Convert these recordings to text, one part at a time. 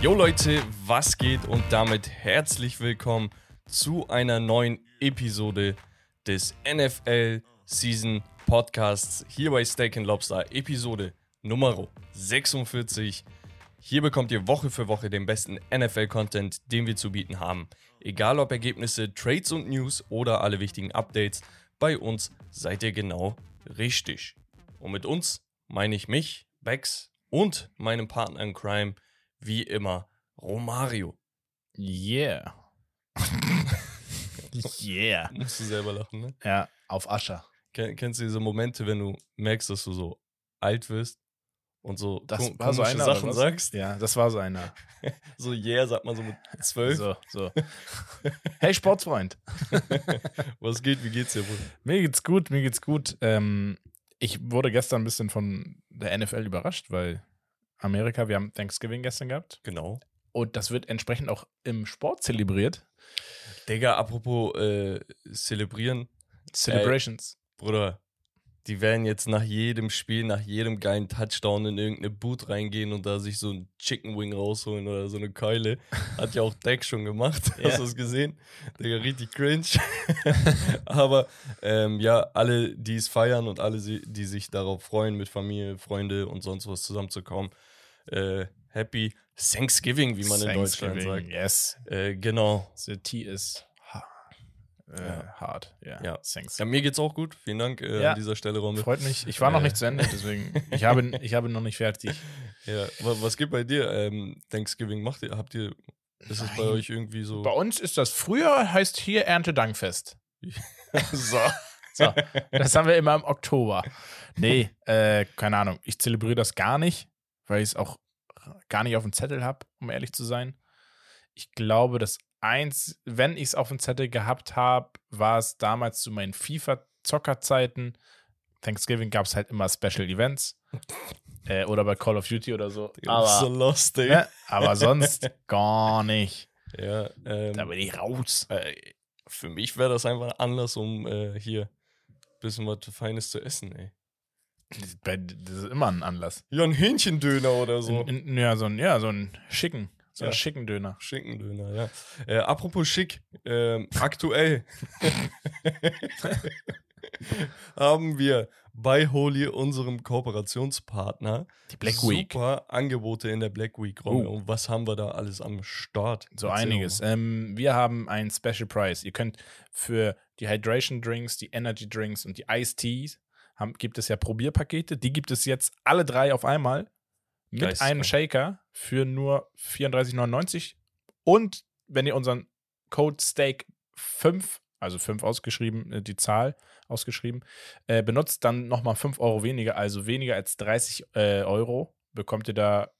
Jo Leute, was geht und damit herzlich willkommen zu einer neuen Episode des NFL Season Podcasts hier bei Steak Lobster, Episode Nummer 46. Hier bekommt ihr Woche für Woche den besten NFL-Content, den wir zu bieten haben. Egal ob Ergebnisse, Trades und News oder alle wichtigen Updates, bei uns seid ihr genau richtig. Und mit uns meine ich mich, Bex und meinem Partner in Crime, wie immer, Romario. Yeah. yeah. Musst du selber lachen, ne? Ja, auf Ascher. Ken kennst du diese Momente, wenn du merkst, dass du so alt wirst und so Das kom- war so einer, Sachen sagst? Ja, das war so einer. So yeah, sagt man so mit zwölf. So, so. Hey, Sportsfreund. Was geht, wie geht's dir wohl? Mir geht's gut, mir geht's gut. Ähm, ich wurde gestern ein bisschen von der NFL überrascht, weil Amerika, wir haben Thanksgiving gestern gehabt. Genau. Und das wird entsprechend auch im Sport zelebriert. Digga, apropos äh, zelebrieren, Celebrations. Bruder, die werden jetzt nach jedem Spiel, nach jedem geilen Touchdown in irgendeine Boot reingehen und da sich so ein Chicken Wing rausholen oder so eine Keule. Hat ja auch Deck schon gemacht. Ja. Hast du es gesehen? Digga, richtig cringe. Aber ähm, ja, alle, die es feiern und alle, die sich darauf freuen, mit Familie, Freunde und sonst was zusammenzukommen, äh, happy Thanksgiving, wie man in Deutschland sagt. Yes. Äh, genau. The T is ha äh, Ja. hard. Ja, Ja. thanks. Ja, mir geht's auch gut. Vielen Dank äh, Ja. an dieser Stelle, Romel. Freut mich. Ich war noch nicht zu Ende, deswegen. Ich habe, ich habe noch nicht fertig. Ja, wa- was geht bei dir? Ähm, Thanksgiving macht ihr? Habt ihr? Ist es bei euch irgendwie so? Bei uns ist das früher, heißt hier Erntedankfest. so. So, das haben wir immer im Oktober. Nee, äh, keine Ahnung. Ich zelebriere das gar nicht, weil ich es auch gar nicht auf dem Zettel habe, um ehrlich zu sein. Ich glaube, das eins, wenn ich es auf dem Zettel gehabt habe, war es damals zu meinen FIFA-Zockerzeiten. Thanksgiving gab es halt immer Special Events. äh, oder bei Call of Duty oder so. Aber, so lost, ne, aber sonst gar nicht. Ja, ähm, Da bin ich raus. äh, für mich wäre das einfach ein Anlass, um äh, hier ein bisschen was Feines zu essen, ey. Das ist immer ein Anlass. Ja, ein Hähnchendöner oder so. In, in, ja, so ein, ja, so ein schicken, so Ja. ein schicken Döner. Schinkendöner, ja. Äh, apropos schick, ähm, aktuell haben wir bei Holy, unserem Kooperationspartner, Die Black Week. super Angebote in der Black Week. Romeo. Oh. Und was haben wir da alles am Start? So Erzähl einiges. Ähm, wir haben einen Special Price. Ihr könnt für die Hydration Drinks, die Energy Drinks und die Iced Teas haben, gibt es ja Probierpakete. Die gibt es jetzt alle drei auf einmal mit Geisteskrank. einem Shaker für nur 34,99. Und wenn ihr unseren Code Steak 5, also 5 ausgeschrieben, äh, die Zahl ausgeschrieben, äh, benutzt, dann nochmal 5 Euro weniger, also weniger als 30 äh, Euro, bekommt ihr da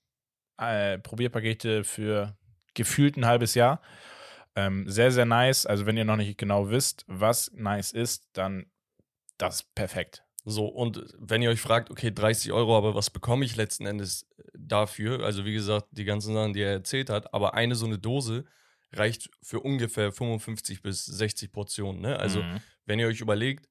äh, Probierpakete für gefühlt ein halbes Jahr. Ähm, sehr, sehr nice. Also, wenn ihr noch nicht genau wisst, was nice ist, dann das ist perfekt. So, und wenn ihr euch fragt, okay, 30 Euro, aber was bekomme ich letzten Endes dafür? Also, wie gesagt, die ganzen Sachen, die er erzählt hat, aber eine so eine Dose reicht für ungefähr 55 bis 60 Portionen. Ne? Also, Mhm. wenn ihr euch überlegt,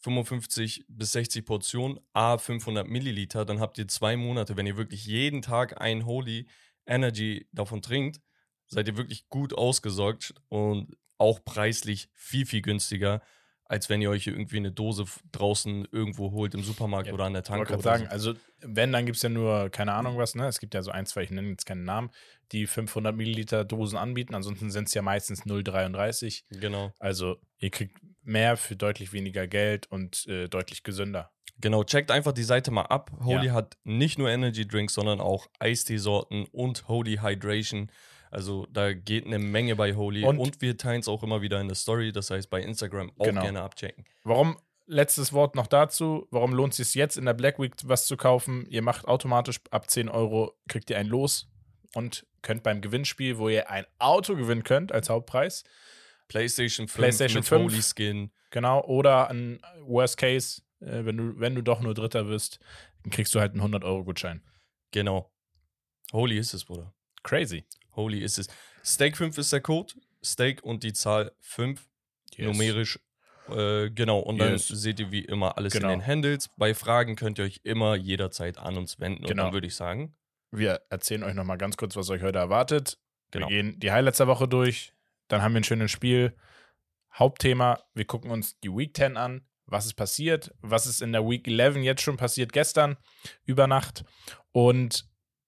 55 bis 60 Portionen, a 500 Milliliter, dann habt ihr zwei Monate. Wenn ihr wirklich jeden Tag ein Holy Energy davon trinkt, seid ihr wirklich gut ausgesorgt und auch preislich viel, viel günstiger, als wenn ihr euch irgendwie eine Dose draußen irgendwo holt im Supermarkt Ja, oder an der Ich wollte Tanke gerade sagen, so. also wenn, dann gibt es ja nur, keine Ahnung was, ne? Es gibt ja so ein, zwei, ich nenne jetzt keinen Namen, die 500 Milliliter Dosen anbieten. Ansonsten sind es ja meistens 0,33. Genau. Also ihr kriegt mehr für deutlich weniger Geld und äh, deutlich gesünder. Genau, checkt einfach die Seite mal ab. Holy hat nicht nur Energy Drinks, sondern auch Eistee-Sorten und Holy Hydration. Also da geht eine Menge bei Holy. Und, Und- wir teilen es auch immer wieder in der Story. Das heißt, bei Instagram auch Genau. gerne abchecken. Warum, letztes Wort noch dazu, warum lohnt es sich jetzt in der Black Week was zu kaufen? Ihr macht automatisch ab 10 Euro, kriegt ihr ein Los und könnt beim Gewinnspiel, wo ihr ein Auto gewinnen könnt als Hauptpreis, PlayStation 5 PlayStation mit 5. Holy Skin. genau, oder ein Worst Case, äh, wenn, du, wenn du doch nur Dritter wirst, dann kriegst du halt einen 100-Euro-Gutschein. Genau. Holy ist es, Bruder. Crazy. Holy ist es. Steak 5 ist der Code. Steak und die Zahl 5 numerisch. Äh, genau, und dann Yes. seht ihr wie immer alles Genau. in den Handles. Bei Fragen könnt ihr euch immer jederzeit an uns wenden. Und Genau. dann würde ich sagen, wir erzählen euch nochmal ganz kurz, was euch heute erwartet. Genau. Wir gehen die Highlights der Woche durch. Dann haben wir ein schönes Spiel. Hauptthema, wir gucken uns die Week 10 an. Was ist passiert? Was ist in der Week 11 jetzt schon passiert gestern über Nacht? Und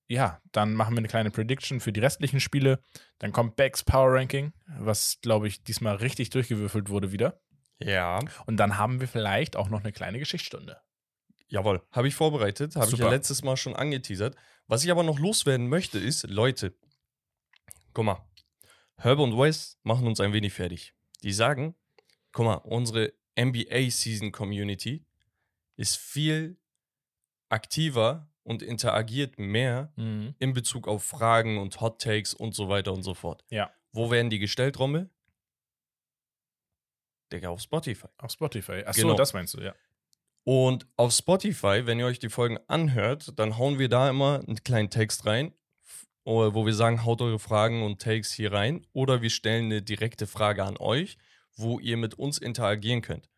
ja, dann machen wir eine kleine Prediction für die restlichen Spiele. Dann kommt Becks Power Ranking, was, glaube ich, diesmal richtig durchgewürfelt wurde wieder. Ja. Und dann haben wir vielleicht auch noch eine kleine Geschichtsstunde. Jawohl, habe ich vorbereitet, habe ich ja letztes Mal schon angeteasert. Was ich aber noch loswerden möchte, ist, Leute, guck mal, Herb und Wes machen uns ein wenig fertig. Die sagen, guck mal, unsere NBA-Season-Community ist viel aktiver und interagiert mehr in Bezug auf Fragen und Hot Takes und so weiter und so fort. Ja. Wo werden die gestellt, Rommel? Digga, auf Spotify. Auf Spotify. Achso, Genau. das meinst du, ja. Und auf Spotify, wenn ihr euch die Folgen anhört, dann hauen wir da immer einen kleinen Text rein, wo wir sagen, haut eure Fragen und Takes hier rein. Oder wir stellen eine direkte Frage an euch, wo ihr mit uns interagieren könnt.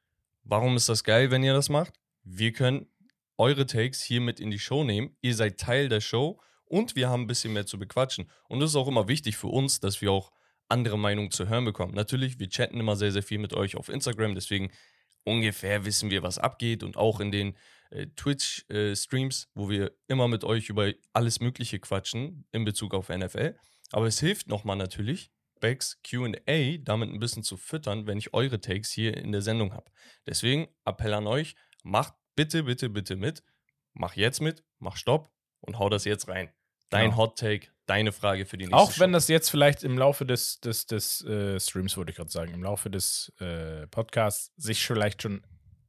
Warum ist das geil, wenn ihr das macht? Wir können eure Takes hier mit in die Show nehmen. Ihr seid Teil der Show und wir haben ein bisschen mehr zu bequatschen. Und das ist auch immer wichtig für uns, dass wir auch andere Meinungen zu hören bekommen. Natürlich, wir chatten immer sehr, sehr viel mit euch auf Instagram, deswegen ungefähr wissen wir, was abgeht und auch in den äh, Twitch-Streams, wo wir immer mit euch über alles Mögliche quatschen in Bezug auf NFL. Aber es hilft nochmal natürlich, Becks QA damit ein bisschen zu füttern, wenn ich eure Takes hier in der Sendung habe. Deswegen Appell an euch, macht bitte, bitte, bitte mit. Mach jetzt mit, mach Stopp und hau das jetzt rein. Dein Genau. Hot Take, deine Frage für die nächste Auch wenn Show. das jetzt vielleicht im Laufe des, des, des äh, Streams, wollte ich gerade sagen, im Laufe des äh, Podcasts sich vielleicht schon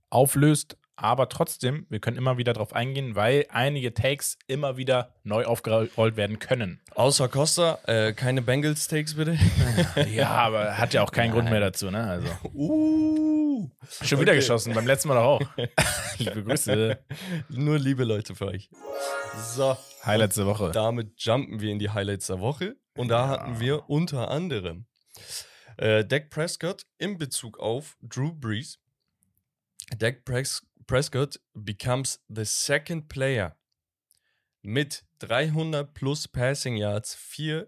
auflöst, aber trotzdem, wir können immer wieder drauf eingehen, weil einige Takes immer wieder neu aufgerollt werden können. Außer Costa, äh, keine Bengals Takes bitte. ja, aber hat ja auch keinen Grund mehr dazu, ne? Also. Uh, Schon wieder Okay. geschossen, beim letzten Mal doch auch. Liebe Grüße. Nur liebe Leute für euch. So, Highlights der Woche. damit jumpen wir in die Highlights der Woche. Und da Ja. hatten wir unter anderem äh, Dak Prescott in Bezug auf Drew Brees. Dak Pres Prescott becomes the second player mit 300 plus Passing Yards, vier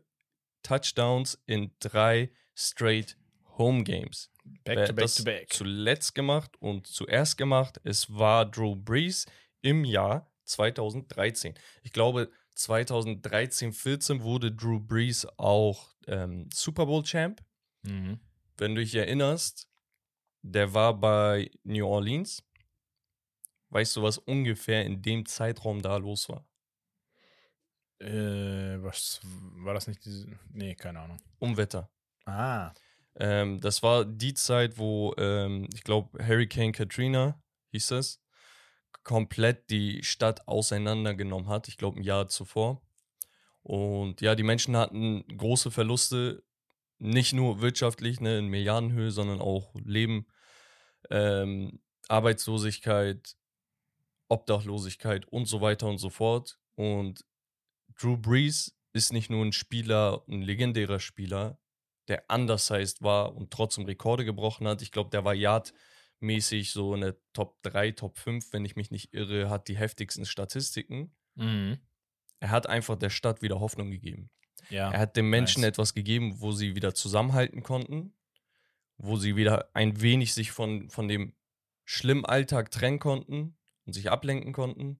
Touchdowns in drei straight Home Games. Back Wer to back to back. zuletzt gemacht und zuerst gemacht. Es war Drew Brees im Jahr 2013. Ich glaube, 2013, 14 wurde Drew Brees auch ähm, Super Bowl Champ. Mhm. Wenn du dich erinnerst, der war bei New Orleans. Weißt du, was ungefähr in dem Zeitraum da los war? Äh, was war das nicht diese. Nee, keine Ahnung. Unwetter. Ah. Ähm, das war die Zeit, wo ähm, ich glaube Hurricane Katrina hieß es, komplett die Stadt auseinandergenommen hat. Ich glaube ein Jahr zuvor. Und ja, die Menschen hatten große Verluste, nicht nur wirtschaftlich ne, in Milliardenhöhe, sondern auch Leben, ähm, Arbeitslosigkeit, Obdachlosigkeit und so weiter und so fort. Und Drew Brees ist nicht nur ein Spieler, ein legendärer Spieler, der undersized war und trotzdem Rekorde gebrochen hat. Ich glaube, der war yardmäßig so in der Top 3, Top 5, wenn ich mich nicht irre, hat die heftigsten Statistiken. Mhm. Er hat einfach der Stadt wieder Hoffnung gegeben. Ja. Er hat den Menschen nice. etwas gegeben, wo sie wieder zusammenhalten konnten, wo sie wieder ein wenig sich von, von dem schlimmen Alltag trennen konnten und sich ablenken konnten.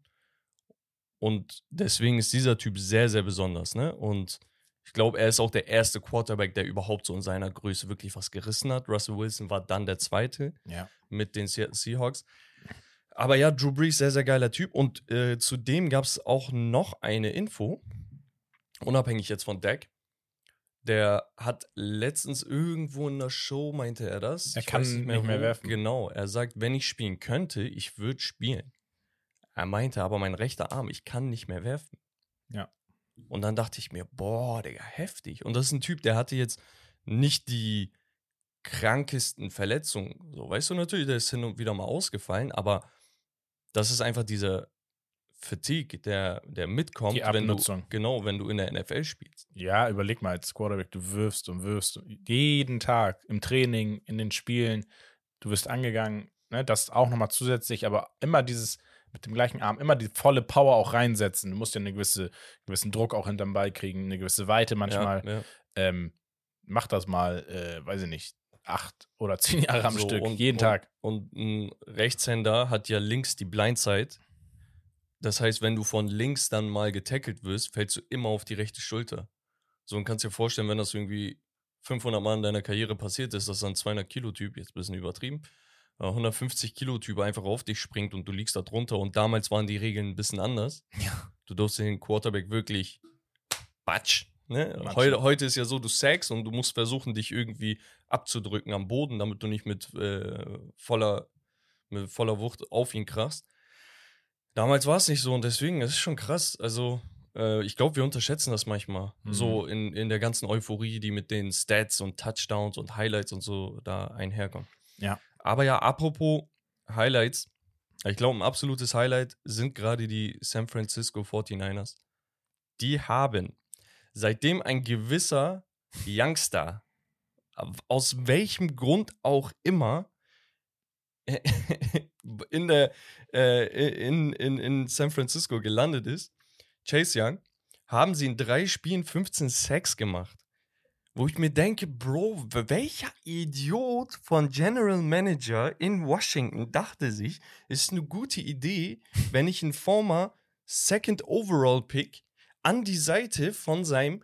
Und deswegen ist dieser Typ sehr, sehr besonders. Ne? Und ich glaube, er ist auch der erste Quarterback, der überhaupt so in seiner Größe wirklich was gerissen hat. Russell Wilson war dann der zweite ja. mit den Seattle Seahawks. Aber ja, Drew Brees, sehr, sehr geiler Typ. Und äh, zudem gab es auch noch eine Info, unabhängig jetzt von Dak. Der hat letztens irgendwo in der Show, meinte er das. Er Ich kann nicht mehr wo. werfen. Genau, er sagt, wenn ich spielen könnte, ich würde spielen. Er meinte aber, mein rechter Arm, ich kann nicht mehr werfen. Ja. Und dann dachte ich mir, boah, Digga, heftig. Und das ist ein Typ, der hatte jetzt nicht die krankesten Verletzungen. So, weißt du natürlich, der ist hin und wieder mal ausgefallen, aber das ist einfach dieser Fatigue, der, der mitkommt, Die wenn du, Abnutzung. genau, wenn du in der NFL spielst. Ja, überleg mal als Quarterback, du wirfst und wirfst jeden Tag im Training, in den Spielen, du wirst angegangen, ne, das auch nochmal zusätzlich, aber immer dieses mit dem gleichen Arm immer die volle Power auch reinsetzen. Du musst ja einen gewisse, gewissen Druck auch hinterm Ball kriegen, eine gewisse Weite manchmal. Ja, ja. Ähm, mach das mal, äh, weiß ich nicht, acht oder zehn Jahre am So, Stück, und- jeden und, Tag. Und ein Rechtshänder hat ja links die Blindside. Das heißt, wenn du von links dann mal getackelt wirst, fällst du immer auf die rechte Schulter. So, und kannst dir vorstellen, wenn das irgendwie 500 Mal in deiner Karriere passiert ist, dass dann 200 Kilo Typ, jetzt ein bisschen übertrieben, 150 Kilo Typ einfach auf dich springt und du liegst da drunter. Und damals waren die Regeln ein bisschen anders. Ja. Du durfst den Quarterback wirklich batsch. Ne? Heute, heute ist ja so, du sackst und du musst versuchen, dich irgendwie abzudrücken am Boden, damit du nicht mit, äh, voller, mit voller Wucht auf ihn krachst. Damals war es nicht so und deswegen, es ist schon krass. Also, äh, ich glaube, wir unterschätzen das manchmal. Mhm. So in, in der ganzen Euphorie, die mit den Stats und Touchdowns und Highlights und so da einherkommt. Ja. Aber ja, apropos Highlights, ich glaube, ein absolutes Highlight sind gerade die San Francisco 49ers. Die haben, seitdem ein gewisser Youngster, aus welchem Grund auch immer, in, der, äh, in, in, in San Francisco gelandet ist, Chase Young, haben sie in drei Spielen 15 Sacks gemacht. Wo ich mir denke, Bro, welcher Idiot von General Manager in Washington dachte sich, es ist eine gute Idee, wenn ich einen former Second Overall Pick an die Seite von seinem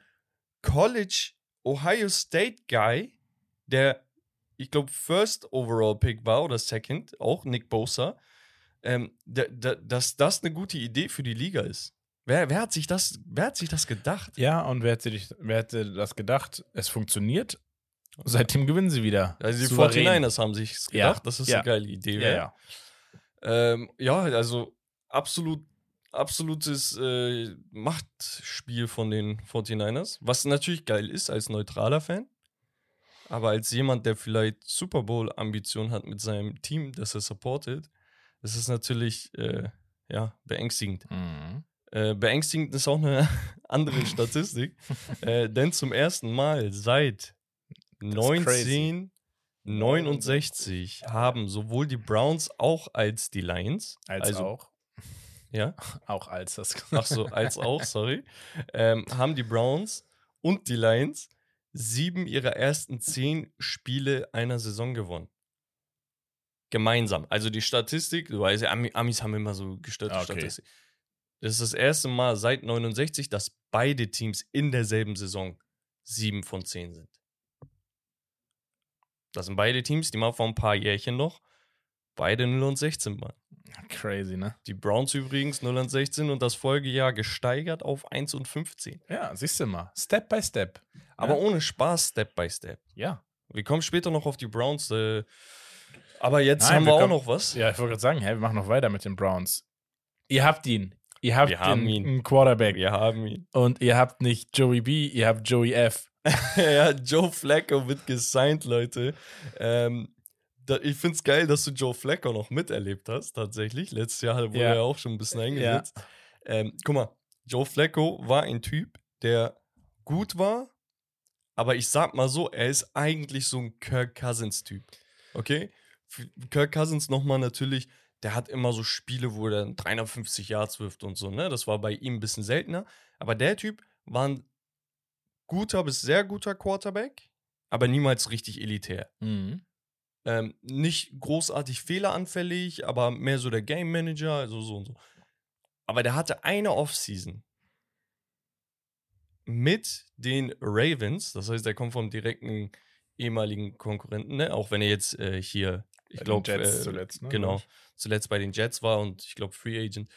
College Ohio State Guy, der, ich glaube, First Overall Pick war oder Second, auch Nick Bosa, ähm, da- da- dass das eine gute Idee für die Liga ist. Wer, wer, hat sich das, wer hat sich das gedacht? Ja, und wer hätte, dich, wer hätte das gedacht? Es funktioniert. Seitdem gewinnen sie wieder. Also die Souverän. 49ers haben sich Ja, gedacht, dass das ja. eine geile Idee Ja, ja. Ähm, ja, also absolut, absolutes äh, Machtspiel von den 49ers, was natürlich geil ist als neutraler Fan. Aber als jemand, der vielleicht Super Bowl-Ambitionen hat mit seinem Team, das er supportet, ist es natürlich äh, ja, beängstigend. Mhm. Äh, beängstigend ist auch eine andere Statistik, äh, denn zum ersten Mal seit crazy. 1969 haben sowohl die Browns auch als die Lions, Als also auch. ja, Auch als das. ach so, als auch, sorry, ähm, haben die Browns und die Lions sieben ihrer ersten zehn Spiele einer Saison gewonnen. Gemeinsam. Also die Statistik, du weißt ja, Ami- Amis haben immer so gestörte Ah, okay. Statistik. Das ist das erste Mal seit 69, dass beide Teams in derselben Saison sieben von zehn sind. Das sind beide Teams, die mal vor ein paar Jährchen noch beide 0 und 16 waren. Crazy, ne? Die Browns übrigens 0 und 16 und das Folgejahr gesteigert auf 1 und 15. Ja, siehst du mal. Step by Step. Aber Ja. ohne Spaß, Step by Step. Ja. Wir kommen später noch auf die Browns. Äh, aber jetzt Nein, haben wir wir auch noch was. Ja, ich wollte gerade sagen, hä, wir machen noch weiter mit den Browns. Ihr habt ihn. Ihr habt Wir ihn. einen Quarterback. Wir haben ihn. Und ihr habt nicht Joey B, ihr habt Joey F. ja, Joe Flacco wird gesigned, Leute. Ähm, da, ich finde es geil, dass du Joe Flacco noch miterlebt hast, tatsächlich. Letztes Jahr wurde Ja. er auch schon ein bisschen eingesetzt. Ähm, guck mal, Joe Flacco war ein Typ, der gut war, aber ich sag mal so, er ist eigentlich so ein Kirk Cousins-Typ. Okay? Kirk Cousins nochmal natürlich, der hat immer so Spiele, wo er dann 350 Yards wirft und so, ne? Das war bei ihm ein bisschen seltener. Aber der Typ war ein guter bis sehr guter Quarterback, aber niemals richtig elitär. Mhm. Ähm, nicht großartig fehleranfällig, aber mehr so der Game Manager, also so und so. Aber der hatte eine Offseason mit den Ravens, das heißt, der kommt vom direkten ehemaligen Konkurrenten, ne? auch wenn er jetzt äh, hier, ich glaube, äh, zuletzt, ne, genau, zuletzt bei den Jets war und ich glaube Free Agent.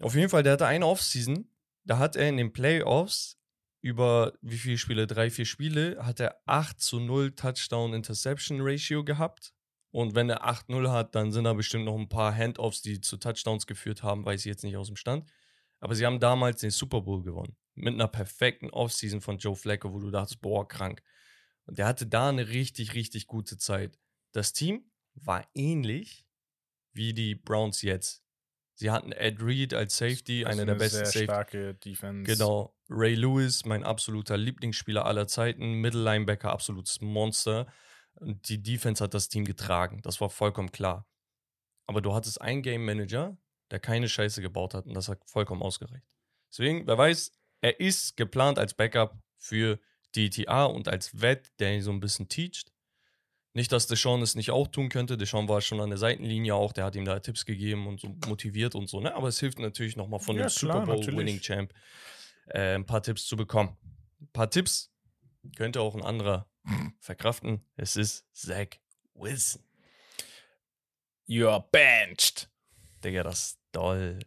Auf jeden Fall, der hatte eine Offseason, da hat er in den Playoffs über wie viele Spiele? Drei, vier Spiele, hat er 8 zu 0 Touchdown-Interception-Ratio gehabt. Und wenn er 8-0 hat, dann sind da bestimmt noch ein paar Handoffs, die zu Touchdowns geführt haben, weiß ich jetzt nicht aus dem Stand. Aber sie haben damals den Super Bowl gewonnen. Mit einer perfekten Offseason von Joe Flacco, wo du dachtest, boah, krank. Und der hatte da eine richtig, richtig gute Zeit. Das Team war ähnlich wie die Browns jetzt. Sie hatten Ed Reed als Safety, einer der eine besten sehr Safety. starke Defense. Genau. Ray Lewis, mein absoluter Lieblingsspieler aller Zeiten. Middle Linebacker, absolutes Monster. Und die Defense hat das Team getragen. Das war vollkommen klar. Aber du hattest einen Game Manager, der keine Scheiße gebaut hat und das hat vollkommen ausgereicht. Deswegen, wer weiß, er ist geplant als Backup für DTA und als Vet, der ihn so ein bisschen teacht. Nicht, dass Deshaun es nicht auch tun könnte. Deshaun war schon an der Seitenlinie auch, der hat ihm da Tipps gegeben und so motiviert und so, ne? Aber es hilft natürlich nochmal von Ja, dem klar, Super Bowl natürlich. Winning Champ äh, ein paar Tipps zu bekommen. Ein paar Tipps könnte auch ein anderer verkraften. Es ist Zach Wilson. You're benched. Digga, das ist doll.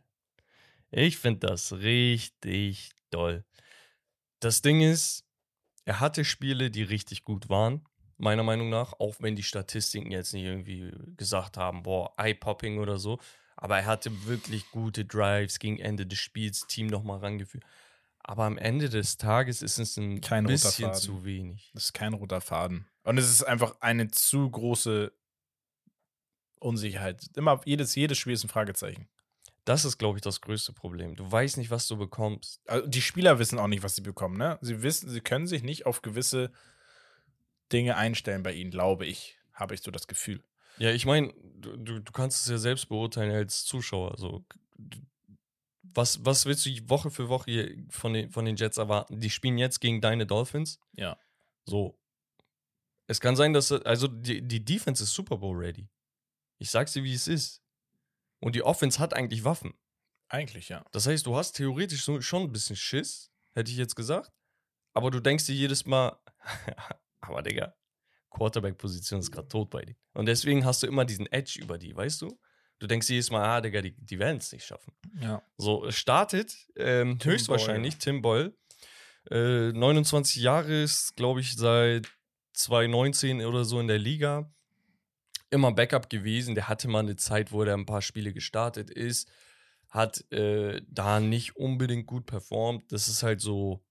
Ich finde das richtig doll. Das Ding ist, er hatte Spiele, die richtig gut waren, meiner Meinung nach, auch wenn die Statistiken jetzt nicht irgendwie gesagt haben, boah, eye-popping oder so. Aber er hatte wirklich gute Drives gegen Ende des Spiels, Team nochmal rangeführt. Aber am Ende des Tages ist es ein Kein bisschen zu wenig. Das ist kein roter Faden. Und es ist einfach eine zu große Unsicherheit. Immer, jedes, jedes Spiel ist ein Fragezeichen. Das ist, glaube ich, das größte Problem. Du weißt nicht, was du bekommst. Also die Spieler wissen auch nicht, was sie bekommen, ne? Sie wissen, sie können sich nicht auf gewisse Dinge einstellen bei ihnen, glaube ich. Habe ich so das Gefühl. Ja, ich meine, du, du, kannst es ja selbst beurteilen als Zuschauer. So, was, was willst du Woche für Woche hier von den, von den Jets erwarten? Die spielen jetzt gegen deine Dolphins. Ja. So. Es kann sein, dass, also die, die Defense ist Super Bowl ready. Ich sag's dir, wie es ist. Und die Offense hat eigentlich Waffen. Eigentlich, ja. Das heißt, du hast theoretisch so, schon ein bisschen Schiss, hätte ich jetzt gesagt. Aber du denkst dir jedes Mal, aber Digga, Quarterback-Position ist gerade tot bei dir. Und deswegen hast du immer diesen Edge über die, weißt du? Du denkst jedes Mal, ah, Digga, die, die werden es nicht schaffen. Ja. So, startet ähm, Tim höchstwahrscheinlich Tim Boyle. Äh, 29 Jahre ist, glaube ich, seit 2019 oder so in der Liga. Immer Backup gewesen. Der hatte mal eine Zeit, wo er ein paar Spiele gestartet ist. Hat äh, da nicht unbedingt gut performt. Das ist halt so,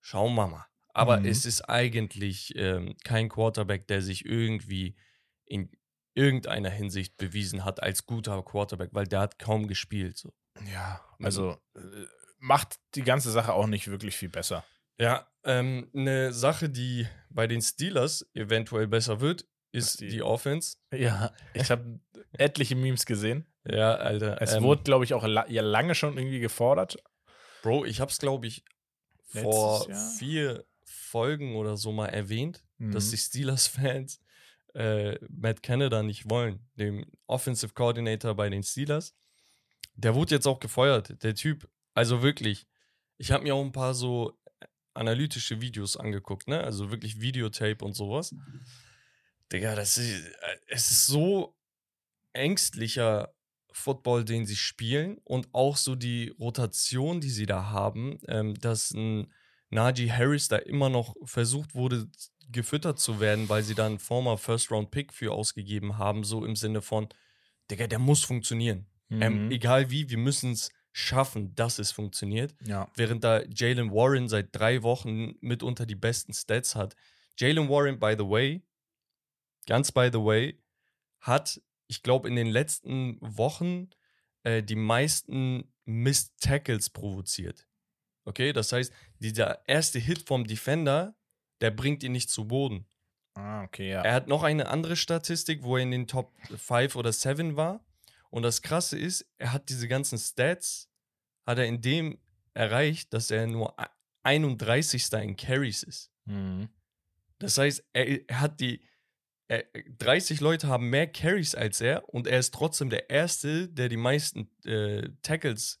schauen wir mal. Aber Mhm. es ist eigentlich ähm, kein Quarterback, der sich irgendwie in irgendeiner Hinsicht bewiesen hat als guter Quarterback, weil der hat kaum gespielt. So. Ja, also äh, macht die ganze Sache auch nicht wirklich viel besser. Ja, ähm, eine Sache, die bei den Steelers eventuell besser wird, ist die- die, Offense. Ja, ich habe etliche Memes gesehen. Ja, Alter. Es ähm, wurde, glaube ich, auch la ja lange schon irgendwie gefordert. Bro, ich hab's, glaube ich, Letztes vor Jahr? vier Folgen oder so mal erwähnt, dass Mhm. die Steelers-Fans äh, Matt Canada nicht wollen, dem Offensive Coordinator bei den Steelers. Der wurde jetzt auch gefeuert, der Typ. Also wirklich, ich habe mir auch ein paar so analytische Videos angeguckt, ne? Also wirklich Videotape und sowas. Digga, das ist, äh, es ist so ängstlicher Football, den sie spielen und auch so die Rotation, die sie da haben, ähm, dass ein Najee Harris da immer noch versucht wurde, gefüttert zu werden, weil sie da einen former First-Round-Pick für ausgegeben haben, so im Sinne von, Digga, der muss funktionieren. Ähm, Mhm. egal wie, wir müssen es schaffen, dass es funktioniert. ja. Während da Jalen Warren seit drei Wochen mitunter die besten Stats hat. Jalen Warren, by the way, ganz by the way, hat, ich glaube, in den letzten Wochen äh, die meisten Missed Tackles provoziert. Okay, das heißt, dieser erste Hit vom Defender, der bringt ihn nicht zu Boden. Ah, okay, ja. Er hat noch eine andere Statistik, wo er in den Top 5 oder 7 war. Und das Krasse ist, er hat diese ganzen Stats, hat er in dem erreicht, dass er nur 31. in Carries ist. Mhm. Das heißt, er, er hat die, 30 Leute haben mehr Carries als er und er ist trotzdem der Erste, der die meisten äh, Tackles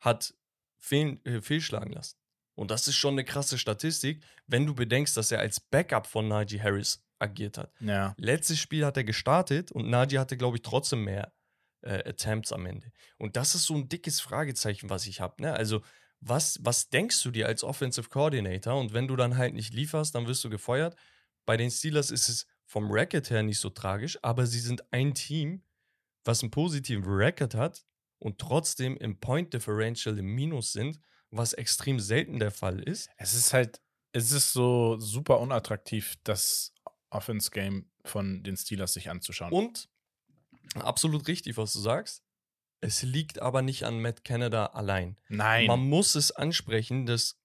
hat fehl, äh, fehlschlagen lassen. Und das ist schon eine krasse Statistik, wenn du bedenkst, dass er als Backup von Najee Harris agiert hat. Ja. Letztes Spiel hat er gestartet und Najee hatte, glaube ich, trotzdem mehr äh, Attempts am Ende. Und das ist so ein dickes Fragezeichen, was ich habe. Ne? Also, was, was denkst du dir als Offensive Coordinator? Und wenn du dann halt nicht lieferst, dann wirst du gefeuert. Bei den Steelers ist es vom Record her nicht so tragisch, aber sie sind ein Team, was einen positiven Record hat und trotzdem im Point Differential im Minus sind, was extrem selten der Fall ist. Es ist halt, es ist so super unattraktiv, das Offense-Game von den Steelers sich anzuschauen. Und absolut richtig, was du sagst. Es liegt aber nicht an Matt Canada allein. Nein. Man muss es ansprechen, dass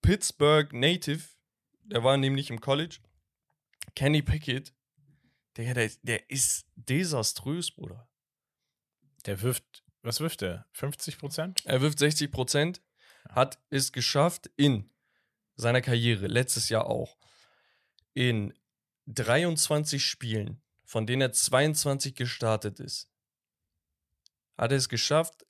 Pittsburgh Native, der war nämlich im College, Kenny Pickett, der, der, der ist desaströs, Bruder. Der wirft, was wirft der? 50 Prozent? Er wirft 60 Prozent, hat es geschafft in seiner Karriere, letztes Jahr auch, in 23 Spielen, von denen er 22 gestartet ist, hat er es geschafft,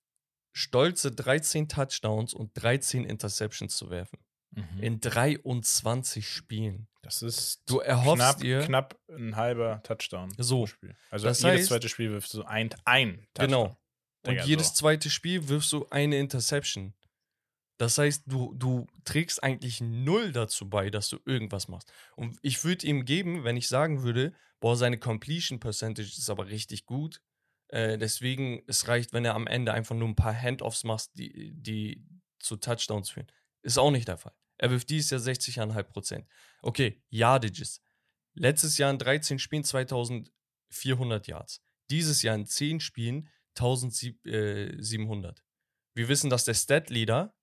stolze 13 Touchdowns und 13 Interceptions zu werfen. Mhm. In 23 Spielen. Das ist Du erhoffst knapp, dir. knapp ein halber Touchdown So. Also Das jedes heißt- zweite Spiel wirft so ein, ein Touchdown. Genau. Und Digga, jedes so. zweite Spiel wirfst du eine Interception. Das heißt, du, du trägst eigentlich null dazu bei, dass du irgendwas machst. Und ich würde ihm geben, wenn ich sagen würde, boah, seine Completion Percentage ist aber richtig gut. Äh, deswegen, es reicht, wenn er am Ende einfach nur ein paar Handoffs macht, die, die zu Touchdowns führen. Ist auch nicht der Fall. Er wirft dieses Jahr 60,5 Prozent. Okay, Yardages. Letztes Jahr in 13 Spielen 2400 Yards. Dieses Jahr in 10 Spielen 1700. Wir wissen, dass der Stat-Leader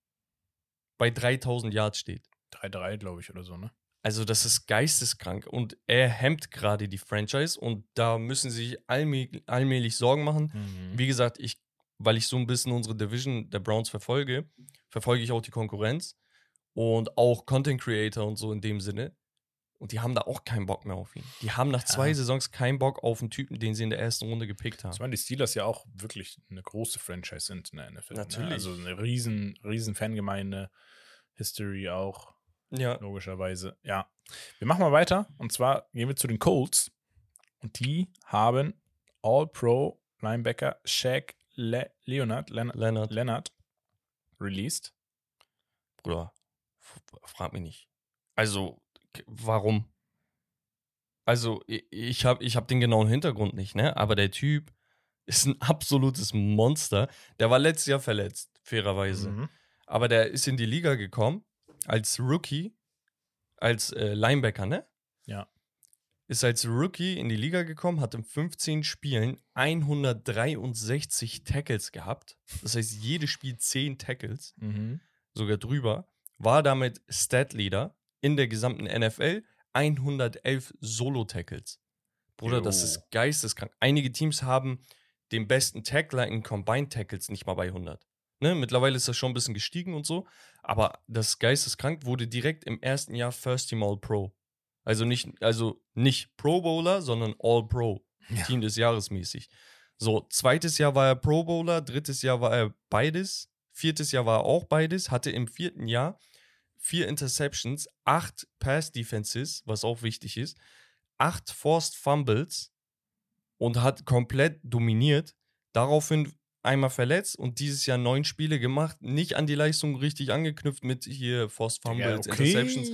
bei 3000 Yards steht. 3-3, glaube ich, oder so, ne? Also das ist geisteskrank und er hemmt gerade die Franchise und da müssen sie sich allmäh allmählich Sorgen machen. Mhm. Wie gesagt, ich, weil ich so ein bisschen unsere Division der Browns verfolge, verfolge ich auch die Konkurrenz und auch Content Creator und so in dem Sinne. Und die haben da auch keinen Bock mehr auf ihn. Die haben nach zwei Ja. Saisons keinen Bock auf einen Typen, den sie in der ersten Runde gepickt haben. Ich meine, die Steelers ja auch wirklich eine große Franchise sind in der NFL. Natürlich. Ne? Also eine riesen, riesen Fangemeinde, History auch, Ja, logischerweise. Ja. Wir machen mal weiter. Und zwar gehen wir zu den Colts. Und die haben All-Pro Linebacker Shaq Le Leonard, Leonard, Leonard, released. Bruder, frag mich nicht. Also, warum? Also, ich habe ich hab den genauen Hintergrund nicht, ne? Aber der Typ ist ein absolutes Monster. Der war letztes Jahr verletzt, fairerweise. Mhm. Aber der ist in die Liga gekommen als Rookie, als äh, Linebacker, ne? Ja. Ist als Rookie in die Liga gekommen, hat in 15 Spielen 163 Tackles gehabt. Das heißt, jedes Spiel 10 Tackles Mhm. sogar drüber, war damit Stat-Leader in der gesamten NFL, 111 Solo-Tackles. Bruder, das Jo. ist geisteskrank. Einige Teams haben den besten Tackler in Combined Tackles nicht mal bei 100. Ne? Mittlerweile ist das schon ein bisschen gestiegen und so, aber das ist geisteskrank wurde direkt im ersten Jahr First Team All-Pro. Also nicht, also nicht Pro Bowler, sondern All-Pro. Ja. Team des Jahres mäßig. So, zweites Jahr war er Pro Bowler, drittes Jahr war er beides, viertes Jahr war auch beides, hatte im vierten Jahr vier Interceptions, acht Pass Defenses, was auch wichtig ist, acht Forced Fumbles und hat komplett dominiert. Daraufhin einmal verletzt und dieses Jahr neun Spiele gemacht, nicht an die Leistung richtig angeknüpft mit hier Forced Fumbles, Ja, Interceptions.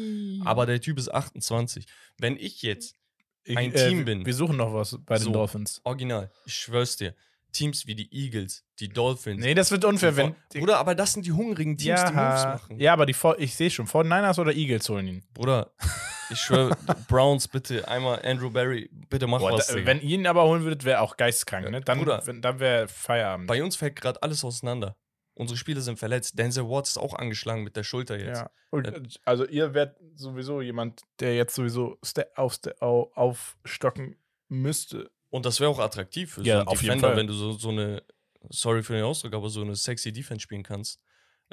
Aber der Typ ist 28. Wenn ich jetzt Ich, ein äh, Team bin. Wir suchen noch was bei den So. Dolphins. Original, ich schwör's dir, Teams wie die Eagles, die Dolphins. Nee, das wird unfair, wenn. Bruder, aber das sind die hungrigen Teams, die Moves ja, machen. ja, aber die, ich sehe schon, 49ers oder Eagles holen ihn. Bruder, ich schwöre, Browns, bitte, einmal Andrew Barry, bitte mach Boah, was. da, wenn ihn aber holen würdet, wäre auch geisteskrank, ne? Dann, Bruder. wenn, dann wäre Feierabend. Bei uns fällt gerade alles auseinander. Unsere Spieler sind verletzt. Denzel Watts ist auch angeschlagen mit der Schulter jetzt. ja. Und, also ihr werdet sowieso jemand, der jetzt sowieso aufstocken müsste. Und das wäre auch attraktiv für so Ja, einen auf jeden Defender, Fall. wenn du so, so eine, sorry für den Ausdruck, aber so eine sexy Defense spielen kannst.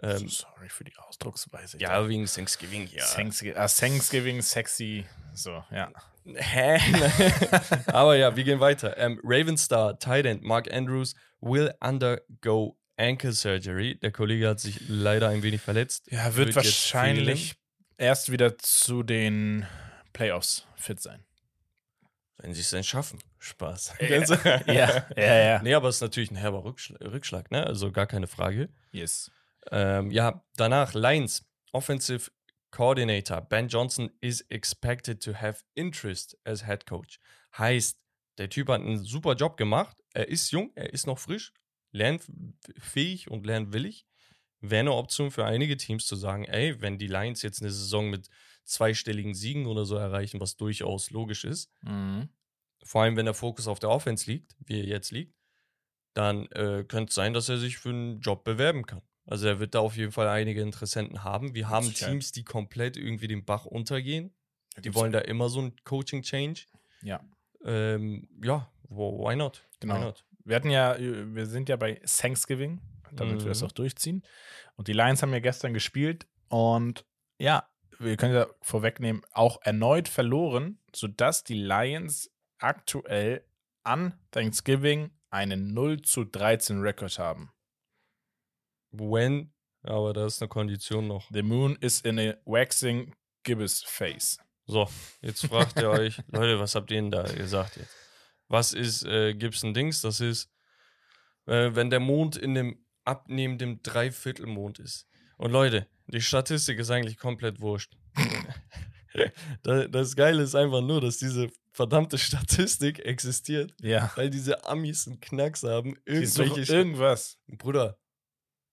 Ähm, Sorry für die Ausdrucksweise. ja, wegen Thanksgiving, ja. Thanksgiving, ah, Thanksgiving, sexy. So, ja. Hä? Aber ja, wir gehen weiter. Ähm, Ravenstar, Tight End, Mark Andrews will undergo ankle surgery. Der Kollege hat sich leider ein wenig verletzt. Ja, wird, jetzt wahrscheinlich erst wieder zu den Playoffs fit sein. Wenn sie es denn schaffen. Spaß. ja, ja, ja. Nee, aber es ist natürlich ein herber Rückschlag, Rückschlag ne? Also gar keine Frage. Yes. Ähm, ja, danach Lions, Offensive Coordinator Ben Johnson is expected to have interest as head coach. Heißt, der Typ hat einen super Job gemacht. Er ist jung, er ist noch frisch, lernfähig und lernwillig. Wäre eine Option für einige Teams zu sagen, ey, wenn die Lions jetzt eine Saison mit zweistelligen Siegen oder so erreichen, was durchaus logisch ist, Mhm. vor allem wenn der Fokus auf der Offense liegt, wie er jetzt liegt, dann äh, könnte es sein, dass er sich für einen Job bewerben kann. Also er wird da auf jeden Fall einige Interessenten haben. Wir haben. Teams, die komplett irgendwie den Bach untergehen. Die wollen da immer so ein Coaching-Change. Ja. Ähm, ja, why not? Genau. Why not? Wir hatten ja, wir sind ja bei Thanksgiving, damit wir das Mhm. auch durchziehen. Und die Lions haben ja gestern gespielt und ja, wir können ja vorwegnehmen, auch erneut verloren, sodass die Lions aktuell an Thanksgiving einen 0 zu 13 Rekord haben. When, aber da ist eine Kondition noch. The moon is in a waxing gibbous face. So, jetzt fragt ihr euch, Leute, was habt ihr denn da gesagt jetzt? Was ist äh, Gibson Dings? Das ist, äh, wenn der Mond in dem abnehmenden Dreiviertelmond ist. Und Leute, die Statistik ist eigentlich komplett wurscht. Da- das Geile ist einfach nur, dass diese verdammte Statistik existiert, Ja. weil diese Amis einen Knacks haben. Irgendwelche irgendwas. Bruder.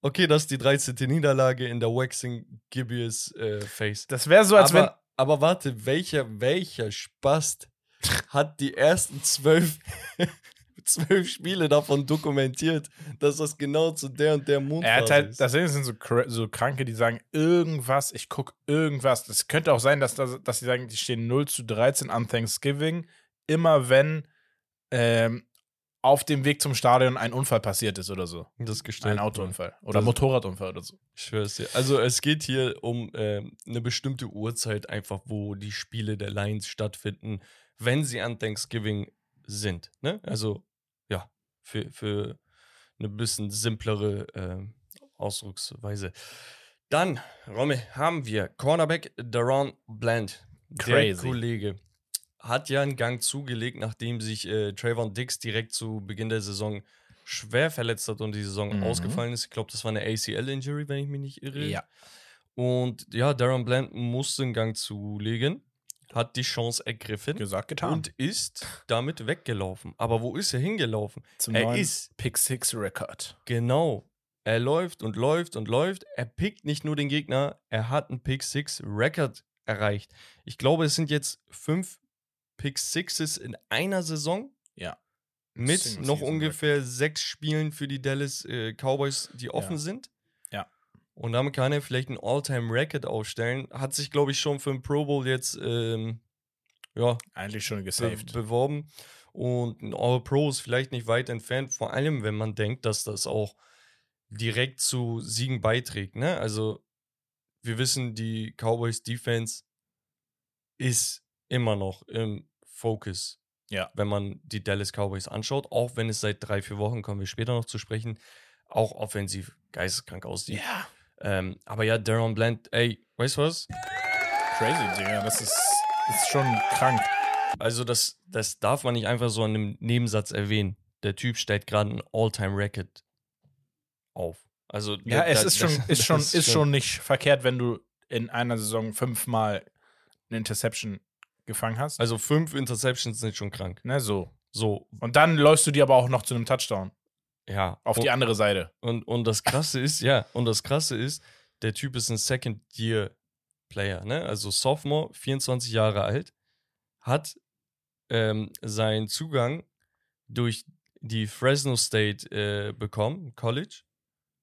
Okay, das ist die 13. Niederlage in der Waxing Gibeus äh, Face. Das wäre so, als aber, aber warte, welcher, welcher Spast hat die ersten zwölf, zwölf Spiele davon dokumentiert, dass das genau zu der und der. Mondphase Er hat halt, ist? das sind so, so Kranke, die sagen irgendwas, ich gucke irgendwas. Das könnte auch sein, dass, das, dass sie sagen, die stehen 0 zu 13 an Thanksgiving. Immer wenn ähm, auf dem Weg zum Stadion ein Unfall passiert ist oder so. das gestellt. Ein Autounfall. Oder Das- Motorradunfall oder so. Ich schwör's dir. Also es geht hier um ähm, eine bestimmte Uhrzeit einfach, wo die Spiele der Lions stattfinden, wenn sie an Thanksgiving sind. Ne? Also für, für eine bisschen simplere ähm, Ausdrucksweise. Dann, Romme, haben wir Cornerback Daron Bland. Der Crazy. Kollege hat ja einen Gang zugelegt, nachdem sich äh, Trayvon Dix direkt zu Beginn der Saison schwer verletzt hat und die Saison Mhm. ausgefallen ist. Ich glaube, das war eine ACL-Injury, wenn ich mich nicht irre. Und ja, Darren Bland musste einen Gang zulegen, hat die Chance ergriffen Gesagt, getan. und ist damit weggelaufen. Aber wo ist er hingelaufen? zum er ist Pick Six Record. Genau. Er läuft und läuft und läuft. Er pickt nicht nur den Gegner, er hat einen Pick Six Record erreicht. Ich glaube, es sind jetzt fünf Pick Sixes in einer Saison Ja. mit noch ungefähr sechs Spielen für die Dallas äh, Cowboys, die offen Ja. sind. Und damit kann er vielleicht ein All-Time-Record aufstellen. Hat sich, glaube ich, schon für den Pro Bowl jetzt ähm, ja, Eigentlich schon be gesaved. beworben. Und ein All-Pro ist vielleicht nicht weit entfernt, vor allem wenn man denkt, dass das auch direkt zu Siegen beiträgt. Ne? Also, wir wissen, die Cowboys Defense ist immer noch im Focus, Ja. wenn man die Dallas Cowboys anschaut, auch wenn es seit drei, vier Wochen, kommen wir später noch zu sprechen, auch offensiv geisteskrank aussieht. Ja. Ähm, aber ja, Daron Bland, ey, weißt du was? Crazy, Digga. Das ist, ist schon krank. Also, das, das darf man nicht einfach so an einem Nebensatz erwähnen. Der Typ stellt gerade ein All-Time-Record auf. Also, Ja, da- es ist schon, das ist schon, ist schon nicht verkehrt, wenn du in einer Saison fünfmal eine Interception gefangen hast. Also, fünf Interceptions sind schon krank. ne, so. So, Und dann läufst du die aber auch noch zu einem Touchdown. Ja. Auf und, die andere Seite. und, und das Krasse ist, ja, und das Krasse ist, der Typ ist ein Second-Year-Player, ne? Also, Sophomore, 24 Jahre alt, hat ähm, seinen Zugang durch die Fresno State äh, bekommen, College.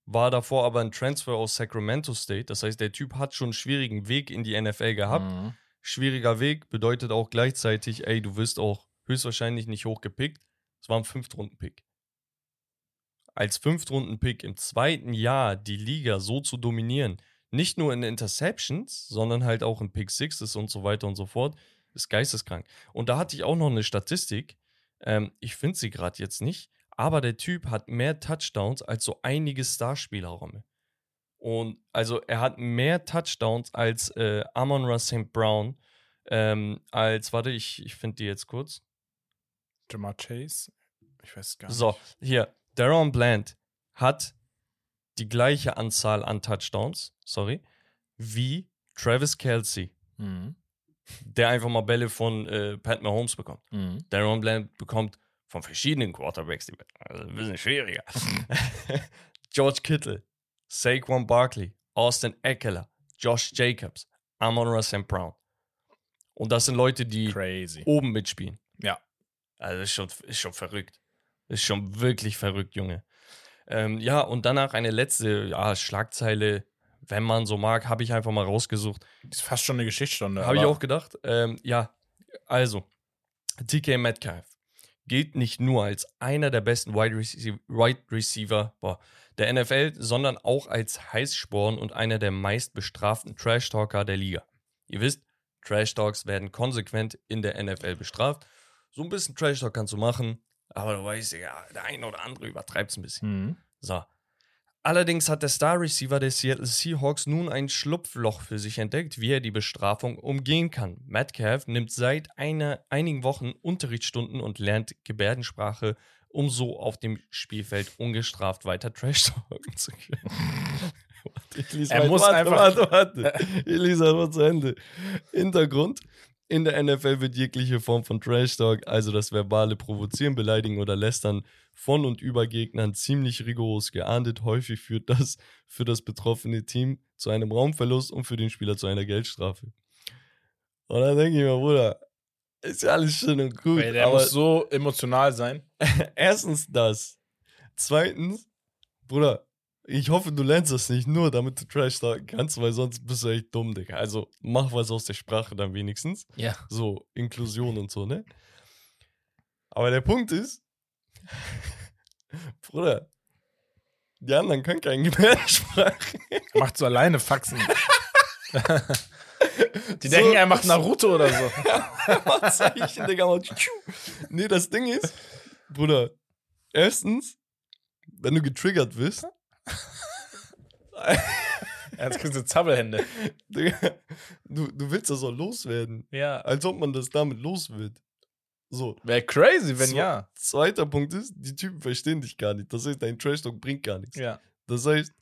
War davor aber ein Transfer aus Sacramento State. Das heißt, der Typ hat schon einen schwierigen Weg in die NFL gehabt. Mhm. Schwieriger Weg bedeutet auch gleichzeitig, ey, du wirst auch höchstwahrscheinlich nicht hochgepickt. Es war ein Fünftrunden-Pick. Als Fünftrunden-Pick im zweiten Jahr die Liga so zu dominieren, nicht nur in Interceptions, sondern halt auch in Pick Sixes und so weiter und so fort, ist geisteskrank. Und da hatte ich auch noch eine Statistik. Ähm, ich finde sie gerade jetzt nicht, aber der Typ hat mehr Touchdowns als so einige Starspieler, Romme. Und also er hat mehr Touchdowns als äh, Amon Ra St. Brown, ähm, als, warte, ich, ich finde die jetzt kurz. Jamar Chase? Ich weiß gar nicht. So, hier, Daron Bland hat die gleiche Anzahl an Touchdowns, sorry, wie Travis Kelsey, Mhm. der einfach mal Bälle von äh, Pat Mahomes bekommt. Mhm. Daron Bland bekommt von verschiedenen Quarterbacks, die also ein bisschen schwieriger. George Kittle, Saquon Barkley, Austin Eckler, Josh Jacobs, Amon Ra St. Brown. Und das sind Leute, die Crazy. oben mitspielen. Ja. Also ist schon, ist schon verrückt. Ist schon wirklich verrückt, Junge. Ähm, ja, und danach eine letzte ja, Schlagzeile, wenn man so mag, habe ich einfach mal rausgesucht. Das ist fast schon eine Geschichtsstunde. Habe ich auch gedacht. Ähm, ja, also, TK Metcalf gilt nicht nur als einer der besten Wide Receiver, Wide Receiver boah, der NFL, sondern auch als Heißsporn und einer der meist bestraften Trash-Talker der Liga. Ihr wisst, Trash-Talks werden konsequent in der NFL bestraft. So ein bisschen Trash-Talk kannst du machen, aber du weißt ja, der eine oder andere übertreibt es ein bisschen. Mhm. So. Allerdings hat der Star Receiver der Seattle Seahawks nun ein Schlupfloch für sich entdeckt, wie er die Bestrafung umgehen kann. Metcalf nimmt seit einer, einigen Wochen Unterrichtsstunden und lernt Gebärdensprache, um so auf dem Spielfeld ungestraft weiter Trash talken zu können. Warte, ich lese Er muss warte, einfach- Warte, warte. Ich lese einfach zu Ende. Hintergrund. In der NFL wird jegliche Form von Trash Talk, also das verbale Provozieren, Beleidigen oder Lästern von und über Gegnern ziemlich rigoros geahndet. Häufig führt das für das betroffene Team zu einem Raumverlust und für den Spieler zu einer Geldstrafe. Und dann denke ich mir, Bruder, ist ja alles schön und gut, Weil der aber muss so emotional sein. erstens das. Zweitens, Bruder, ich hoffe, du lernst das nicht nur, damit du Trash talken kannst, weil sonst bist du echt dumm, Digga. Also mach was aus der Sprache dann wenigstens. Ja. So, Inklusion und so, ne? Aber der Punkt ist, Bruder, die anderen können keine Gebärdensprache. Macht so alleine Faxen. Die So. denken, er macht Naruto oder so. Macht Zeichen, Digga. macht. Nee, das Ding ist, Bruder, erstens, wenn du getriggert wirst, Jetzt kriegst du Zappelhände. Du, du willst das auch loswerden. Ja. Als ob man das damit los wird. So. Wäre crazy, wenn So. ja. Zweiter Punkt ist, die Typen verstehen dich gar nicht. Das heißt, dein Trash-Talk bringt gar nichts. Ja. Das heißt,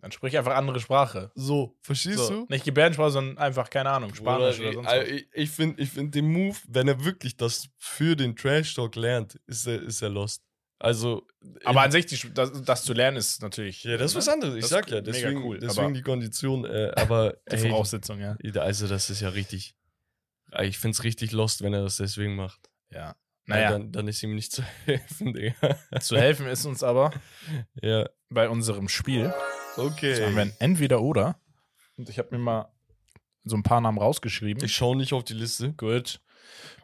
Dann sprich einfach andere Sprache. so, verstehst So. du? Nicht Gebärdensprache, sondern einfach, keine Ahnung, Spanisch Bruder, oder sonst was. Ich, ich finde ich find den Move, wenn er wirklich das für den Trash-Talk lernt, ist er, ist er lost. Also. Aber an sich, die, das, das zu lernen, ist natürlich. Ja, das ist was ne? anderes. Ich Das sag ist ja, mega deswegen, cool, deswegen die Kondition. Äh, aber Die ey, Voraussetzung, ja. also, das ist ja richtig. Ich finde es richtig lost, wenn er das deswegen macht. Ja. Naja, Dann, dann ist ihm nicht zu helfen, Digga. zu helfen ist uns aber ja, bei unserem Spiel. okay. Das haben wir ein Entweder-Oder. Und ich habe mir mal so ein paar Namen rausgeschrieben. Ich schaue nicht auf die Liste. Gut.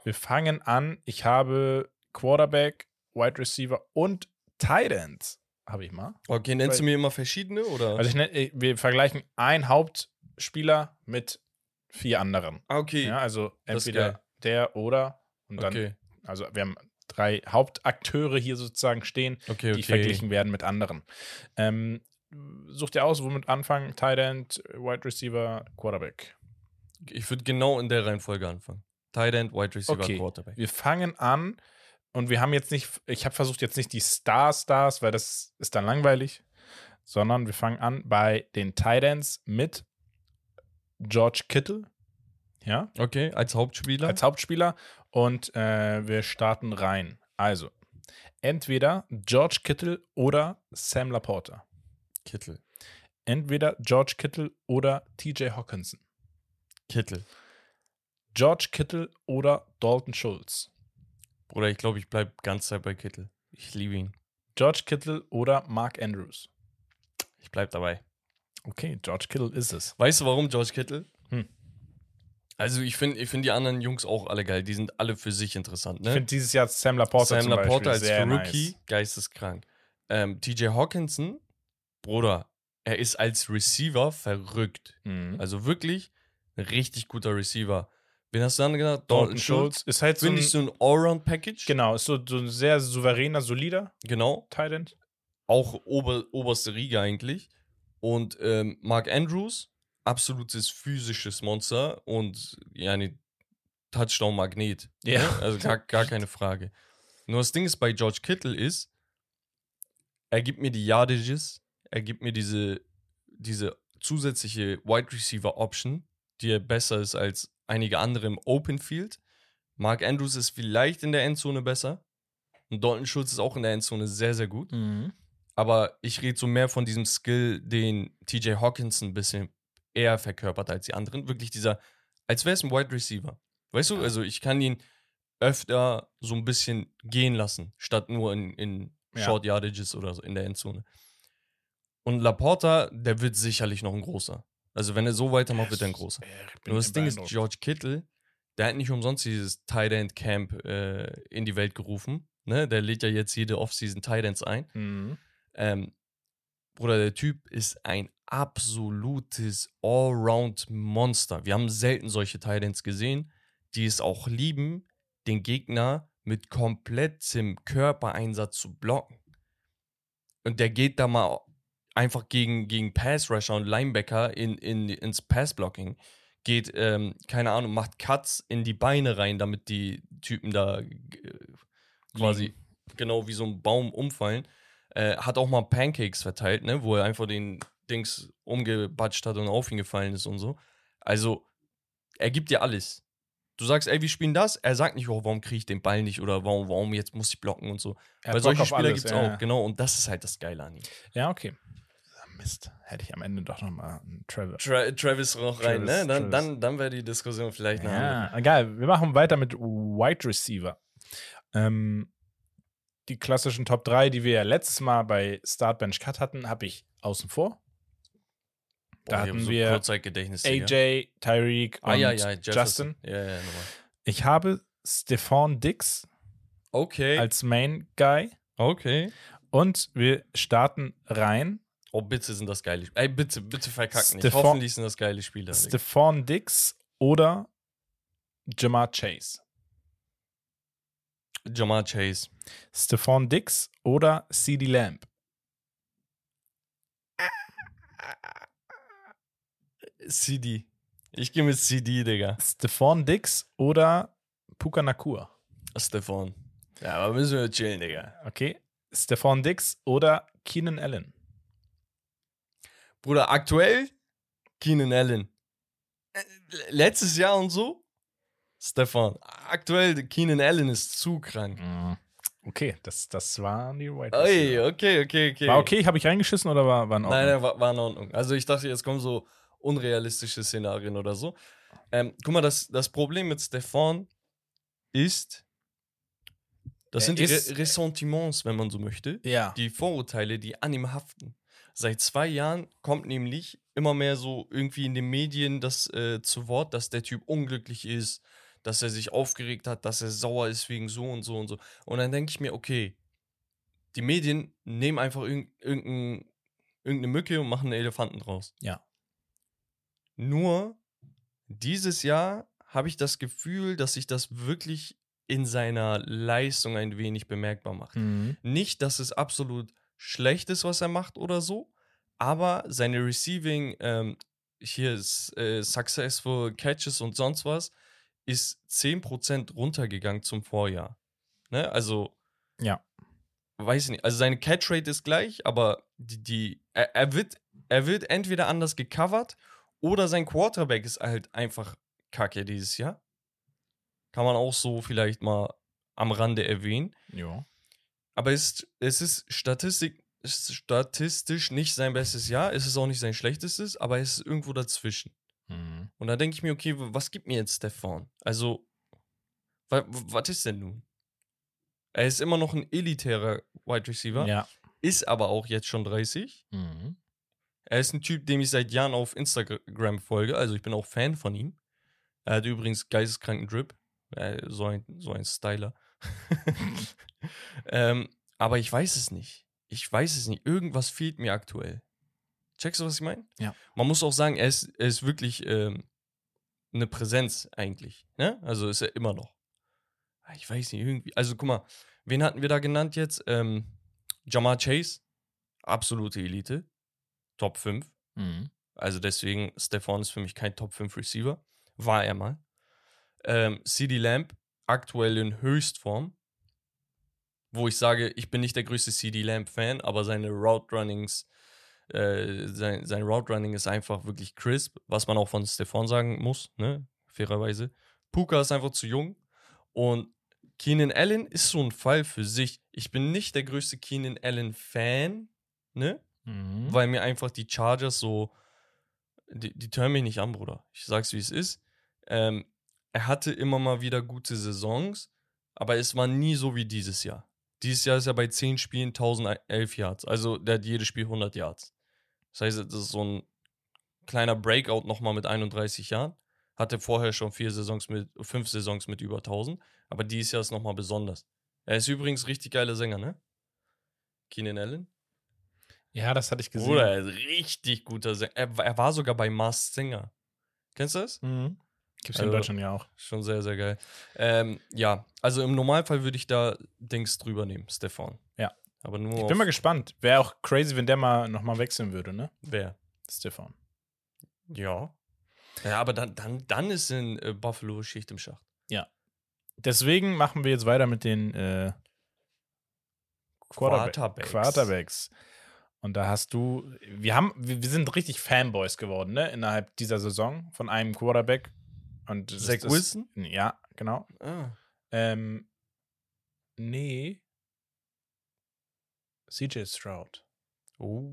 Wir fangen an. Ich habe Quarterback, Wide Receiver und Tight End. Habe ich mal. Okay, nennst du mir immer verschiedene oder? Also ich nenn, wir vergleichen einen Hauptspieler mit vier anderen. ah, okay. Ja, also entweder der oder und dann, okay. also wir haben drei Hauptakteure hier sozusagen stehen, Okay, die okay. verglichen werden mit anderen. Ähm, such dir aus, womit anfangen? Tight End, Wide Receiver, Quarterback. Ich würde genau in der Reihenfolge anfangen. Tight End, Wide Receiver, Okay. Quarterback. Wir fangen an und wir haben jetzt nicht, ich habe versucht jetzt nicht die Star-Stars, weil das ist dann langweilig, sondern wir fangen an bei den Tight Ends mit George Kittle, ja, Okay, als Hauptspieler. als Hauptspieler und äh, wir starten rein. Also, entweder George Kittle oder Sam Laporta. Kittel. Entweder George Kittle oder TJ Hawkinson. Kittel. George Kittle oder Dalton Schultz. Bruder, ich glaube, ich bleibe ganz Zeit bei Kittel. Ich liebe ihn. George Kittle oder Mark Andrews. Ich bleib dabei. Okay, George Kittle ist es. Weißt du, warum George Kittle? Hm. Also, ich finde ich find die anderen Jungs auch alle geil. Die sind alle für sich interessant. Ich Ne? finde dieses Jahr Sam Laporta Sam Laporta als Rookie, nice. geisteskrank. Ähm, TJ Hawkinson, Bruder, er ist als Receiver verrückt. Mhm. Also wirklich ein richtig guter Receiver. Wen hast du dann genannt? Dalton Schultz ist halt so Finde ein, ich so ein Allround-Package. genau, ist so, so ein sehr souveräner, solider Genau. Tight End. Auch ober, oberste Riege eigentlich. Und ähm, Mark Andrews, absolutes physisches Monster und ja, eine Touchdown-Magnet. Ja. Ne? Also gar, gar keine Frage. Nur das Ding ist bei George Kittle ist, er gibt mir die Yardages, er gibt mir diese, diese zusätzliche Wide Receiver Option, die besser ist als einige andere im Open Field. Mark Andrews ist vielleicht in der Endzone besser. Und Dalton Schultz ist auch in der Endzone sehr, sehr gut. Aber ich rede so mehr von diesem Skill, den TJ Hawkinson ein bisschen eher verkörpert als die anderen. Wirklich dieser, als wäre es ein Wide Receiver. Weißt du, Ja. also ich kann ihn öfter so ein bisschen gehen lassen, statt nur in, in Ja. Short Yardages oder so in der Endzone. Und Laporta, der wird sicherlich noch ein großer. Also wenn er so weitermacht, wird er ein großer. Nur das Ding ist, George Kittle, der hat nicht umsonst dieses Tight End Camp äh, in die Welt gerufen. ne? Der lädt ja jetzt jede Offseason Titans ein. Mhm. Ähm, Bruder, der Typ ist ein absolutes Allround-Monster. Wir haben selten solche Titans gesehen, die es auch lieben, den Gegner mit komplettem Körpereinsatz zu blocken. Und der geht da mal einfach gegen, gegen Pass-Rusher und Linebacker in, in, ins Pass-Blocking. Geht, ähm, keine Ahnung, macht Cuts in die Beine rein, damit die Typen da äh, quasi genau wie so ein Baum umfallen. Äh, hat auch mal Pancakes verteilt, ne, wo er einfach den Dings umgebatscht hat und auf ihn gefallen ist und so. Also, er gibt dir alles. Du sagst, ey, wir spielen das. Er sagt nicht, oh, warum kriege ich den Ball nicht oder warum, warum jetzt muss ich blocken und so. Er Weil solche Spieler gibt es ja. auch, genau. Und das ist halt das Geile an ihm. Ja, okay. Mist. Hätte ich am Ende doch noch mal einen Trevor. Tra Travis noch rein, Travis, ne? Dann, Travis. dann, dann wäre die Diskussion vielleicht andere. Ja, egal. Wir machen weiter mit Wide Receiver. Ähm, die klassischen Top 3, die wir ja letztes Mal bei Start Bench Cut hatten, habe ich außen vor. Da Boah, hab hatten so wir. AJ, Tyreek und Ah, ja, ja. Justin. Ja, nochmal. Ich habe Stephon Dix Okay. als Main Guy okay. und wir starten rein. Oh, bitte sind das geile Spiele. Ey, bitte, bitte verkacken nicht. Stephon- Hoffentlich sind das geile Spieler. Digga. Stephon Dix oder Jamar Chase. Jamar Chase. Stephon Dix oder CD Lamb. CD. Ich gehe mit CD, Digga. Stephon Dix oder Puka Nakua. Stefan. Ja, aber müssen wir chillen, Digga. Okay. Stephon Dix oder Keenan Allen. Bruder, aktuell Keenan Allen. Äh, Letztes Jahr und so Stefan. Aktuell Keenan Allen ist zu krank. Okay, das, das waren die White Ey, okay, okay, okay. War okay, habe ich reingeschissen oder war, war in Ordnung? Nein, nein, war, war in Ordnung. Also ich dachte, jetzt kommen so unrealistische Szenarien oder so. Ähm, guck mal, das, das Problem mit Stefan ist, das Er sind die ist- Re Ressentiments, wenn man so möchte. Ja. Die Vorurteile, die an ihm haften. Seit zwei Jahren kommt nämlich immer mehr so irgendwie in den Medien das äh, zu Wort, dass der Typ unglücklich ist, dass er sich aufgeregt hat, dass er sauer ist wegen so und so und so. Und dann denke ich mir, okay, die Medien nehmen einfach irg irgendein, irgendeine Mücke und machen einen Elefanten draus. Ja. Nur dieses Jahr habe ich das Gefühl, dass sich das wirklich in seiner Leistung ein wenig bemerkbar macht. Mhm. Nicht, dass es absolut schlecht ist, was er macht oder so, aber seine Receiving, ähm, hier ist äh, Successful Catches und sonst was, ist 10% runtergegangen zum Vorjahr. Ne? Also, Ja. weiß ich nicht. Also seine Catchrate ist gleich, aber die, die er, er, wird, er wird entweder anders gecovert oder sein Quarterback ist halt einfach kacke dieses Jahr. Kann man auch so vielleicht mal am Rande erwähnen. Ja. Aber es, ist- es ist Statistik, es ist statistisch nicht sein bestes Jahr, es ist auch nicht sein schlechtestes, aber es ist irgendwo dazwischen. Mhm. Und da denke ich mir, okay, was gibt mir jetzt Stefan? Also, was ist denn nun? Er ist immer noch ein elitärer Wide Receiver, Ja. ist aber auch jetzt schon 30. Mhm. Er ist ein Typ, dem ich seit Jahren auf Instagram folge, also ich bin auch Fan von ihm. Er hat übrigens geisteskranken Drip, so, ein, so ein Styler. ähm, aber ich weiß es nicht. Ich weiß es nicht. Irgendwas fehlt mir aktuell. Checkst du, was ich meine? Ja. Man muss auch sagen, er ist, er ist wirklich ähm, eine Präsenz eigentlich. Ne? Also ist er immer noch. Ah, Ich weiß nicht, irgendwie. Also guck mal, wen hatten wir da genannt jetzt? Ähm, Jamar Chase, absolute Elite. Top 5. Mhm. Also deswegen, Stefan ist für mich kein Top 5 Receiver. War er mal. Ähm, CD Lamb, aktuell in Höchstform. Wo ich sage, ich bin nicht der größte CD Lamb-Fan, aber seine Route Runnings, äh, sein, sein Route Running ist einfach wirklich crisp, was man auch von Stefan sagen muss, ne? Fairerweise. Puka ist einfach zu jung. Und Keenan Allen ist so ein Fall für sich. Ich bin nicht der größte Keenan Allen-Fan, ne? Mhm. weil mir einfach die Chargers so, die, die tören mich nicht an, Bruder. Ich sag's, wie es ist. Ähm, er hatte immer mal wieder gute Saisons, aber es war nie so wie dieses Jahr. Dieses Jahr ist er bei 10 Spielen 1011 Yards. Also der hat jedes Spiel 100 Yards. Das heißt, das ist so ein kleiner Breakout nochmal mit 31 Jahren. Hatte vorher schon vier Saisons mit, fünf Saisons mit über 1000. Aber dieses Jahr ist nochmal besonders. Er ist übrigens richtig geiler Sänger, ne? Keenan Allen. Ja, das hatte ich gesehen. Bruder, er ist richtig guter Sänger. Er, er war sogar bei Mars Singer. Kennst du das? Mhm. Gibt's in Also- Deutschland ja auch. Schon sehr, sehr geil. Ähm, ja, also im Normalfall würde ich da Dings drüber nehmen, Stefan. Ja. Aber nur Ich bin mal gespannt. Wäre auch crazy, wenn der mal nochmal wechseln würde, ne? wer. Stefan. Ja. Ja, aber dann, dann, dann ist in äh, Buffalo Schicht im Schacht. Deswegen machen wir jetzt weiter mit den äh, Quarterback- Quarterbacks. Quarterbacks. Und da hast du, wir haben, wir sind richtig Fanboys geworden, ne? Innerhalb dieser Saison von einem Quarterback. Und Zach das- Wilson? Ja, genau. Ah. Ähm, nee. CJ Stroud. Oh,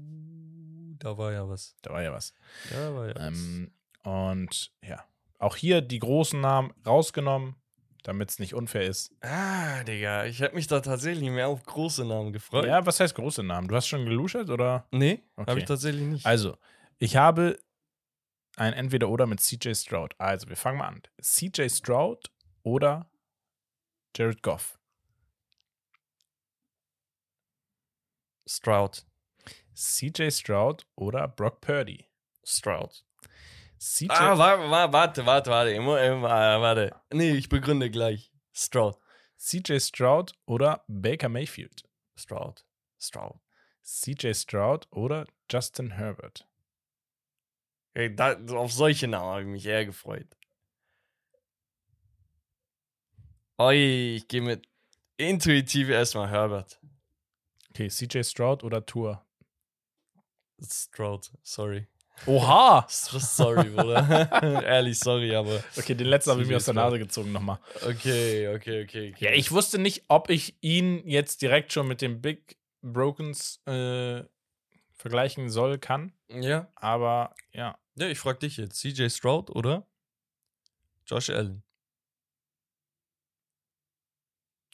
da war ja was. Da war ja was. Da war ja was. Ähm, und ja, auch hier die großen Namen rausgenommen, damit es nicht unfair ist. Ah, Digga, ich hätte mich da tatsächlich mehr auf große Namen gefreut. Ja, was heißt große Namen? Du hast schon geluschert oder? Nee, Okay. habe ich tatsächlich nicht. Also, ich habe ein Entweder-Oder mit CJ Stroud. Also, wir fangen mal an. CJ Stroud oder Jared Goff? Stroud. CJ Stroud oder Brock Purdy? Stroud. CJ Ah, warte, warte, warte, warte. Immer, warte. Nee, ich begründe gleich. Stroud. CJ Stroud oder Baker Mayfield? Stroud. Stroud. CJ Stroud oder Justin Herbert? Da, auf solche Namen habe ich mich eher gefreut. Oi, ich gehe mit intuitiv erstmal Herbert. Okay, CJ Stroud oder Tour? Stroud, sorry. Oha! Sorry, Bruder. Ehrlich, sorry, aber. Okay, den letzten habe ich mir aus der. Nase gezogen nochmal. Okay, okay, okay. okay. Ja, ich wusste nicht, ob ich ihn jetzt direkt schon mit den Big Brokens äh, vergleichen soll, kann. Ja, Aber ja, ja ich frag dich jetzt. CJ Stroud oder Josh Allen?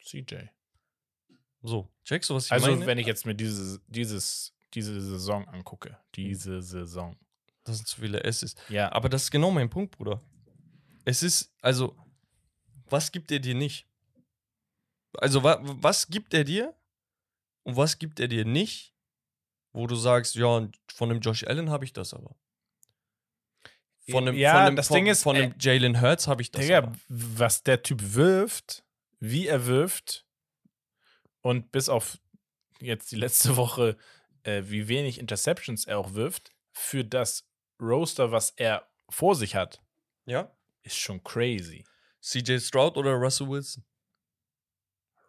CJ. So, checkst du, was ich Also, meine? wenn ich jetzt mir dieses, dieses, diese Saison angucke. Diese Saison. Das sind zu viele S's. Ja, Aber das ist genau mein Punkt, Bruder. Es ist, also, was gibt er dir nicht? Also, wa was gibt er dir und was gibt er dir nicht, wo du sagst, ja, von dem Josh Allen habe ich das aber. Von dem, Ja, von dem, das von, Ding ist, von dem äh, Jalen Hurts habe ich das Digga, was der Typ wirft, wie er wirft und bis auf jetzt die letzte Woche, äh, wie wenig Interceptions er auch wirft, für das Roster, was er vor sich hat, Ja? ist schon crazy. CJ Stroud oder Russell Wilson?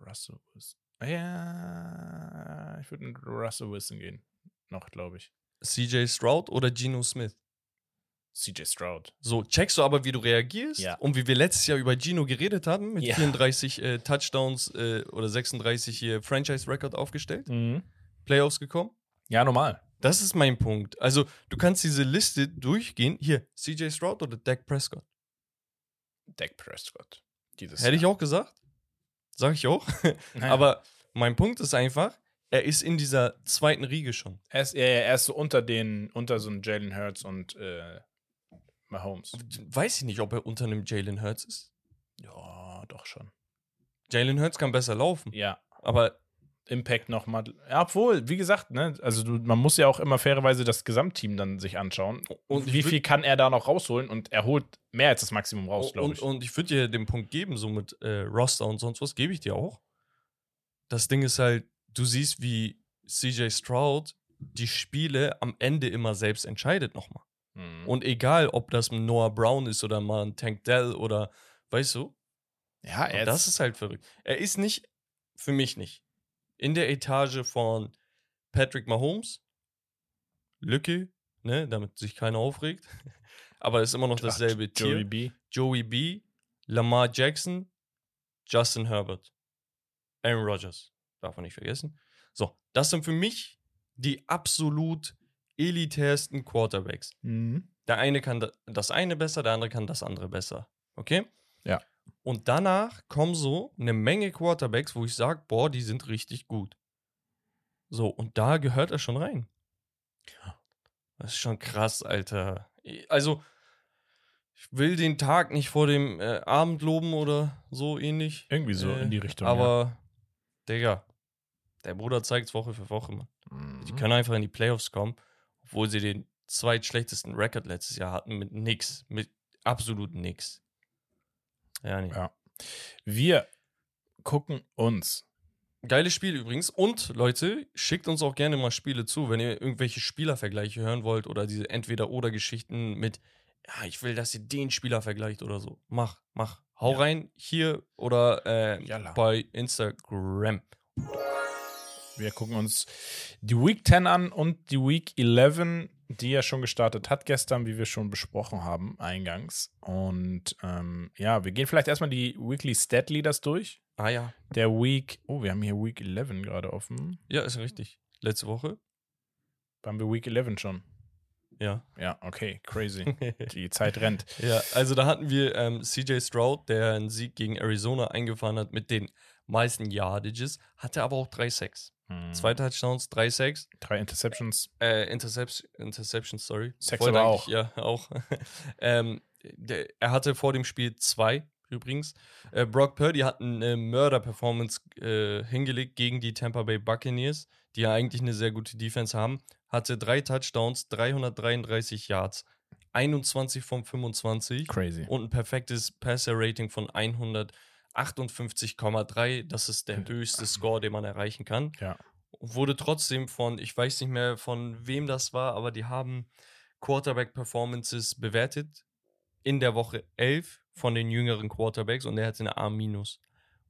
Russell Wilson. Ja, ich würde mit Russell Wilson gehen. Noch, glaube ich. CJ Stroud oder Geno Smith? CJ Stroud. So, checkst du aber, wie du reagierst Ja. und wie wir letztes Jahr über Gino geredet haben, mit Ja. 34 äh, Touchdowns äh, oder 36 hier Franchise-Record aufgestellt, Mhm. Playoffs gekommen. Ja, normal. Das ist mein Punkt. Also, du kannst diese Liste durchgehen. Hier, CJ Stroud oder Dak Prescott? Dak Prescott. Dieses Hätte ich auch gesagt. Sag ich auch. Naja. Aber mein Punkt ist einfach, er ist in dieser zweiten Riege schon. er ist, er, er ist so unter den, unter so einem Jalen Hurts und äh, Mahomes. Weiß ich nicht, ob er unter einem Jalen Hurts ist. Ja, doch schon. Jalen Hurts kann besser laufen. Ja, Aber Impact nochmal. Ja, obwohl, wie gesagt, ne, also du, man muss ja auch immer fairerweise das Gesamtteam dann sich anschauen. Und wie viel kann er da noch rausholen? Und er holt mehr als das Maximum raus, glaube und, ich. und ich würde dir den Punkt geben, so mit äh, Roster und sonst was, gebe ich dir auch. Das Ding ist halt, du siehst, wie CJ Stroud die Spiele am Ende immer selbst entscheidet nochmal. Mhm. Und egal, ob das ein Noah Brown ist oder mal ein Tank Dell oder, weißt du, ja, und das ist halt verrückt. Er ist nicht, für mich nicht, in der Etage von Patrick Mahomes, Lücke, ne, damit sich keiner aufregt, aber ist immer noch dasselbe Tier. Joey B. Joey B., Lamar Jackson, Justin Herbert, Aaron Rodgers. Darf man nicht vergessen. So, das sind für mich die absolut elitärsten Quarterbacks. Mhm. Der eine kann da- das eine besser, der andere kann das andere besser. Okay? Ja. Und danach kommen so eine Menge Quarterbacks, wo ich sage, boah, die sind richtig gut. So, und da gehört er schon rein. Das ist schon krass, Alter. Also, ich will den Tag nicht vor dem äh, Abend loben oder so ähnlich. Irgendwie so Äh, in die Richtung. Aber Digga, der Bruder zeigt Woche für Woche, Mann. Die Mhm. können einfach in die Playoffs kommen, obwohl sie den zweitschlechtesten Rekord letztes Jahr hatten mit nix, mit absolut nix. Ja, nee. Ja. Wir gucken uns. Geiles Spiel übrigens. Und Leute, schickt uns auch gerne mal Spiele zu, wenn ihr irgendwelche Spielervergleiche hören wollt oder diese Entweder-Oder-Geschichten mit, ja, ich will, dass ihr den Spieler vergleicht oder so. Mach, mach. Hau Ja. rein hier oder äh, bei Instagram. Wir gucken uns die Week 10 an und die Week 11, die ja schon gestartet hat gestern, wie wir schon besprochen haben, eingangs. Und ähm, ja, wir gehen vielleicht erstmal die Weekly Stat Leaders durch. Ah ja. Der Week, oh, wir haben hier Week 11 gerade offen. Ja, ist richtig. Letzte Woche. Haben wir Week 11 schon? Ja. Ja, okay, crazy. Die Zeit rennt. Ja, also da hatten wir ähm, CJ Stroud, der einen Sieg gegen Arizona eingefahren hat mit den meisten Yardages, hatte aber auch drei Sacks. Hm. Zwei Touchdowns, drei Sacks. Drei Interceptions. Äh, Intercept Interceptions, sorry. Sacks aber auch. Ja, auch. ähm, der, er hatte vor dem Spiel zwei, übrigens. Äh, Brock Purdy hat eine Mörder-Performance äh, hingelegt gegen die Tampa Bay Buccaneers, die ja eigentlich eine sehr gute Defense haben. Hatte drei Touchdowns, 333 Yards, 21 von 25 Crazy. und ein perfektes Passer-Rating von 158,3. Das ist der höchste Score, den man erreichen kann. Ja. Wurde trotzdem von, ich weiß nicht mehr von wem das war, aber die haben Quarterback-Performances bewertet in der Woche 11 von den jüngeren Quarterbacks und er hatte eine A-.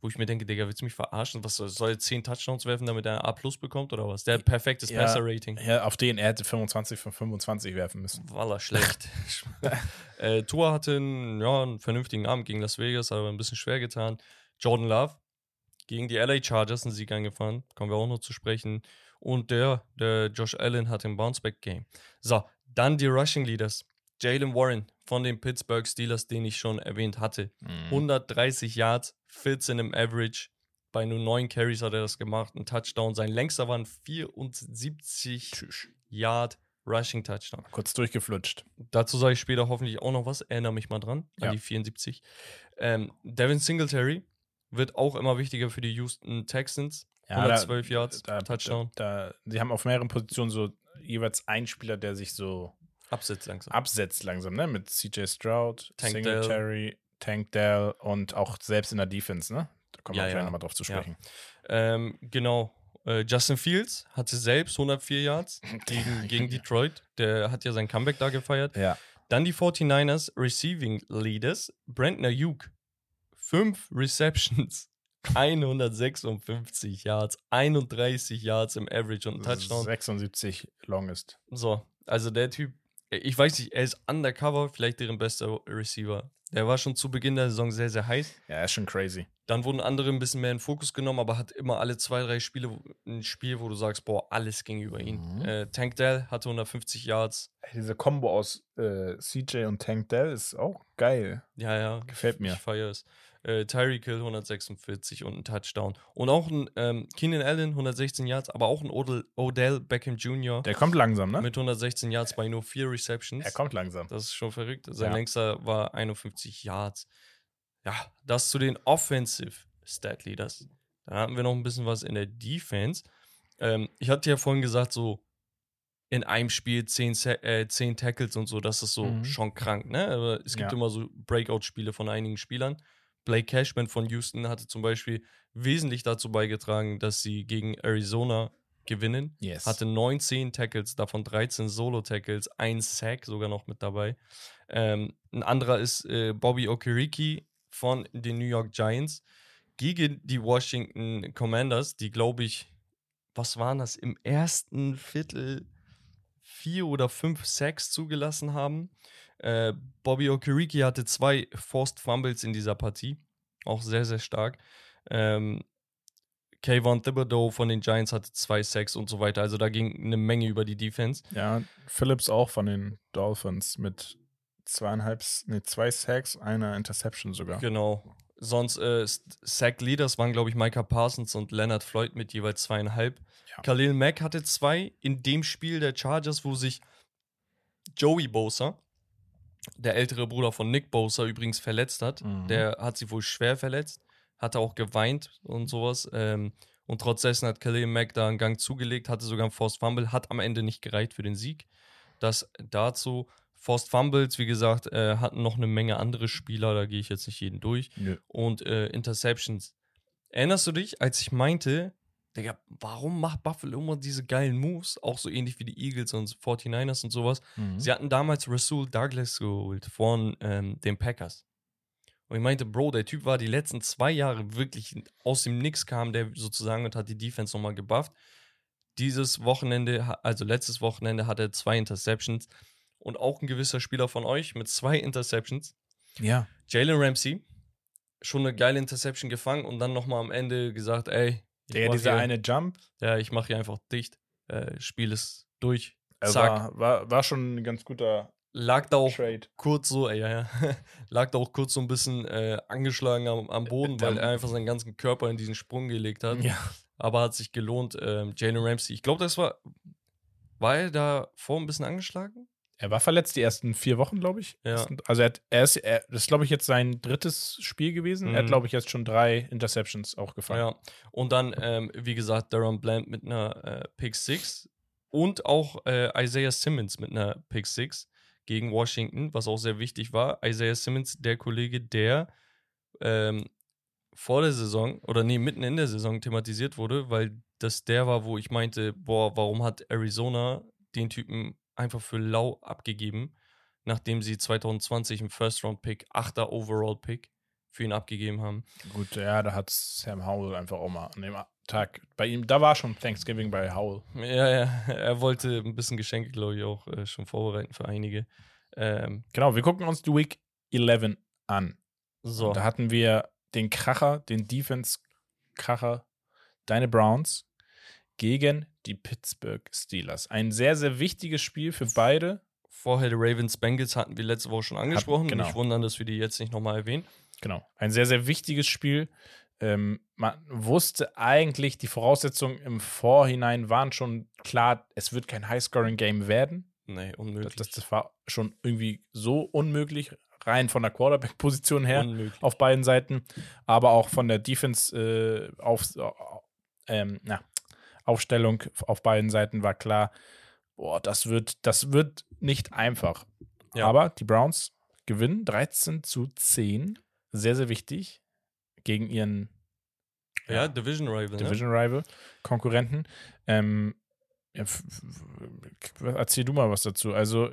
Wo ich mir denke, Digga, willst du mich verarschen? Was soll, er 10 Touchdowns werfen, damit er ein A plus bekommt oder was? Der hat perfektes Ja. Passer-Rating. Ja, auf den er hätte 25 von 25 werfen müssen. War er schlecht. äh, Tua hatte einen, ja, einen vernünftigen Abend gegen Las Vegas, aber ein bisschen schwer getan. Jordan Love gegen die LA Chargers einen Sieg eingefahren. Kommen wir auch noch zu sprechen. Und der, der Josh Allen hat ein Bounceback-Game. So, dann die Rushing Leaders. Jalen Warren von den Pittsburgh Steelers, den ich schon erwähnt hatte. Mhm. 130 Yards, 14 im Average. Bei nur 9 Carries hat er das gemacht. Ein Touchdown. Sein längster war ein 74 Tschüss. Yard Rushing Touchdown. Kurz durchgeflutscht. Dazu sage ich später hoffentlich auch noch was. Erinnere mich mal dran, an Ja. die 74. Ähm, Devin Singletary wird auch immer wichtiger für die Houston Texans. 112 Yards, Touchdown. Da, sie haben auf mehreren Positionen so jeweils einen Spieler, der sich so Absitz langsam. absetzt langsam, ne? Mit CJ Stroud, Tank Singletary, Tank Dell und auch selbst in der Defense, ne? Da kommen Ja, wir gleich ja. nochmal drauf zu Ja. sprechen. Ähm, genau. Äh, Justin Fields hatte selbst 104 Yards gegen, gegen Detroit. Der hat ja sein Comeback da gefeiert. Ja. Dann die 49ers Receiving Leaders. Brandon Ayuk. Fünf Receptions. 156 Yards, 31 Yards im Average und ein Touchdown. 76 Longest. So, also der Typ, ich weiß nicht, er ist undercover, vielleicht deren bester Receiver. Der war schon zu Beginn der Saison sehr, sehr heiß. Ja, ist schon crazy. Dann wurden andere ein bisschen mehr in Fokus genommen, aber hat immer alle zwei, drei Spiele ein Spiel, wo du sagst, boah, alles ging über ihn. Mhm. Äh, Tank Dell hatte 150 Yards. Diese Kombo aus äh, CJ und Tank Dell ist auch geil. Ja, ja. Gefällt mir. Ich feiere es. Äh, Tyreek Hill 146 und ein Touchdown. Und auch ein ähm, Keenan Allen 116 Yards, aber auch ein Odell, Odell Beckham Jr. Der kommt langsam, ne? mit 116 Yards bei nur vier Receptions. Er kommt langsam. Das ist schon verrückt. Sein Ja. längster war 51 Yards. Ja, das zu den Offensive Stat Leaders. Dann hatten wir noch ein bisschen was in der Defense. Ähm, ich hatte ja vorhin gesagt, so in einem Spiel 10, Sa äh, 10 Tackles und so, das ist so Mhm. schon krank, ne? Aber es gibt Ja. immer so Breakout-Spiele von einigen Spielern. Blake Cashman von Houston hatte zum Beispiel wesentlich dazu beigetragen, dass sie gegen Arizona gewinnen. Yes. Hatte 19 Tackles, davon 13 Solo-Tackles, ein Sack sogar noch mit dabei. Ähm, ein anderer ist äh, Bobby Okereke von den New York Giants gegen die Washington Commanders, die, glaube ich, was waren das, im ersten Viertel vier oder fünf Sacks zugelassen haben. Äh, Bobby Okereke hatte zwei Forced Fumbles in dieser Partie. Auch sehr, sehr stark. Ähm, Kayvon Thibodeau von den Giants hatte zwei Sacks und so weiter. Also da ging eine Menge über die Defense. Ja, Phillips auch von den Dolphins mit zweieinhalb, nee, zwei Sacks, einer Interception sogar. Genau. Sonst äh, Sack Leaders waren, glaube ich, Micah Parsons und Leonard Floyd mit jeweils zweieinhalb. Ja. Khalil Mack hatte zwei in dem Spiel der Chargers, wo sich Joey Bosa, der ältere Bruder von Nick Bosa, übrigens verletzt hat. Mhm. Der hat sich wohl schwer verletzt, hatte auch geweint und sowas. Ähm, Und trotz dessen hat Khalil Mack da einen Gang zugelegt, hatte sogar einen Forced Fumble, hat am Ende nicht gereicht für den Sieg. Das dazu. Forced Fumbles, wie gesagt, äh, hatten noch eine Menge andere Spieler, da gehe ich jetzt nicht jeden durch. Nö. Und äh, Interceptions. Erinnerst du dich, als ich meinte, Digga, warum macht Buffalo immer diese geilen Moves? Auch so ähnlich wie die Eagles und 49ers und sowas. Mhm. Sie hatten damals Rasul Douglas geholt von ähm, den Packers. Und ich meinte, Bro, der Typ war die letzten zwei Jahre wirklich aus dem Nix kam, der sozusagen und hat die Defense nochmal gebufft. Dieses Wochenende, also letztes Wochenende, hat er zwei Interceptions und auch ein gewisser Spieler von euch mit zwei Interceptions. Ja. Jalen Ramsey, schon eine geile Interception gefangen und dann nochmal am Ende gesagt, ey, mach dieser hier- eine Jump ja, ich mache hier einfach dicht. Äh, Spiel ist durch. äh, Zack. war, war, war schon ein ganz guter Lag da auch Trade. kurz so, äh, ja, ja, lag da auch kurz so ein bisschen äh, angeschlagen am, am Boden, weil Der- er einfach seinen ganzen Körper in diesen Sprung gelegt hat. Ja. Aber hat sich gelohnt. Ähm, Jalen Ramsey, ich glaube, das war, war er da vor ein bisschen angeschlagen? Er war verletzt die ersten vier Wochen, glaube ich. Ja. Also er, hat, er ist, er, das ist, glaube ich, jetzt sein drittes Spiel gewesen. Er hat, Mhm. glaube ich, jetzt schon drei Interceptions auch gefangen. Ja. Und dann, ähm, wie gesagt, Darren Bland mit einer äh, Pick 6 und auch äh, Isaiah Simmons mit einer Pick 6 gegen Washington, was auch sehr wichtig war. Isaiah Simmons, der Kollege, der ähm, vor der Saison oder nee, mitten in der Saison thematisiert wurde, weil das der war, wo ich meinte, boah, warum hat Arizona den Typen einfach für lau abgegeben, nachdem sie 2020 im First-Round-Pick, 8. Overall-Pick für ihn abgegeben haben. Gut, ja, da hat Sam Howell einfach auch mal an dem Tag bei ihm, da war schon Thanksgiving bei Howell. Ja, ja, er wollte ein bisschen Geschenke, glaube ich, auch äh, schon vorbereiten für einige. Ähm, Genau, wir gucken uns die Week 11 an. so, Da hatten wir den Kracher, den Defense-Kracher, deine Browns gegen die Pittsburgh Steelers. Ein sehr, sehr wichtiges Spiel für beide. vorher die Ravens Bengals hatten wir letzte Woche schon angesprochen. genau. Nicht wundern, dass wir die jetzt nicht nochmal erwähnen. Genau. Ein sehr, sehr wichtiges Spiel. Ähm, man wusste eigentlich, die Voraussetzungen im Vorhinein waren schon klar, es wird kein High-Scoring-Game werden. Nee, unmöglich. das, das war schon irgendwie so unmöglich, rein von der Quarterback-Position her. unmöglich. auf beiden Seiten, aber auch von der Defense äh, auf, ähm, na, Aufstellung auf beiden Seiten war klar, boah, das wird, das wird nicht einfach. Ja. Aber die Browns gewinnen 13 zu 10, sehr, sehr wichtig, gegen ihren Ja, Division Rival. ne? Division Rival, Konkurrenten. Ähm, ja, erzähl du mal was dazu. Also,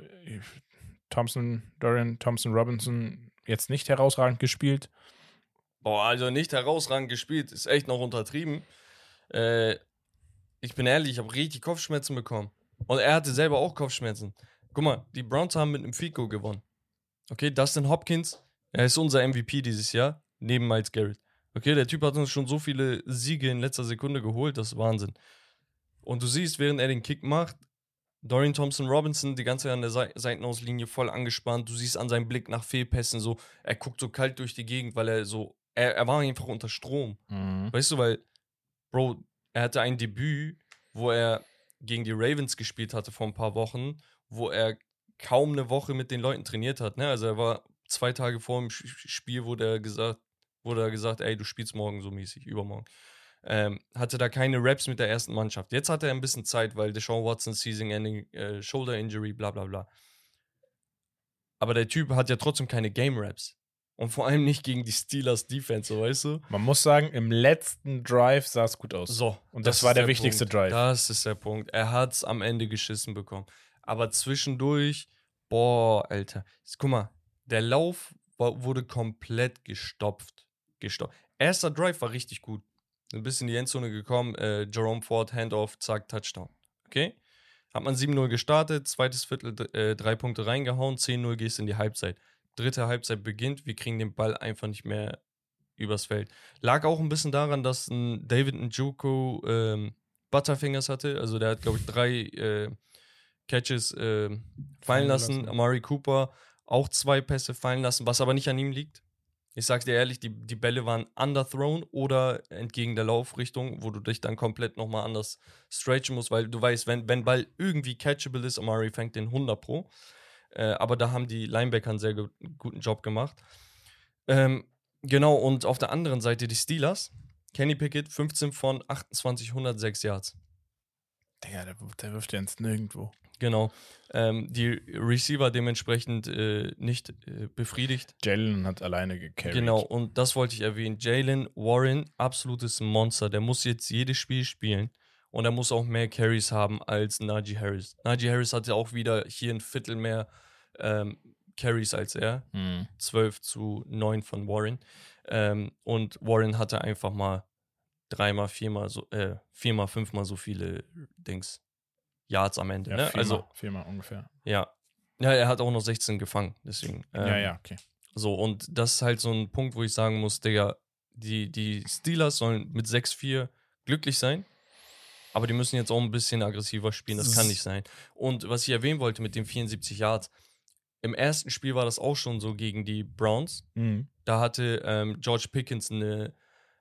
Thompson, Dorian Thompson Robinson jetzt nicht herausragend gespielt. Boah, also nicht herausragend gespielt. Ist echt noch untertrieben. Äh, ich bin ehrlich, ich habe richtig Kopfschmerzen bekommen. Und er hatte selber auch Kopfschmerzen. Guck mal, die Browns haben mit einem Fico gewonnen. Okay, Dustin Hopkins, er ist unser MVP dieses Jahr, neben Miles Garrett. Okay, der Typ hat uns schon so viele Siege in letzter Sekunde geholt, das ist Wahnsinn. Und du siehst, während er den Kick macht, Dorian Thompson Robinson die ganze Zeit an der Sei- Seitenauslinie voll angespannt. Du siehst an seinem Blick nach Fehlpässen so, er guckt so kalt durch die Gegend, weil er so, er, er war einfach unter Strom. Weißt du, weil, Bro, er hatte ein Debüt, wo er gegen die Ravens gespielt hatte vor ein paar Wochen, wo er kaum eine Woche mit den Leuten trainiert hat. Ne? Also er war zwei Tage vor dem Spiel, wurde er gesagt, wurde er gesagt, ey, du spielst morgen so mäßig, übermorgen. Ähm, hatte da keine Raps mit der ersten Mannschaft. Jetzt hat er ein bisschen Zeit, weil Deshaun Watson Season-Ending, äh, Shoulder Injury, bla bla bla. Aber der Typ hat ja trotzdem keine Game Raps. Und vor allem nicht gegen die Steelers Defense, so weißt du? Man muss sagen, im letzten Drive sah es gut aus. So. Und das war ist der wichtigste Punkt. Drive. Das ist der Punkt. Er hat es am Ende geschissen bekommen. Aber zwischendurch, boah, Alter. Guck mal, der Lauf war, wurde komplett gestopft. Gestopft. Erster Drive war richtig gut. Ein bisschen in die Endzone gekommen, äh, Jerome Ford, Handoff, zack, Touchdown. Okay? Hat man 7-0 gestartet, zweites Viertel, äh, drei Punkte reingehauen, 10-0 gehst in die Halbzeit. Dritte Halbzeit beginnt, wir kriegen den Ball einfach nicht mehr übers Feld. Lag auch ein bisschen daran, dass ein David Njoku ähm, Butterfingers hatte. Also der hat, glaube ich, drei äh, Catches äh, fallen lassen. Amari Cooper auch zwei Pässe fallen lassen, was aber nicht an ihm liegt. Ich sag dir ehrlich, die, die Bälle waren underthrown oder entgegen der Laufrichtung, wo du dich dann komplett nochmal anders stretchen musst, weil du weißt, wenn, wenn Ball irgendwie catchable ist, Amari fängt den 100 pro. Äh, aber da haben die Linebacker einen sehr gu guten Job gemacht. Ähm, genau, und auf der anderen Seite die Steelers. Kenny Pickett 15 von 28, 106 Yards. Digga, der, der wirft ja ins Nirgendwo. Genau. Ähm, die Receiver dementsprechend äh, nicht äh, befriedigt. Jalen hat alleine gecarried. Genau, und das wollte ich erwähnen. Jalen Warren, absolutes Monster. Der muss jetzt jedes Spiel spielen. Und er muss auch mehr Carries haben als Najee Harris. Najee Harris hatte auch wieder hier ein Viertel mehr ähm, Carries als er. Hm. 12 zu 9 von Warren. Ähm, und Warren hatte einfach mal dreimal, viermal so, äh, viermal, fünfmal so viele Dings. Yards am Ende. Ja, ne? viermal, Also, viermal ungefähr. ja. Ja, er hat auch noch 16 gefangen, deswegen. ja, ähm, ja, okay. So, und das ist halt so ein Punkt, wo ich sagen muss, Digga, die, die Steelers sollen mit 6-4 glücklich sein, aber die müssen jetzt auch ein bisschen aggressiver spielen, das kann nicht sein. Und was ich erwähnen wollte mit den 74 Yards, im ersten Spiel war das auch schon so gegen die Browns. Mhm. Da hatte ähm, George Pickens eine,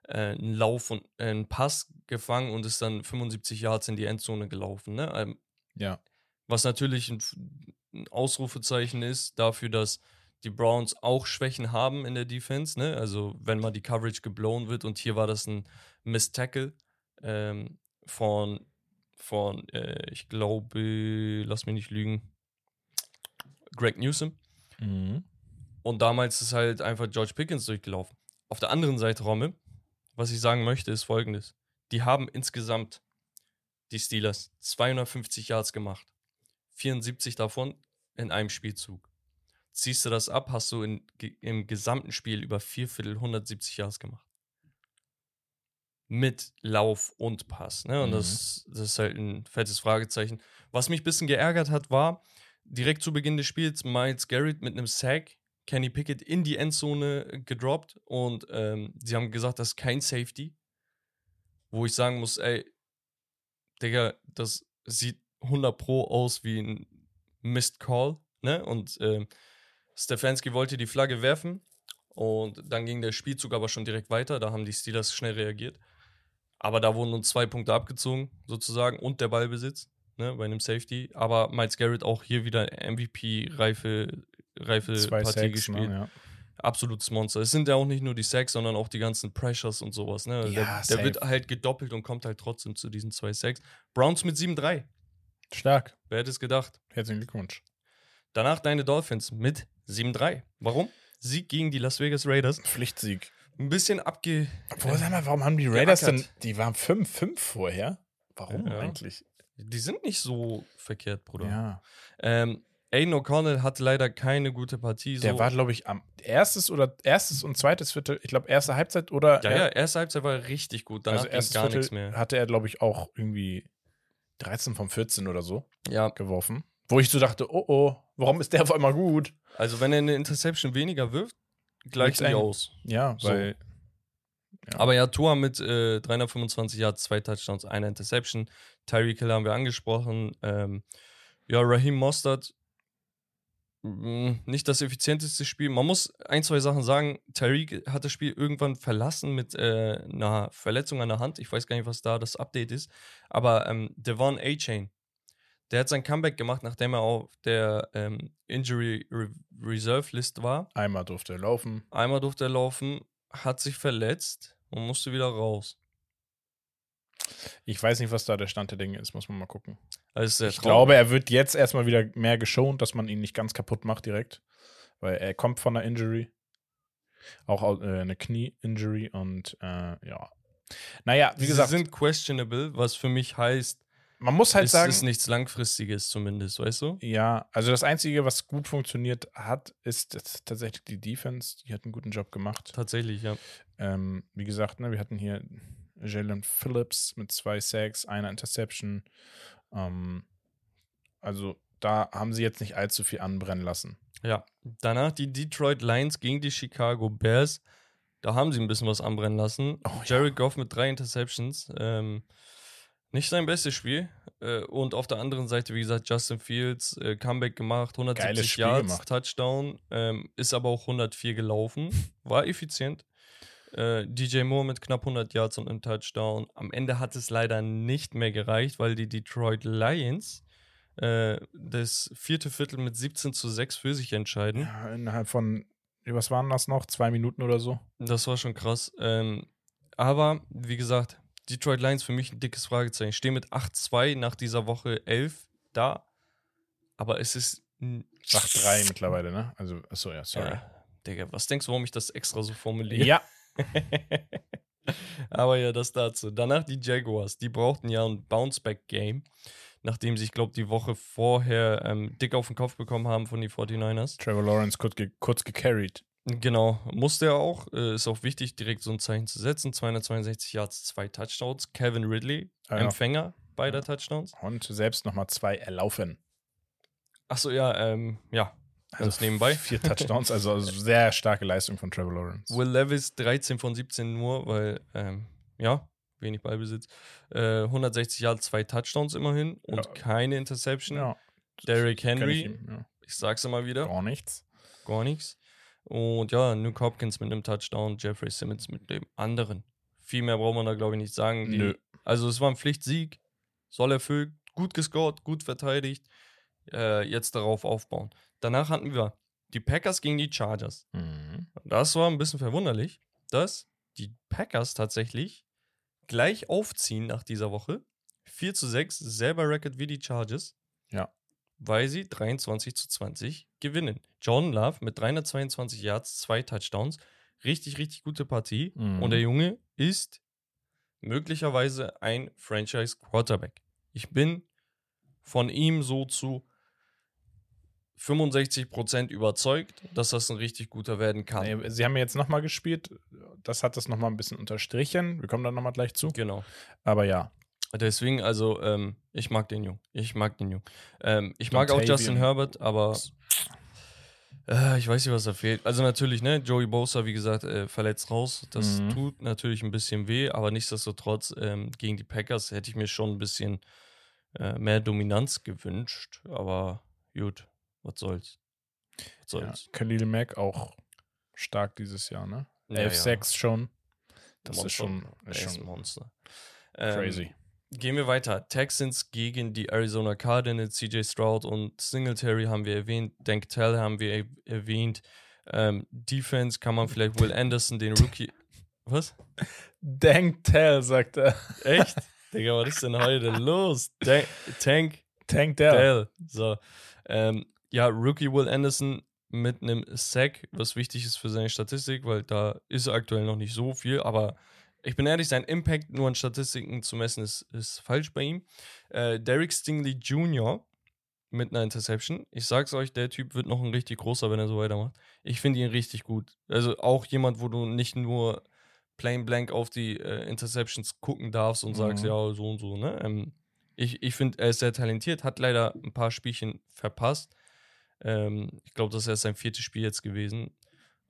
äh, einen Lauf und äh, einen Pass gefangen und ist dann 75 Yards in die Endzone gelaufen. Ne? Ähm, Ja. was natürlich ein, ein Ausrufezeichen ist dafür, dass die Browns auch Schwächen haben in der Defense. Ne? Also wenn mal die Coverage geblown wird und hier war das ein Miss Tackle ähm, von, von äh, ich glaube, lass mich nicht lügen, Greg Newsom. Mhm. Und damals ist halt einfach George Pickens durchgelaufen. Auf der anderen Seite, Romme, was ich sagen möchte, ist folgendes. Die haben insgesamt, die Steelers, 250 Yards gemacht. 74 davon in einem Spielzug. Ziehst du das ab, hast du in, im gesamten Spiel über vier Viertel 170 Yards gemacht. Mit Lauf und Pass. Ne? Und Mhm. das, das ist halt ein fettes Fragezeichen. Was mich ein bisschen geärgert hat, war, direkt zu Beginn des Spiels Miles Garrett mit einem Sack Kenny Pickett in die Endzone gedroppt und ähm, sie haben gesagt, das ist kein Safety. Wo ich sagen muss, ey, Digga, das sieht 100 Pro aus wie ein Missed Call, ne? Und ähm, Stefanski wollte die Flagge werfen und dann ging der Spielzug aber schon direkt weiter. Da haben die Steelers schnell reagiert. Aber da wurden uns zwei Punkte abgezogen, sozusagen, und der Ballbesitz, ne, bei einem Safety. Aber Miles Garrett auch hier wieder MVP-reife reife Partie Sacks, gespielt. ne? ja. Absolutes Monster. Es sind ja auch nicht nur die Sacks, sondern auch die ganzen Pressures und sowas. Ne? Ja, der der wird halt gedoppelt und kommt halt trotzdem zu diesen zwei Sacks. Browns mit 7-3. Stark. Wer hätte es gedacht? Herzlichen Glückwunsch. Danach deine Dolphins mit 7-3. Warum? Sieg gegen die Las Vegas Raiders. Pflichtsieg. Ein bisschen abge. Obwohl, sag mal, warum haben die Raiders denn, die waren 5-5 vorher? Warum Ja. eigentlich? Die sind nicht so verkehrt, Bruder. Ja. Ähm, Aiden O'Connell hatte leider keine gute Partie. So. Der war, glaube ich, am erstes oder erstes und zweites Viertel, ich glaube, erste Halbzeit oder ja, ja, erste Halbzeit war richtig gut. Danach also ging erstes gar Viertel nichts mehr. hatte er, glaube ich, auch irgendwie 13 von 14 oder so Ja, geworfen. Wo ich so dachte, oh oh, warum ist der auf einmal gut? also wenn er eine Interception weniger wirft, die eng. aus. Ja, So. weil Aber ja, Tua mit äh, 325 Yards, zwei Touchdowns, eine Interception. Tyreek Hill haben wir angesprochen. Ähm, ja, Raheem Mostert, mh, nicht das effizienteste Spiel. Man muss ein, zwei Sachen sagen. Tyreek hat das Spiel irgendwann verlassen mit äh, einer Verletzung an der Hand. Ich weiß gar nicht, was da das Update ist. Aber ähm, Devon A-Chain, der hat sein Comeback gemacht, nachdem er auf der ähm, Injury Re Reserve List war. einmal durfte er laufen. Einmal durfte er laufen, hat sich verletzt und musste wieder raus. Ich weiß nicht, was da der Stand der Dinge ist, muss man mal gucken. Also Ich glaube, er wird jetzt erstmal wieder mehr geschont, dass man ihn nicht ganz kaputt macht direkt. Weil er kommt von einer Injury. Auch äh, eine Knie-Injury und äh, ja. Naja, wie wie gesagt, gesagt, sind questionable, was für mich heißt, man muss halt es sagen, ist nichts Langfristiges zumindest, weißt du? ja, also das Einzige, was gut funktioniert hat, ist jetzt tatsächlich die Defense. Die hat einen guten Job gemacht. Tatsächlich, ja. Ähm, wie gesagt, ne, wir hatten hier Jalen Phillips mit zwei Sacks, einer Interception. Ähm, also da haben sie jetzt nicht allzu viel anbrennen lassen. Ja. Danach die Detroit Lions gegen die Chicago Bears. Da haben sie ein bisschen was anbrennen lassen. Oh, ja. Jared Goff mit drei Interceptions. Ähm, nicht sein bestes Spiel. Äh, und auf der anderen Seite, wie gesagt, Justin Fields, äh, Comeback gemacht, 170 Geiles Spiel Yards, gemacht. Touchdown, ähm, ist aber auch 104 gelaufen, war effizient. Äh, DJ Moore mit knapp 100 Yards und einem Touchdown. Am Ende hat es leider nicht mehr gereicht, weil die Detroit Lions das vierte Viertel mit 17 zu 6 für sich entscheiden. Ja, innerhalb von, was waren das noch? Zwei Minuten oder so? Das war schon krass. Ähm, aber wie gesagt, Detroit Lions für mich ein dickes Fragezeichen. Ich stehe mit 8-2 nach dieser Woche 11 da. Aber es ist. n- 8-3 mittlerweile, ne? Also, achso, ja, sorry. Ja, Digga, was denkst du, warum ich das extra so formuliere? Ja, Aber ja, das dazu. Danach die Jaguars. Die brauchten ja ein Bounce-Back-Game, nachdem sie, ich glaube, die Woche vorher ähm, dick auf den Kopf bekommen haben von den 49ers. Trevor Lawrence kurz, ge kurz gecarried. Genau, musste er auch. Äh, ist auch wichtig, direkt so ein Zeichen zu setzen. 262 Yards, zwei Touchdowns. Kevin Ridley, Ah, ja. Empfänger beider Touchdowns. Und selbst nochmal zwei erlaufen. Achso, ja, ähm, ja, ganz nebenbei. Vier Touchdowns, also sehr starke Leistung von Trevor Lawrence. Will Levis 13 von 17 nur, weil, ähm, ja, wenig Ballbesitz. Äh, 160 Yards, zwei Touchdowns immerhin und Ja. keine Interception. Ja, Derrick Henry, ich ihm, ja. ich sag's immer wieder, Gar nichts. gar nichts. Und ja, Nuke Hopkins mit einem Touchdown, Jeffrey Simmons mit dem anderen. Viel mehr braucht man da, glaube ich, nicht sagen. Die, Nö. Also es war ein Pflichtsieg, soll erfüllt, gut gescored, gut verteidigt. Äh, jetzt darauf aufbauen. Danach hatten wir die Packers gegen die Chargers. Mhm. Das war ein bisschen verwunderlich, dass die Packers tatsächlich gleich aufziehen nach dieser Woche. 4 zu 6, selber Record wie die Chargers. Ja. Weil sie 23 zu 20 gewinnen. John Love mit 322 Yards, zwei Touchdowns. Richtig, richtig gute Partie. Mhm. Und der Junge ist möglicherweise ein Franchise Quarterback. Ich bin von ihm so zu 65% überzeugt, dass das ein richtig guter werden kann. Sie haben ja jetzt nochmal gespielt. Das hat das nochmal ein bisschen unterstrichen. Wir kommen dann nochmal gleich zu. Genau. Aber ja. Deswegen, also, ähm, ich mag den Jungen. Ich mag den Jungen. Ähm, ich mag auch Dontavian. Justin Herbert, aber äh, ich weiß nicht, was da fehlt. Also natürlich, ne, Joey Bosa, wie gesagt, äh, verletzt raus. Das Mhm. tut natürlich ein bisschen weh, aber nichtsdestotrotz, ähm, gegen die Packers hätte ich mir schon ein bisschen äh, mehr Dominanz gewünscht. Aber gut, was soll's. Was ja. soll's. Khalil Mack auch stark dieses Jahr, ne? Ja, 11-6 schon. Das Monster. ist schon, ist schon Monster. Ähm, crazy. Gehen wir weiter. Texans gegen die Arizona Cardinals, CJ Stroud und Singletary haben wir erwähnt. Dank Tell haben wir er erwähnt. Ähm, Defense kann man vielleicht Will Anderson, den Rookie. Was? Dank Tell, sagt er. Echt? Digga, was ist denn heute los? Dan Tank Tank Dell. Dell. So. Ähm, ja, Rookie Will Anderson mit einem Sack, was wichtig ist für seine Statistik, weil da ist aktuell noch nicht so viel, aber ich bin ehrlich, sein Impact nur an Statistiken zu messen ist, ist falsch bei ihm. Äh, Derek Stingley Jr. mit einer Interception. Ich sag's euch, der Typ wird noch ein richtig großer, wenn er so weitermacht. Ich finde ihn richtig gut. Also auch jemand, wo du nicht nur plain blank auf die äh, Interceptions gucken darfst und sagst, Mhm. ja, so und so, ne? Ähm, ich ich finde, er ist sehr talentiert, hat leider ein paar Spielchen verpasst. Ähm, ich glaube, das ist erst sein viertes Spiel jetzt gewesen.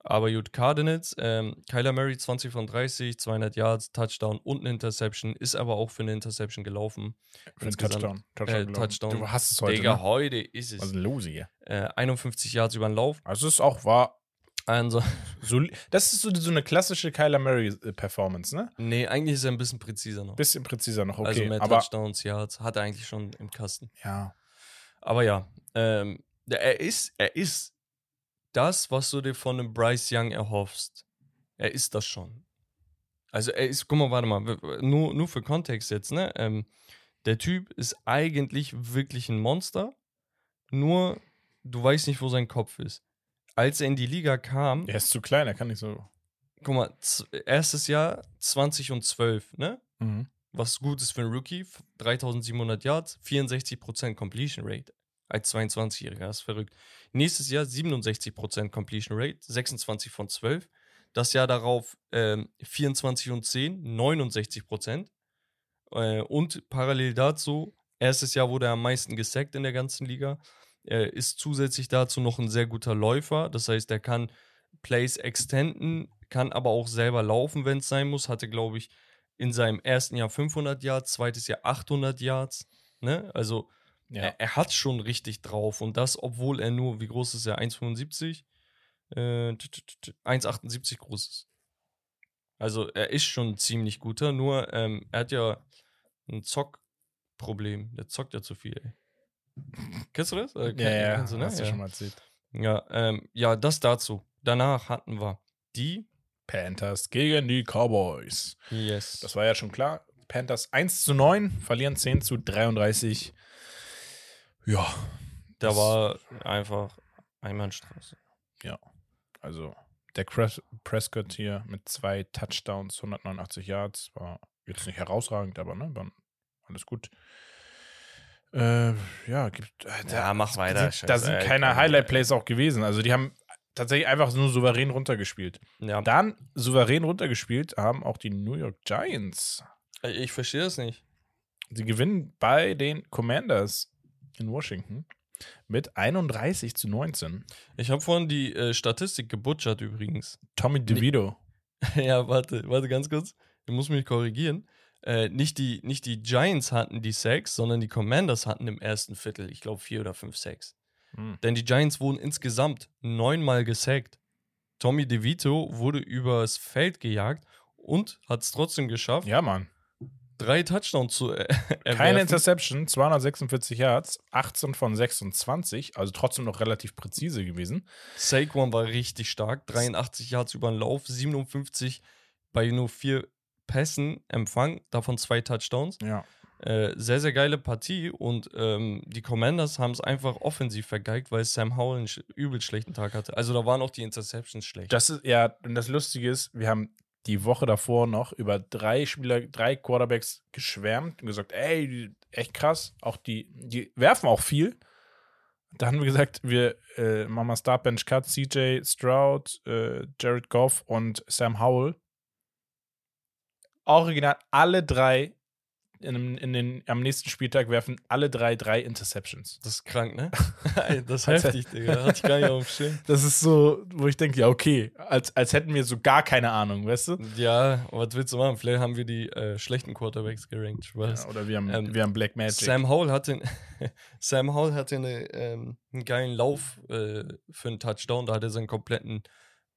Aber gut, Cardinals, ähm, Kyler Murray 20 von 30, 200 Yards, Touchdown und eine Interception, ist aber auch für eine Interception gelaufen. Für Insgesamt, Touchdown. Touchdown, äh. Touchdown. Du hast es heute. Digga, ne? heute ist Was es. ist denn los hier? Äh, 51 Yards über den Lauf. Also es ist auch war Also, das ist so, so eine klassische Kyler Murray äh, Performance, ne? nee, eigentlich ist er ein bisschen präziser noch. Bisschen präziser noch, okay. also mehr aber Touchdowns, Yards, hat er eigentlich schon im Kasten. ja, Aber ja, ähm, er ist, er ist das, was du dir von einem Bryce Young erhoffst. Er ist das schon. Also er ist, guck mal, warte mal, nur, nur für Kontext jetzt, ne? Ähm, der Typ ist eigentlich wirklich ein Monster, nur du weißt nicht, wo sein Kopf ist. Als er in die Liga kam, er ist zu klein, er kann nicht so. guck mal, erstes Jahr 20 und 12, ne? Mhm. was gut ist für einen Rookie, f- 3700 Yards, 64% Completion Rate als 22-Jähriger, das ist verrückt. Nächstes Jahr 67% Completion Rate, 26 von 12. Das Jahr darauf ähm, 24 und 10, 69%. Äh, und parallel dazu, erstes Jahr wurde er am meisten gesackt in der ganzen Liga. Er ist zusätzlich dazu noch ein sehr guter Läufer, das heißt, er kann Plays extenden, kann aber auch selber laufen, wenn es sein muss. Hatte, glaube ich, in seinem ersten Jahr 500 Yards, zweites Jahr 800 Yards. Ne? Also Ja. er, er hat schon richtig drauf und das, obwohl er nur, wie groß ist er? 1,75? Äh, t- t- t- 1,78 groß ist. Also er ist schon ziemlich guter, nur ähm, er hat ja ein Zockproblem. Der zockt ja zu viel, ey. Kennst du das? Äh, ja, ja, kennst du, ne? hast du ja. schon mal erzählt. Ja, ähm, ja, das dazu. Danach hatten wir die Panthers gegen die Cowboys. Yes. Das war ja schon klar. Panthers 1 zu 9, verlieren 10 zu 33. Ja, da war einfach Einbahnstraße. also der Pres Prescott hier mit zwei Touchdowns, 189 Yards, war jetzt nicht herausragend, aber ne, war alles gut. Äh, ja, gibt. Äh, Ja, mach weiter. Sind, da sind keine Highlight-Plays auch gewesen. Also die haben tatsächlich einfach nur souverän runtergespielt. Ja, Dann souverän runtergespielt haben auch die New York Giants. ich verstehe das nicht. Sie gewinnen bei den Commanders in Washington mit 31 zu 19. Ich habe vorhin die äh, Statistik gebutschert übrigens. Tommy DeVito. ja, warte, warte ganz kurz. Ich muss mich korrigieren. Äh, nicht, die, nicht die Giants hatten die Sacks, sondern die Commanders hatten im ersten Viertel, ich glaube, vier oder fünf Sacks. Hm. Denn die Giants wurden insgesamt neunmal gesackt. Tommy DeVito wurde übers Feld gejagt und hat es trotzdem geschafft, Ja, Mann. Drei Touchdowns zu äh, Keine. Interception, 246 Yards, 18 von 26, also trotzdem noch relativ präzise gewesen. Saquon war richtig stark, 83 Yards über den Lauf, 57 bei nur vier Pässen Empfang, davon zwei Touchdowns. Ja. Äh, sehr, sehr geile Partie und ähm, die Commanders haben es einfach offensiv vergeigt, weil Sam Howell einen sch übel schlechten Tag hatte. Also da waren auch die Interceptions schlecht. Das ist, ja, und das Lustige ist, wir haben die Woche davor noch über drei Spieler, drei Quarterbacks geschwärmt und gesagt, ey, echt krass. Auch die, die werfen auch viel. Da haben wir gesagt, wir äh, machen mal Startbench Cut, CJ Stroud, äh, Jared Goff und Sam Howell. Original, alle drei in, in den, am nächsten Spieltag werfen alle drei drei Interceptions. das ist krank, ne? das ist heftig, Digga. Hatte ich gar nicht auf dem Schirm. Das ist so, wo ich denke, ja, okay, als, als hätten wir so gar keine Ahnung, weißt du? Ja, was willst du machen? Vielleicht haben wir die äh, schlechten Quarterbacks gerankt. Ja, oder wir haben, Ähm, wir haben Black Magic. Sam Howell hatte, Sam Howell hatte eine, ähm, einen geilen Lauf äh, für einen Touchdown. Da hat er seinen kompletten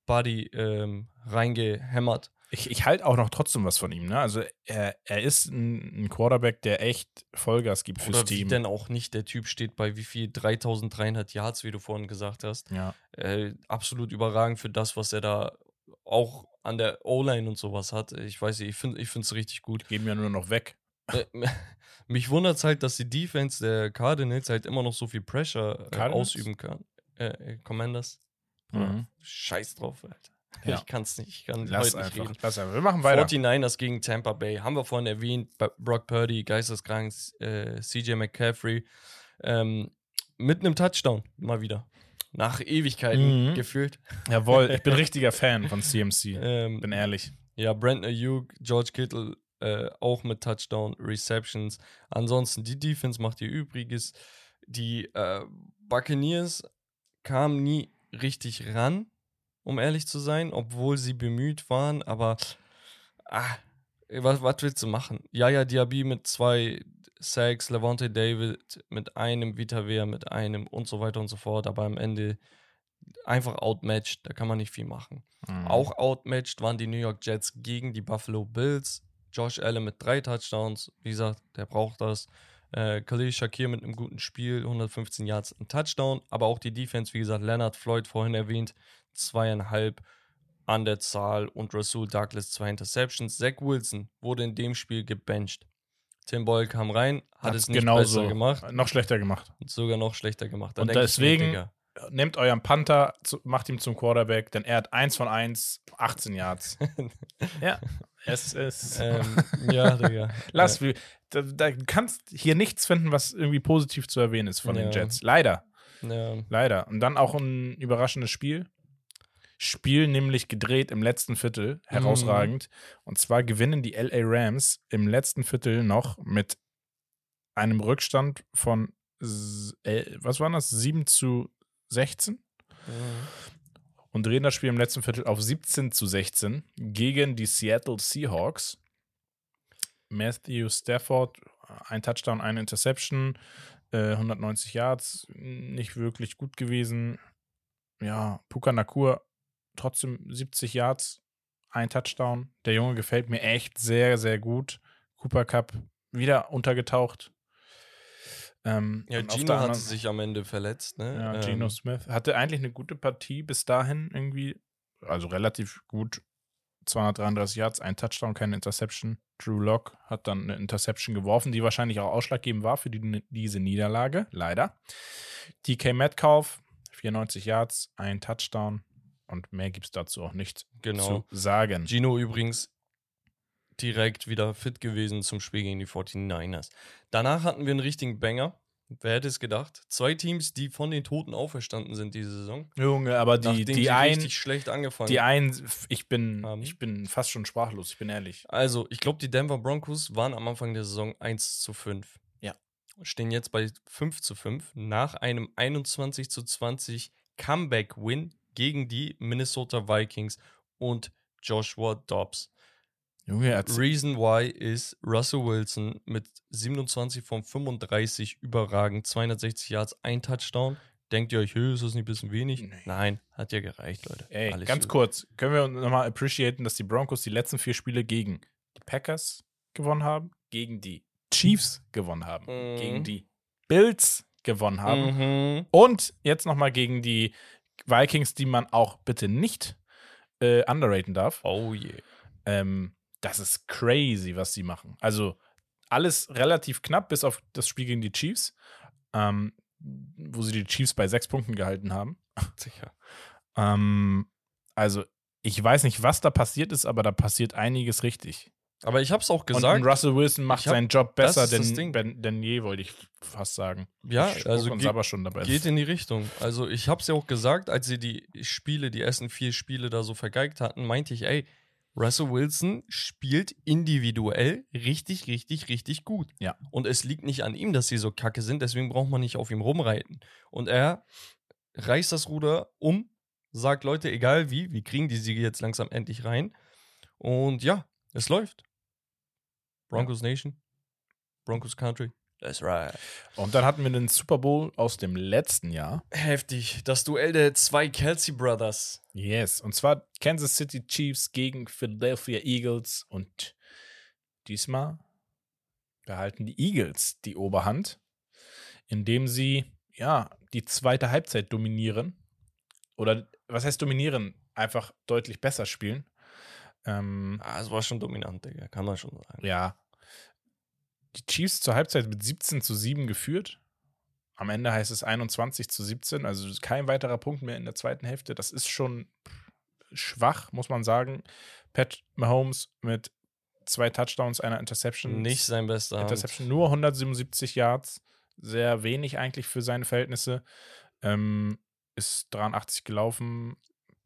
Body ähm, reingehämmert. Ich ich halte auch noch trotzdem was von ihm. Ne? Also er, er ist ein, ein Quarterback, der echt Vollgas gibt fürs Oder Team. denn auch nicht der Typ steht bei wie viel 3300 Yards, wie du vorhin gesagt hast. Ja. Äh, absolut überragend für das, was er da auch an der O-Line und sowas hat. Ich weiß nicht, ich finde es richtig gut. Geben ja nur noch weg. Äh, mich wundert es halt, dass die Defense der Cardinals halt immer noch so viel Pressure äh, ausüben kann. Äh, äh, Commanders. Mhm. Scheiß drauf, Alter. Ja. Ich kann es nicht. Ich kann Lass heute nicht einfach. reden. Lass einfach. Wir machen weiter. 49ers gegen Tampa Bay. Haben wir vorhin erwähnt. Brock Purdy, geisteskrank. Äh, CJ McCaffrey. Ähm, mit einem Touchdown. Mal wieder. Nach Ewigkeiten Mhm. gefühlt. Jawohl, ich bin richtiger Fan von CMC. Ähm, Bin ehrlich. Ja, Brandon Ayuk, George Kittle äh, auch mit Touchdown, Receptions. Ansonsten, die Defense macht ihr Übriges. Die äh, Buccaneers kamen nie richtig ran, um ehrlich zu sein, obwohl sie bemüht waren, aber ah, was, was willst du machen? Yaya Diaby mit zwei Sacks, Levante David mit einem, Vita Vea mit einem und so weiter und so fort, aber am Ende einfach outmatched, da kann man nicht viel machen. Mhm. Auch outmatched waren die New York Jets gegen die Buffalo Bills. Josh Allen mit drei Touchdowns. Wie gesagt, der braucht das. Äh, Khalil Shakir mit einem guten Spiel, 115 Yards, ein Touchdown. Aber auch die Defense, wie gesagt, Leonard Floyd vorhin erwähnt, zweieinhalb an der Zahl und Rasul Douglas zwei Interceptions. Zach Wilson wurde in dem Spiel gebencht. Tim Boyle kam rein, hat Hat's es nicht genauso besser gemacht Noch schlechter gemacht. und sogar noch schlechter gemacht. Da Und mir, deswegen- Digga, Nehmt euren Panther, macht ihm zum Quarterback, denn er hat 1 von 1, 18 Yards. ja, es ist. ähm, ja, Digga. Lass, wir- da, da du kannst hier nichts finden, was irgendwie positiv zu erwähnen ist von den Ja. Jets. Leider. Ja, Leider. Und dann auch ein überraschendes Spiel. Spiel nämlich gedreht im letzten Viertel. Herausragend. Und zwar gewinnen die LA Rams im letzten Viertel noch mit einem Rückstand von, äh, was waren das? 7 zu 16? Und drehen das Spiel im letzten Viertel auf 17 zu 16 gegen die Seattle Seahawks. Matthew Stafford, ein Touchdown, eine Interception, äh, 190 Yards, nicht wirklich gut gewesen. Ja, Puka Nakur, trotzdem 70 Yards, ein Touchdown. Der Junge gefällt mir echt sehr, sehr gut. Cooper Cup wieder untergetaucht. Ähm, Ja, Gino hatte anderen- sich am Ende verletzt, ne? ja, Ähm, Geno Smith hatte eigentlich eine gute Partie bis dahin irgendwie. Also relativ gut 233 Yards, ein Touchdown, keine Interception. Drew Lock hat dann eine Interception geworfen, die wahrscheinlich auch ausschlaggebend war für die, diese Niederlage, leider. DK Metcalf, 94 Yards, ein Touchdown und mehr gibt es dazu auch nicht Genau. zu sagen. Gino übrigens direkt wieder fit gewesen zum Spiel gegen die 49ers. Danach hatten wir einen richtigen Banger. Wer hätte es gedacht? Zwei Teams, die von den Toten auferstanden sind diese Saison. Junge, aber die, die sie ein, richtig schlecht angefangen die ein, ich bin, haben. ich bin fast schon sprachlos, ich bin ehrlich. Also, ich glaube, die Denver Broncos waren am Anfang der Saison 1 zu 5. Ja. Stehen jetzt bei 5 zu 5 nach einem 21 zu 20 Comeback-Win gegen die Minnesota Vikings und Joshua Dobbs. Junge, Reason why ist Russell Wilson mit 27 von 35 überragend, 260 Yards, ein Touchdown. Denkt ihr euch, "Hö, ist das nicht ein bisschen wenig? Nee. Nein, hat ja gereicht, Leute. ey, Alles ganz gut. kurz, können wir nochmal appreciaten, dass die Broncos die letzten vier Spiele gegen die Packers gewonnen haben, gegen die Chiefs gewonnen haben, Mhm. gegen die Bills gewonnen haben Mhm. und jetzt nochmal gegen die Vikings, die man auch bitte nicht äh, underraten darf. Oh je. Ähm, das ist crazy, was sie machen. Also alles relativ knapp, bis auf das Spiel gegen die Chiefs, ähm, wo sie die Chiefs bei sechs Punkten gehalten haben. Sicher. Ähm, also ich weiß nicht, was da passiert ist, aber da passiert einiges richtig. Aber ich hab's auch gesagt. und Russell Wilson macht hab- seinen Job besser denn, Ding. denn, je, wollte ich fast sagen. ja, ich also uns aber schon dabei. geht in die Richtung. Also ich hab's ja auch gesagt, als sie die Spiele, die ersten vier Spiele da so vergeigt hatten, meinte ich, ey, Russell Wilson spielt individuell richtig, richtig, richtig gut. Ja. Und es liegt nicht an ihm, dass sie so kacke sind, deswegen braucht man nicht auf ihm rumreiten. Und er reißt das Ruder um, sagt Leute, egal wie, wir kriegen die Siege jetzt langsam endlich rein. Und ja, es läuft. Broncos Nation, Broncos Country. That's right. Und dann hatten wir den Super Bowl aus dem letzten Jahr. Heftig. Das Duell der zwei Kelsey Brothers. Yes, und zwar Kansas City Chiefs gegen Philadelphia Eagles und diesmal behalten die Eagles die Oberhand, indem sie ja die zweite Halbzeit dominieren oder was heißt dominieren? Einfach deutlich besser spielen. Ähm, Ah, es war schon dominant, Digga. Kann man schon sagen. ja, die Chiefs zur Halbzeit mit 17 zu 7 geführt. Am Ende heißt es 21 zu 17, also kein weiterer Punkt mehr in der zweiten Hälfte. Das ist schon schwach, muss man sagen. Pat Mahomes mit zwei Touchdowns, einer Interception. Nicht sein bester. Interception, nur 177 Yards. Sehr wenig eigentlich für seine Verhältnisse. Ähm, ist 83 gelaufen.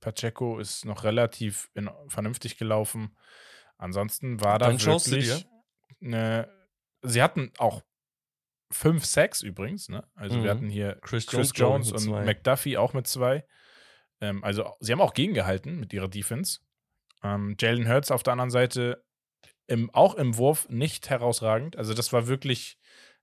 Pacheco ist noch relativ in, vernünftig gelaufen. Ansonsten war da Dann wirklich eine. Sie hatten auch fünf Sacks übrigens. Ne? Also Mhm. wir hatten hier Chris Chris Jones, Jones und zwei. McDuffie auch mit zwei. Ähm, also sie haben auch gegengehalten mit ihrer Defense. Ähm, Jalen Hurts auf der anderen Seite im, auch im Wurf nicht herausragend. Also das war wirklich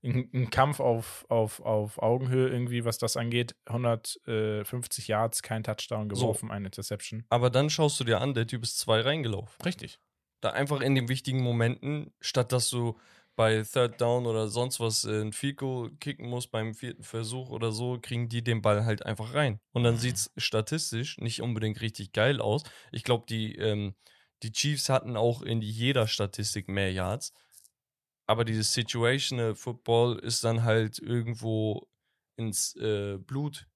ein, Kampf auf, auf, auf Augenhöhe irgendwie, was das angeht. 150 Yards, kein Touchdown geworfen, eine Interception. Aber dann schaust du dir an, der Typ ist zwei reingelaufen. Richtig. Da einfach in den wichtigen Momenten, statt dass du bei Third Down oder sonst was äh, ein Field Goal kicken musst beim vierten Versuch oder so, kriegen die den Ball halt einfach rein. Und dann Mhm. sieht es statistisch nicht unbedingt richtig geil aus. Ich glaube, die, ähm, die Chiefs hatten auch in jeder Statistik mehr Yards. Aber dieses Situational Football ist dann halt irgendwo ins äh, Blut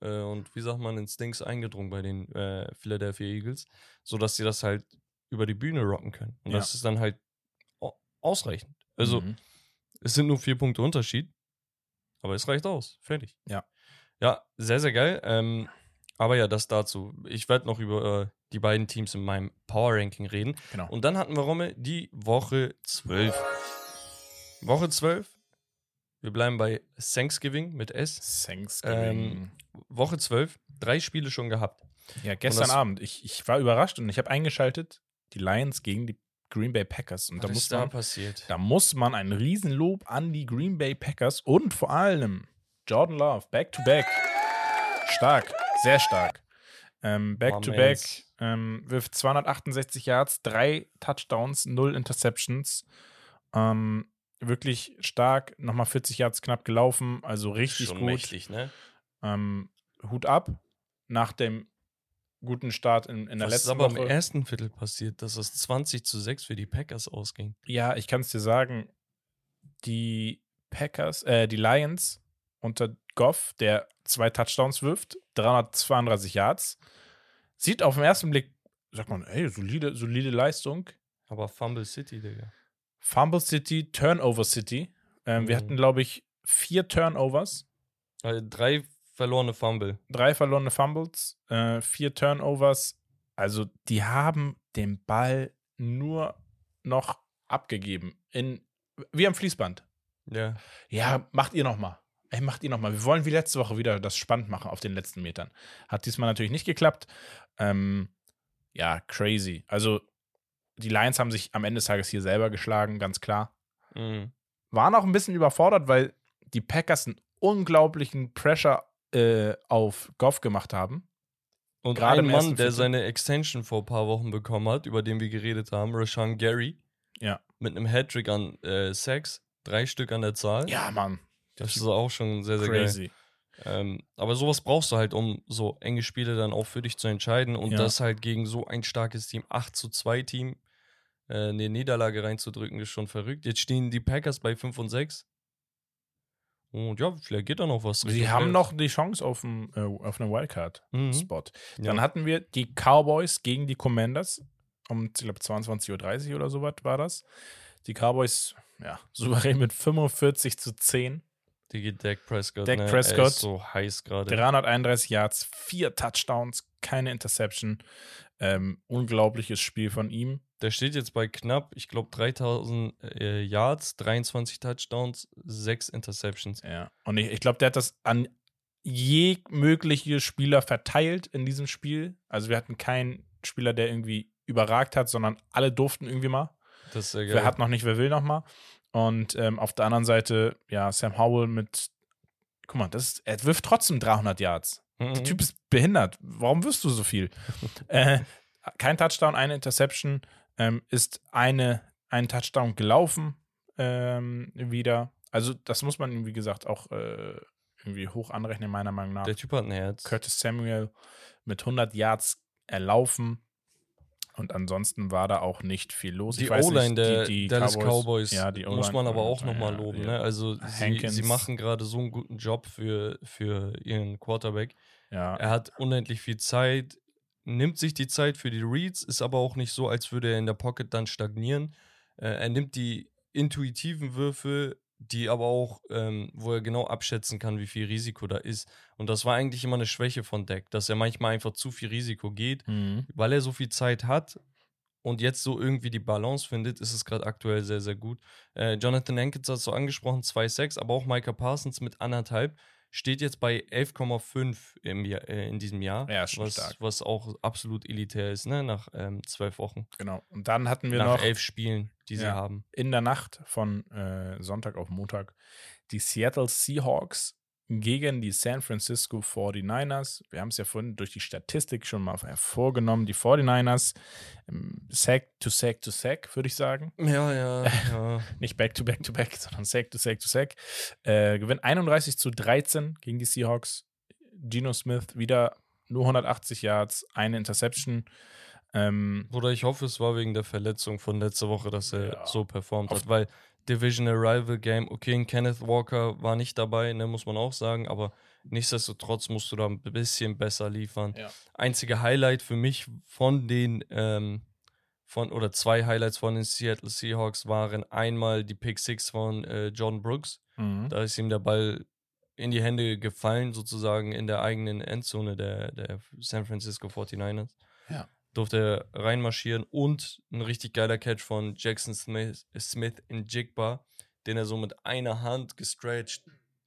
äh, und wie sagt man, ins Dings eingedrungen bei den äh, Philadelphia Eagles, sodass sie das halt über die Bühne rocken können. Und Ja. das ist dann halt au- ausreichend. Also, Mhm. es sind nur vier Punkte Unterschied, aber es reicht aus. Fertig. Ja. Ja, sehr, sehr geil. Ähm, aber ja, das dazu. Ich werde noch über äh, die beiden Teams in meinem Power Ranking reden. Genau. Und dann hatten wir Romme die Woche 12. Woche 12. Wir bleiben bei Thanksgiving mit S. Thanksgiving. Woche 12. Drei Spiele schon gehabt. ja, gestern Abend. Ich, ich war überrascht und ich habe eingeschaltet, die Lions gegen die Green Bay Packers. Und da Was muss ist da man passiert? Da muss man ein Riesenlob an die Green Bay Packers und vor allem Jordan Love, back to back. Stark, sehr stark. Ähm, back to back, ähm, wirft 268 Yards, drei Touchdowns, null Interceptions. Ähm, wirklich stark, nochmal 40 Yards knapp gelaufen, also richtig Schon gut. mächtig, ne? Ähm, Hut ab. Nach dem guten Start in, in der Was ist letzten aber Woche. im ersten Viertel passiert, dass es 20 zu 6 für die Packers ausging? Ja, ich kann es dir sagen, die Packers, äh, die Lions unter Goff, der zwei Touchdowns wirft, 332 Yards, sieht auf den ersten Blick, sagt man, ey, solide, solide Leistung. Aber Fumble City, Digga. Fumble City, Turnover City. Ähm, Wir Mhm. hatten, glaube ich, vier Turnovers, Also drei verlorene Fumble. drei verlorene Fumbles, äh, vier Turnovers. Also, die haben den Ball nur noch abgegeben. In, wie am Fließband. Ja. Ja, macht ihr noch mal. Ey, macht ihr noch mal. Wir wollen wie letzte Woche wieder das spannend machen auf den letzten Metern. Hat diesmal natürlich nicht geklappt. Ähm, ja, crazy. Also, die Lions haben sich am Ende des Tages hier selber geschlagen, ganz klar. Mhm. Waren auch ein bisschen überfordert, weil die Packers einen unglaublichen Pressure äh, auf Goff gemacht haben. Und Gerade ein Mann, der Viertel. seine Extension vor ein paar Wochen bekommen hat, über den wir geredet haben, Rashawn Gary, Ja. mit einem Hattrick an äh, Sacks, drei Stück an der Zahl. Ja, Mann. Das ist auch schon sehr, sehr geil. Crazy. Ähm, aber sowas brauchst du halt, um so enge Spiele dann auch für dich zu entscheiden und Ja. das halt gegen so ein starkes Team, 8 zu 2 Team, eine Niederlage reinzudrücken, ist schon verrückt. Jetzt stehen die Packers bei 5 und 6. Und ja, vielleicht geht da noch was. Sie haben noch die Chance auf, einen, äh, auf einen Wildcard-Spot. Mhm. Dann Ja. hatten wir die Cowboys gegen die Commanders. Um, ich glaube, 22.30 Uhr oder so was war das. Die Cowboys, ja, souverän mit 45 zu 10. Die geht Dak Prescott. Dak ne? Er Prescott. ist so heiß gerade. 331 Yards, vier Touchdowns, keine Interception. Ähm, unglaubliches Spiel von ihm. Der steht jetzt bei knapp, ich glaube, 3000 äh, Yards, 23 Touchdowns, 6 Interceptions. Ja. Und ich, ich glaube, der hat das an je mögliche Spieler verteilt in diesem Spiel. Also wir hatten keinen Spieler, der irgendwie überragt hat, sondern alle durften irgendwie mal. Das ist sehr geil. Wer hat noch nicht, wer will noch mal. Und ähm, auf der anderen Seite, ja, Sam Howell mit, guck mal, das ist, er wirft trotzdem 300 Yards. Mhm. Der Typ ist behindert. Warum wirst du so viel? äh, kein Touchdown, eine Interception, ähm, ist eine, ein Touchdown gelaufen ähm, wieder. Also das muss man, wie gesagt, auch äh, irgendwie hoch anrechnen, meiner Meinung nach. Der Typ hat ein Herz. Curtis Samuel mit 100 Yards erlaufen. Und ansonsten war da auch nicht viel los. Die O-Line der die- die Dallas Cowboys, ja, die muss man aber auch nochmal ja, loben. ja. Ne? Also sie, sie machen gerade so einen guten Job für, für ihren Quarterback. Ja, Er hat unendlich viel Zeit, nimmt sich die Zeit für die Reads, ist aber auch nicht so, als würde er in der Pocket dann stagnieren. Äh, er nimmt die intuitiven Würfe, die aber auch, ähm, wo er genau abschätzen kann, wie viel Risiko da ist. Und das war eigentlich immer eine Schwäche von Deck, dass er manchmal einfach zu viel Risiko geht, Mhm. weil er so viel Zeit hat und jetzt so irgendwie die Balance findet, ist es gerade aktuell sehr, sehr gut. Äh, Jonathan Hankins hat so angesprochen, 2,6, aber auch Micah Parsons mit anderthalb steht jetzt bei 11,5 im Jahr, äh, in diesem Jahr. Ja, schon was, stark. was auch absolut elitär ist, ne? Nach ähm, zwölf Wochen. genau. Und dann hatten wir Nach noch elf Spielen, die sie Ja. haben. in der Nacht von äh, Sonntag auf Montag die Seattle Seahawks gegen die San Francisco 49ers. Wir haben es ja vorhin durch die Statistik schon mal hervorgenommen. Die 49ers, ähm, Sack to Sack to Sack, würde ich sagen. Ja, ja, ja. Nicht Back to Back to Back, sondern Sack to Sack to Sack. Äh, gewinnt 31 zu 13 gegen die Seahawks. Geno Smith wieder nur 180 Yards, eine Interception. Ähm, Oder ich hoffe, es war wegen der Verletzung von letzter Woche, dass er Ja. so performt Auf- hat, weil Divisional Rival Game, okay, ein Kenneth Walker war nicht dabei, ne, muss man auch sagen, aber nichtsdestotrotz musst du da ein bisschen besser liefern. Ja. Einzige Highlight für mich von den, ähm, von, oder zwei Highlights von den Seattle Seahawks waren einmal die Pick Six von äh, John Brooks. mhm. Da ist ihm der Ball in die Hände gefallen, sozusagen in der eigenen Endzone der, der San Francisco 49ers. Ja. Durfte er reinmarschieren und ein richtig geiler Catch von Jackson Smith, Smith in Jigba, den er so mit einer Hand gestretched,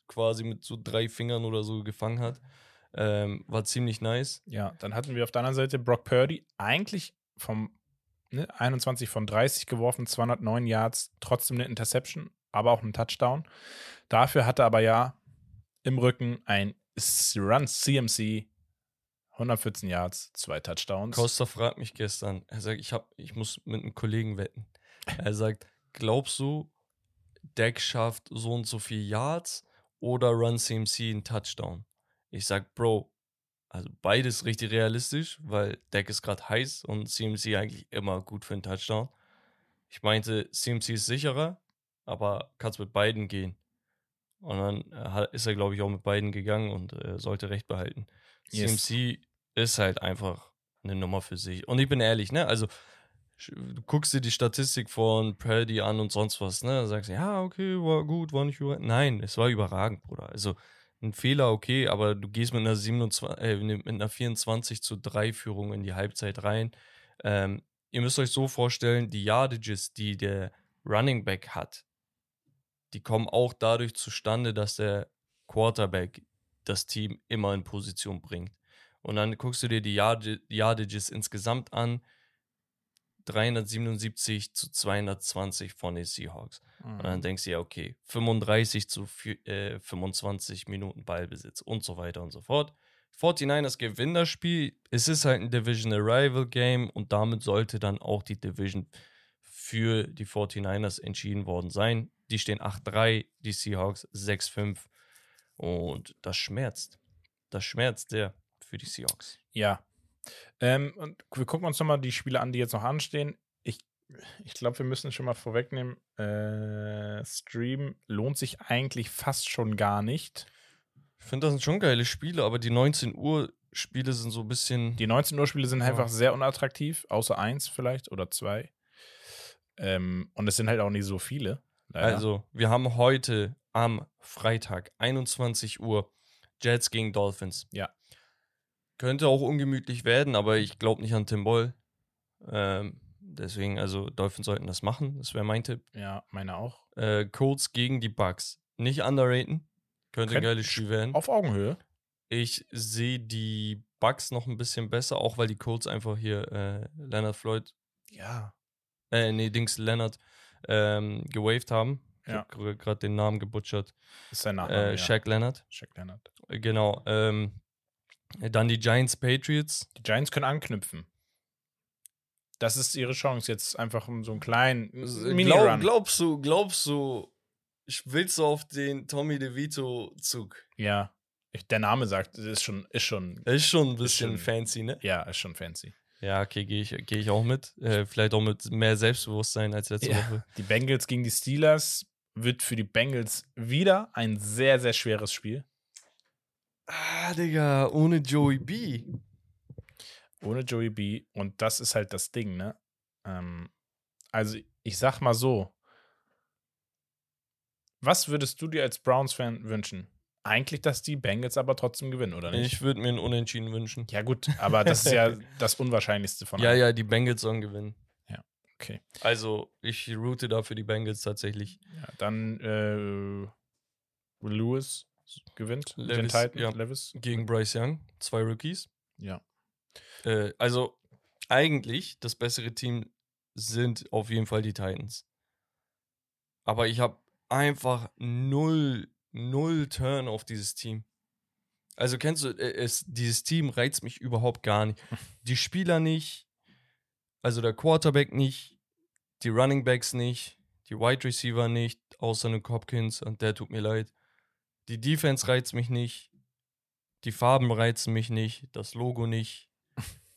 quasi mit so drei Fingern oder so gefangen hat. Ähm, war ziemlich nice. Ja, dann hatten wir auf der anderen Seite Brock Purdy, eigentlich vom ne, 21 von 30 geworfen, 209 Yards, trotzdem eine Interception, aber auch einen Touchdown. Dafür hatte aber ja im Rücken ein Run CMC, 114 Yards, zwei Touchdowns. Costa fragt mich gestern, er sagt, ich, hab, ich muss mit einem Kollegen wetten. Er sagt, glaubst du, Dak schafft so und so viel Yards oder Run CMC einen Touchdown? Ich sag, Bro, Also beides richtig realistisch, weil Deck ist gerade heiß und CMC eigentlich immer gut für einen Touchdown. Ich meinte, CMC ist sicherer, aber kannst mit beiden gehen. Und dann äh, ist er, glaube ich, auch mit beiden gegangen und äh, sollte recht behalten. Yes. CMC ist halt einfach eine Nummer für sich. Und ich bin ehrlich, ne? Also, du guckst dir die Statistik von Purdy an und sonst was, ne? Sagst, ja, okay, war gut, war nicht überragend. Nein, es war überragend, Bruder. Also, ein Fehler, okay, aber du gehst mit einer, 27, äh, mit einer 24 zu 3 Führung in die Halbzeit rein. Ähm, ihr müsst euch so vorstellen, die Yardages, die der Running Back hat, die kommen auch dadurch zustande, dass der Quarterback das Team immer in Position bringt. Und dann guckst du dir die Yardages insgesamt an. 377 zu 220 von den Seahawks. Mhm. Und dann denkst du ja, okay, 35 zu äh, 25 Minuten Ballbesitz und so weiter und so fort. 49ers gewinnen das Spiel. Es ist halt ein Divisional Rival Game und damit sollte dann auch die Division für die 49ers entschieden worden sein. Die stehen 8-3, die Seahawks 6-5 und das schmerzt. Das schmerzt sehr für die Seahawks. Ja, ähm, und wir gucken uns nochmal die Spiele an, die jetzt noch anstehen. Ich, ich glaube, wir müssen schon mal vorwegnehmen, äh, Stream lohnt sich eigentlich fast schon gar nicht. Ich finde, das sind schon geile Spiele, aber die 19 Uhr Spiele sind so ein bisschen. Die 19 Uhr Spiele sind ja. einfach sehr unattraktiv, außer eins vielleicht oder zwei. Ähm, und es sind halt auch nicht so viele. Leider. Also, wir haben heute am Freitag, 21 Uhr, Jets gegen Dolphins. Ja. Könnte auch ungemütlich werden, aber ich glaube nicht an Tim Boll. Ähm, deswegen, also Dolphins sollten das machen. Das wäre mein Tipp. Ja, meine auch. Äh, Colts gegen die Bucks. Nicht underraten. Könnte ein geiles Spiel werden. Auf Augenhöhe. Ich sehe die Bucks noch ein bisschen besser, auch weil die Colts einfach hier äh, Leonard Floyd. Ja. Äh, nee, Dings Leonard ähm, gewaved haben. Ja. Ich habe gerade den Namen gebutschert. Ist sein Name. Äh, Shaq ja. Leonard. Shaq Leonard. Genau. Ähm, dann die Giants Patriots. Die Giants können anknüpfen. Das ist ihre Chance, jetzt einfach um so einen kleinen mini Glaub, glaubst du, glaubst du, willst du auf den Tommy DeVito-Zug? Ja. Ich, der Name sagt, ist schon, ist schon. Ist schon ein bisschen schon, fancy, ne? Ja, ist schon fancy. Ja, okay, gehe ich, geh ich auch mit. Äh, vielleicht auch mit mehr Selbstbewusstsein als letzte ja. Woche. Die Bengals gegen die Steelers wird für die Bengals wieder ein sehr, sehr schweres Spiel. Ah, Digga, ohne Joey B. Ohne Joey B. Und das ist halt das Ding, ne? Ähm, also, ich sag mal so. Was würdest du dir als Browns-Fan wünschen? Eigentlich, dass die Bengals aber trotzdem gewinnen, oder nicht? Ich würde mir einen Unentschieden wünschen. Ja, gut, aber das ist ja das Unwahrscheinlichste von Ja, ja, die Bengals sollen gewinnen. Ja, okay. Also, ich route da für die Bengals tatsächlich. Ja, dann äh, Lewis gewinnt. Levis, den Titan, ja. Levis. Gegen Bryce Young, zwei Rookies. Ja. Äh, also eigentlich das bessere Team sind auf jeden Fall die Titans. Aber ich habe einfach null, null Turn auf dieses Team. Also kennst du, äh, es, dieses Team reizt mich überhaupt gar nicht. Die Spieler nicht, also der Quarterback nicht, die Running Backs nicht, die Wide Receiver nicht, außer Nick Hopkins und der tut mir leid. Die Defense reizt mich nicht. Die Farben reizen mich nicht. Das Logo nicht.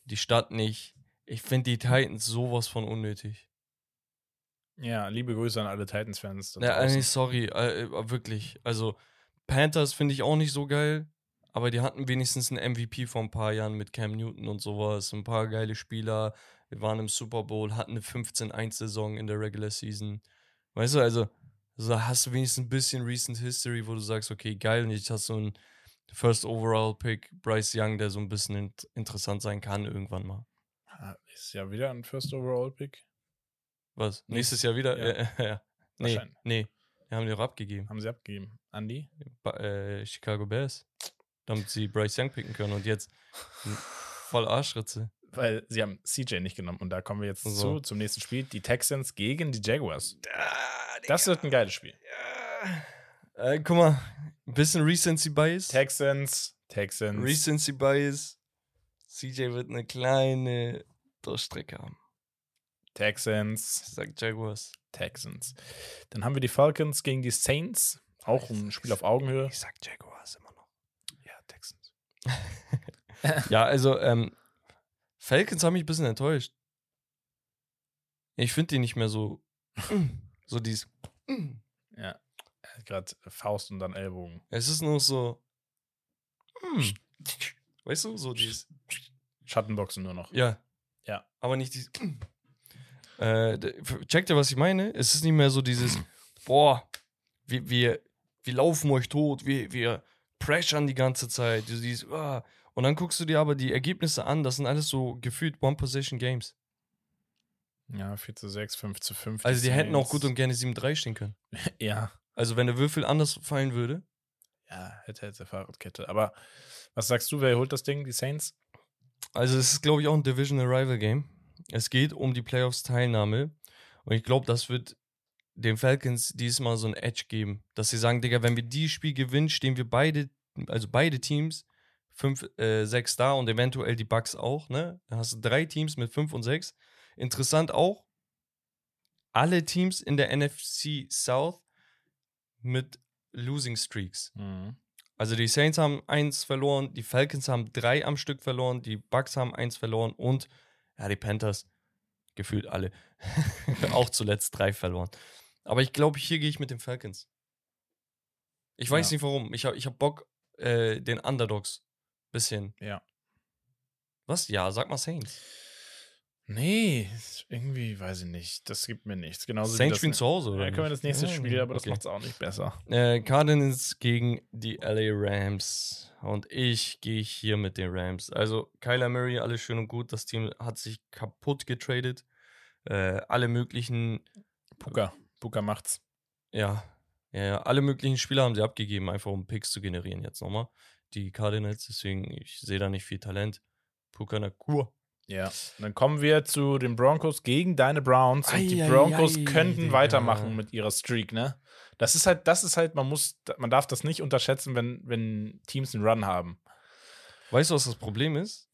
Die Stadt nicht. Ich finde die Titans sowas von unnötig. Ja, liebe Grüße an alle Titans-Fans. Ja, eigentlich sorry, äh, äh, wirklich. Also, Panthers finde ich auch nicht so geil, aber die hatten wenigstens einen MVP vor ein paar Jahren mit Cam Newton und sowas. Ein paar geile Spieler. Wir waren im Super Bowl, hatten eine 15-1-Saison in der Regular Season. Weißt du, also, so hast du wenigstens ein bisschen Recent History, wo du sagst, okay, geil, und jetzt hast du einen First Overall Pick, Bryce Young, der so ein bisschen int interessant sein kann irgendwann mal. Ist ja wieder ein First Overall Pick. Was? Nächstes Jahr wieder? Ja. ja, ja. Nee, nee. Die haben die auch abgegeben. Haben sie abgegeben. Andy? Ba äh, Chicago Bears. Damit sie Bryce Young picken können und jetzt voll Arschritze. Weil sie haben CJ nicht genommen und da kommen wir jetzt so. zu, zum nächsten Spiel. Die Texans gegen die Jaguars. Ah, das wird ein geiles Spiel. Ja. Äh, guck mal, ein bisschen Recency Bias. Texans, Texans. Recency Bias. CJ wird eine kleine Durchstrecke haben. Texans. Ich sag Jaguars. Texans. Dann haben wir die Falcons gegen die Saints. Auch ein Spiel auf Augenhöhe. Ich sag Jaguars immer noch. Ja, Texans. ja, also, ähm, Falcons haben mich ein bisschen enttäuscht. Ich finde die nicht mehr so, so dies. Ja. Gerade Faust und dann Ellbogen. Es ist nur so, weißt du, so dies. Schattenboxen nur noch. Ja. Ja. Aber nicht dieses. Äh, checkt ihr, was ich meine? Es ist nicht mehr so dieses, boah, wir, wir, wir laufen euch tot, wir, wir pressern die ganze Zeit. Du siehst, ah. Und dann guckst du dir aber die Ergebnisse an, das sind alles so gefühlt One-Position-Games. Ja, 4 zu 6, 5 zu 5. Also die hätten auch gut und gerne 7-3 stehen können. Ja. Also wenn der Würfel anders fallen würde. Ja, hätte, hätte Fahrradkette. Aber was sagst du, wer holt das Ding? Die Saints? Also es ist, glaube ich, auch ein Divisional Rival Game. Es geht um die Playoffs-Teilnahme. Und ich glaube, das wird den Falcons diesmal so ein Edge geben, dass sie sagen, Digga, wenn wir die Spiel gewinnen, stehen wir beide, also beide Teams 5, äh, 6 da und eventuell die Bucks auch, ne? Dann hast du drei Teams mit 5 und 6. Interessant auch, alle Teams in der NFC South mit Losing Streaks. Mhm. Also die Saints haben eins verloren, die Falcons haben drei am Stück verloren, die Bucks haben eins verloren und ja, die Panthers gefühlt alle. auch zuletzt drei verloren. Aber ich glaube, hier gehe ich mit den Falcons. Ich weiß Ja. nicht warum. Ich habe ich hab Bock, äh, den Underdogs bisschen. Ja. Was? Ja, sag mal Saints. Nee, irgendwie weiß ich nicht. Das gibt mir nichts. Genauso Saints spielen das, zu Hause, oder? Ja, können wir das nächste Ja, Spiel, aber das okay. macht es auch nicht besser. Äh, Cardinals gegen die LA Rams. Und ich gehe hier mit den Rams. Also Kyler Murray, alles schön und gut. Das Team hat sich kaputt getradet. Äh, alle möglichen, Puka. Puka macht's. ja, ja, ja, alle möglichen Spieler haben sie abgegeben, einfach um Picks zu generieren jetzt nochmal. Die Cardinals, deswegen, ich sehe da nicht viel Talent. Puka Nakur. Ja. Dann kommen wir zu den Broncos gegen deine Browns. Und die Ei, ei, Broncos ei, könnten Digga. weitermachen mit ihrer Streak, ne? Das ist halt, das ist halt, man muss, man darf das nicht unterschätzen, wenn, wenn Teams einen Run haben. Weißt du, was das Problem ist?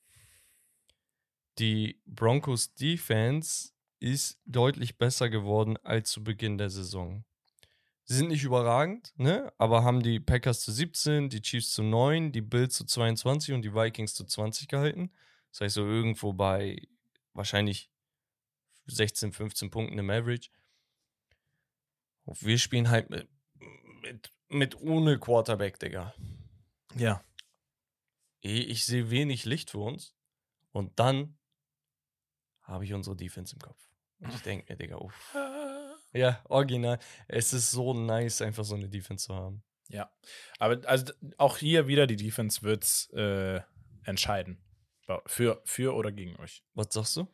Die Broncos Defense ist deutlich besser geworden als zu Beginn der Saison. Sie sind nicht überragend, ne? aber haben die Packers zu 17, die Chiefs zu 9, die Bills zu 22 und die Vikings zu 20 gehalten. Das heißt so irgendwo bei wahrscheinlich 16, 15 Punkten im Average. Und wir spielen halt mit, mit, mit ohne Quarterback, Digga. Ja. Eh, Ich sehe wenig Licht für uns. Und dann habe ich unsere Defense im Kopf. Und ich denke mir, Digga, uff. Ja, original. Es ist so nice, einfach so eine Defense zu haben. Ja. Aber also auch hier wieder die Defense wird's äh, entscheiden. Für, für oder gegen euch. Was sagst du?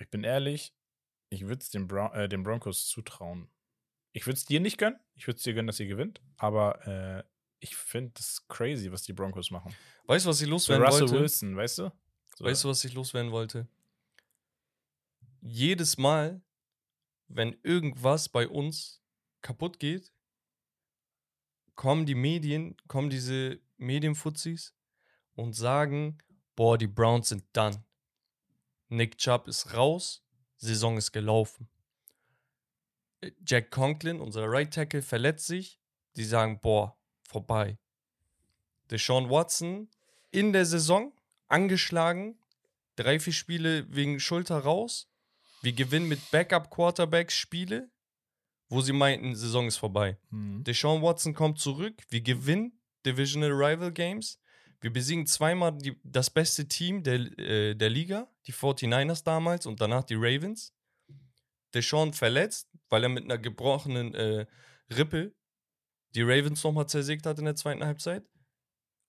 Ich bin ehrlich, ich würde es den, Bron äh, den Broncos zutrauen. Ich würde es dir nicht gönnen. Ich würde es dir gönnen, dass ihr gewinnt. Aber äh, ich finde das crazy, was die Broncos machen. Weißt du, was ich loswerden Russell wollte? Wilson, weißt du? So, Weißt du, was ich loswerden wollte? Jedes Mal, wenn irgendwas bei uns kaputt geht, kommen die Medien, kommen diese Medienfuzis und sagen, boah, die Browns sind done. Nick Chubb ist raus, Saison ist gelaufen. Jack Conklin, unser Right Tackle, verletzt sich. Die sagen, boah, vorbei. Deshaun Watson in der Saison angeschlagen, drei, vier Spiele wegen Schulter raus. Wir gewinnen mit Backup-Quarterbacks Spiele, wo sie meinten, Saison ist vorbei. Mhm. Deshaun Watson kommt zurück, wir gewinnen Divisional Rival Games. Wir besiegen zweimal die, das beste Team der, äh, der Liga, die 49ers damals und danach die Ravens. Deshaun verletzt, weil er mit einer gebrochenen äh, Rippe die Ravens nochmal zersägt hat in der zweiten Halbzeit.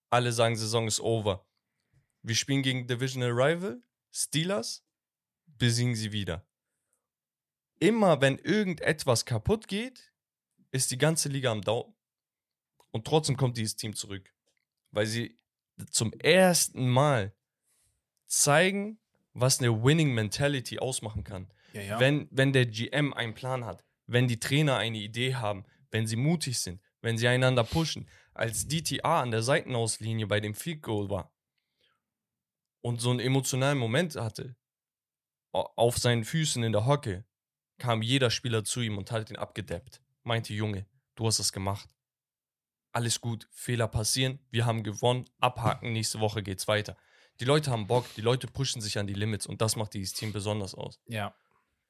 Alle sagen, Saison ist over. Wir spielen gegen Divisional Rival, Steelers, besiegen sie wieder. Immer wenn irgendetwas kaputt geht, ist die ganze Liga am Down. Und trotzdem kommt dieses Team zurück. Weil sie zum ersten Mal zeigen, was eine Winning Mentality ausmachen kann. Ja, ja. Wenn, wenn der GM einen Plan hat, wenn die Trainer eine Idee haben, wenn sie mutig sind, wenn sie einander pushen. Als DTA an der Seitenauslinie bei dem Field Goal war und so einen emotionalen Moment hatte, auf seinen Füßen in der Hocke, kam jeder Spieler zu ihm und hat ihn abgedeppt. Meinte, Junge, du hast es gemacht. Alles gut, Fehler passieren, wir haben gewonnen, abhaken, nächste Woche geht's weiter. Die Leute haben Bock, die Leute pushen sich an die Limits und das macht dieses Team besonders aus. Ja,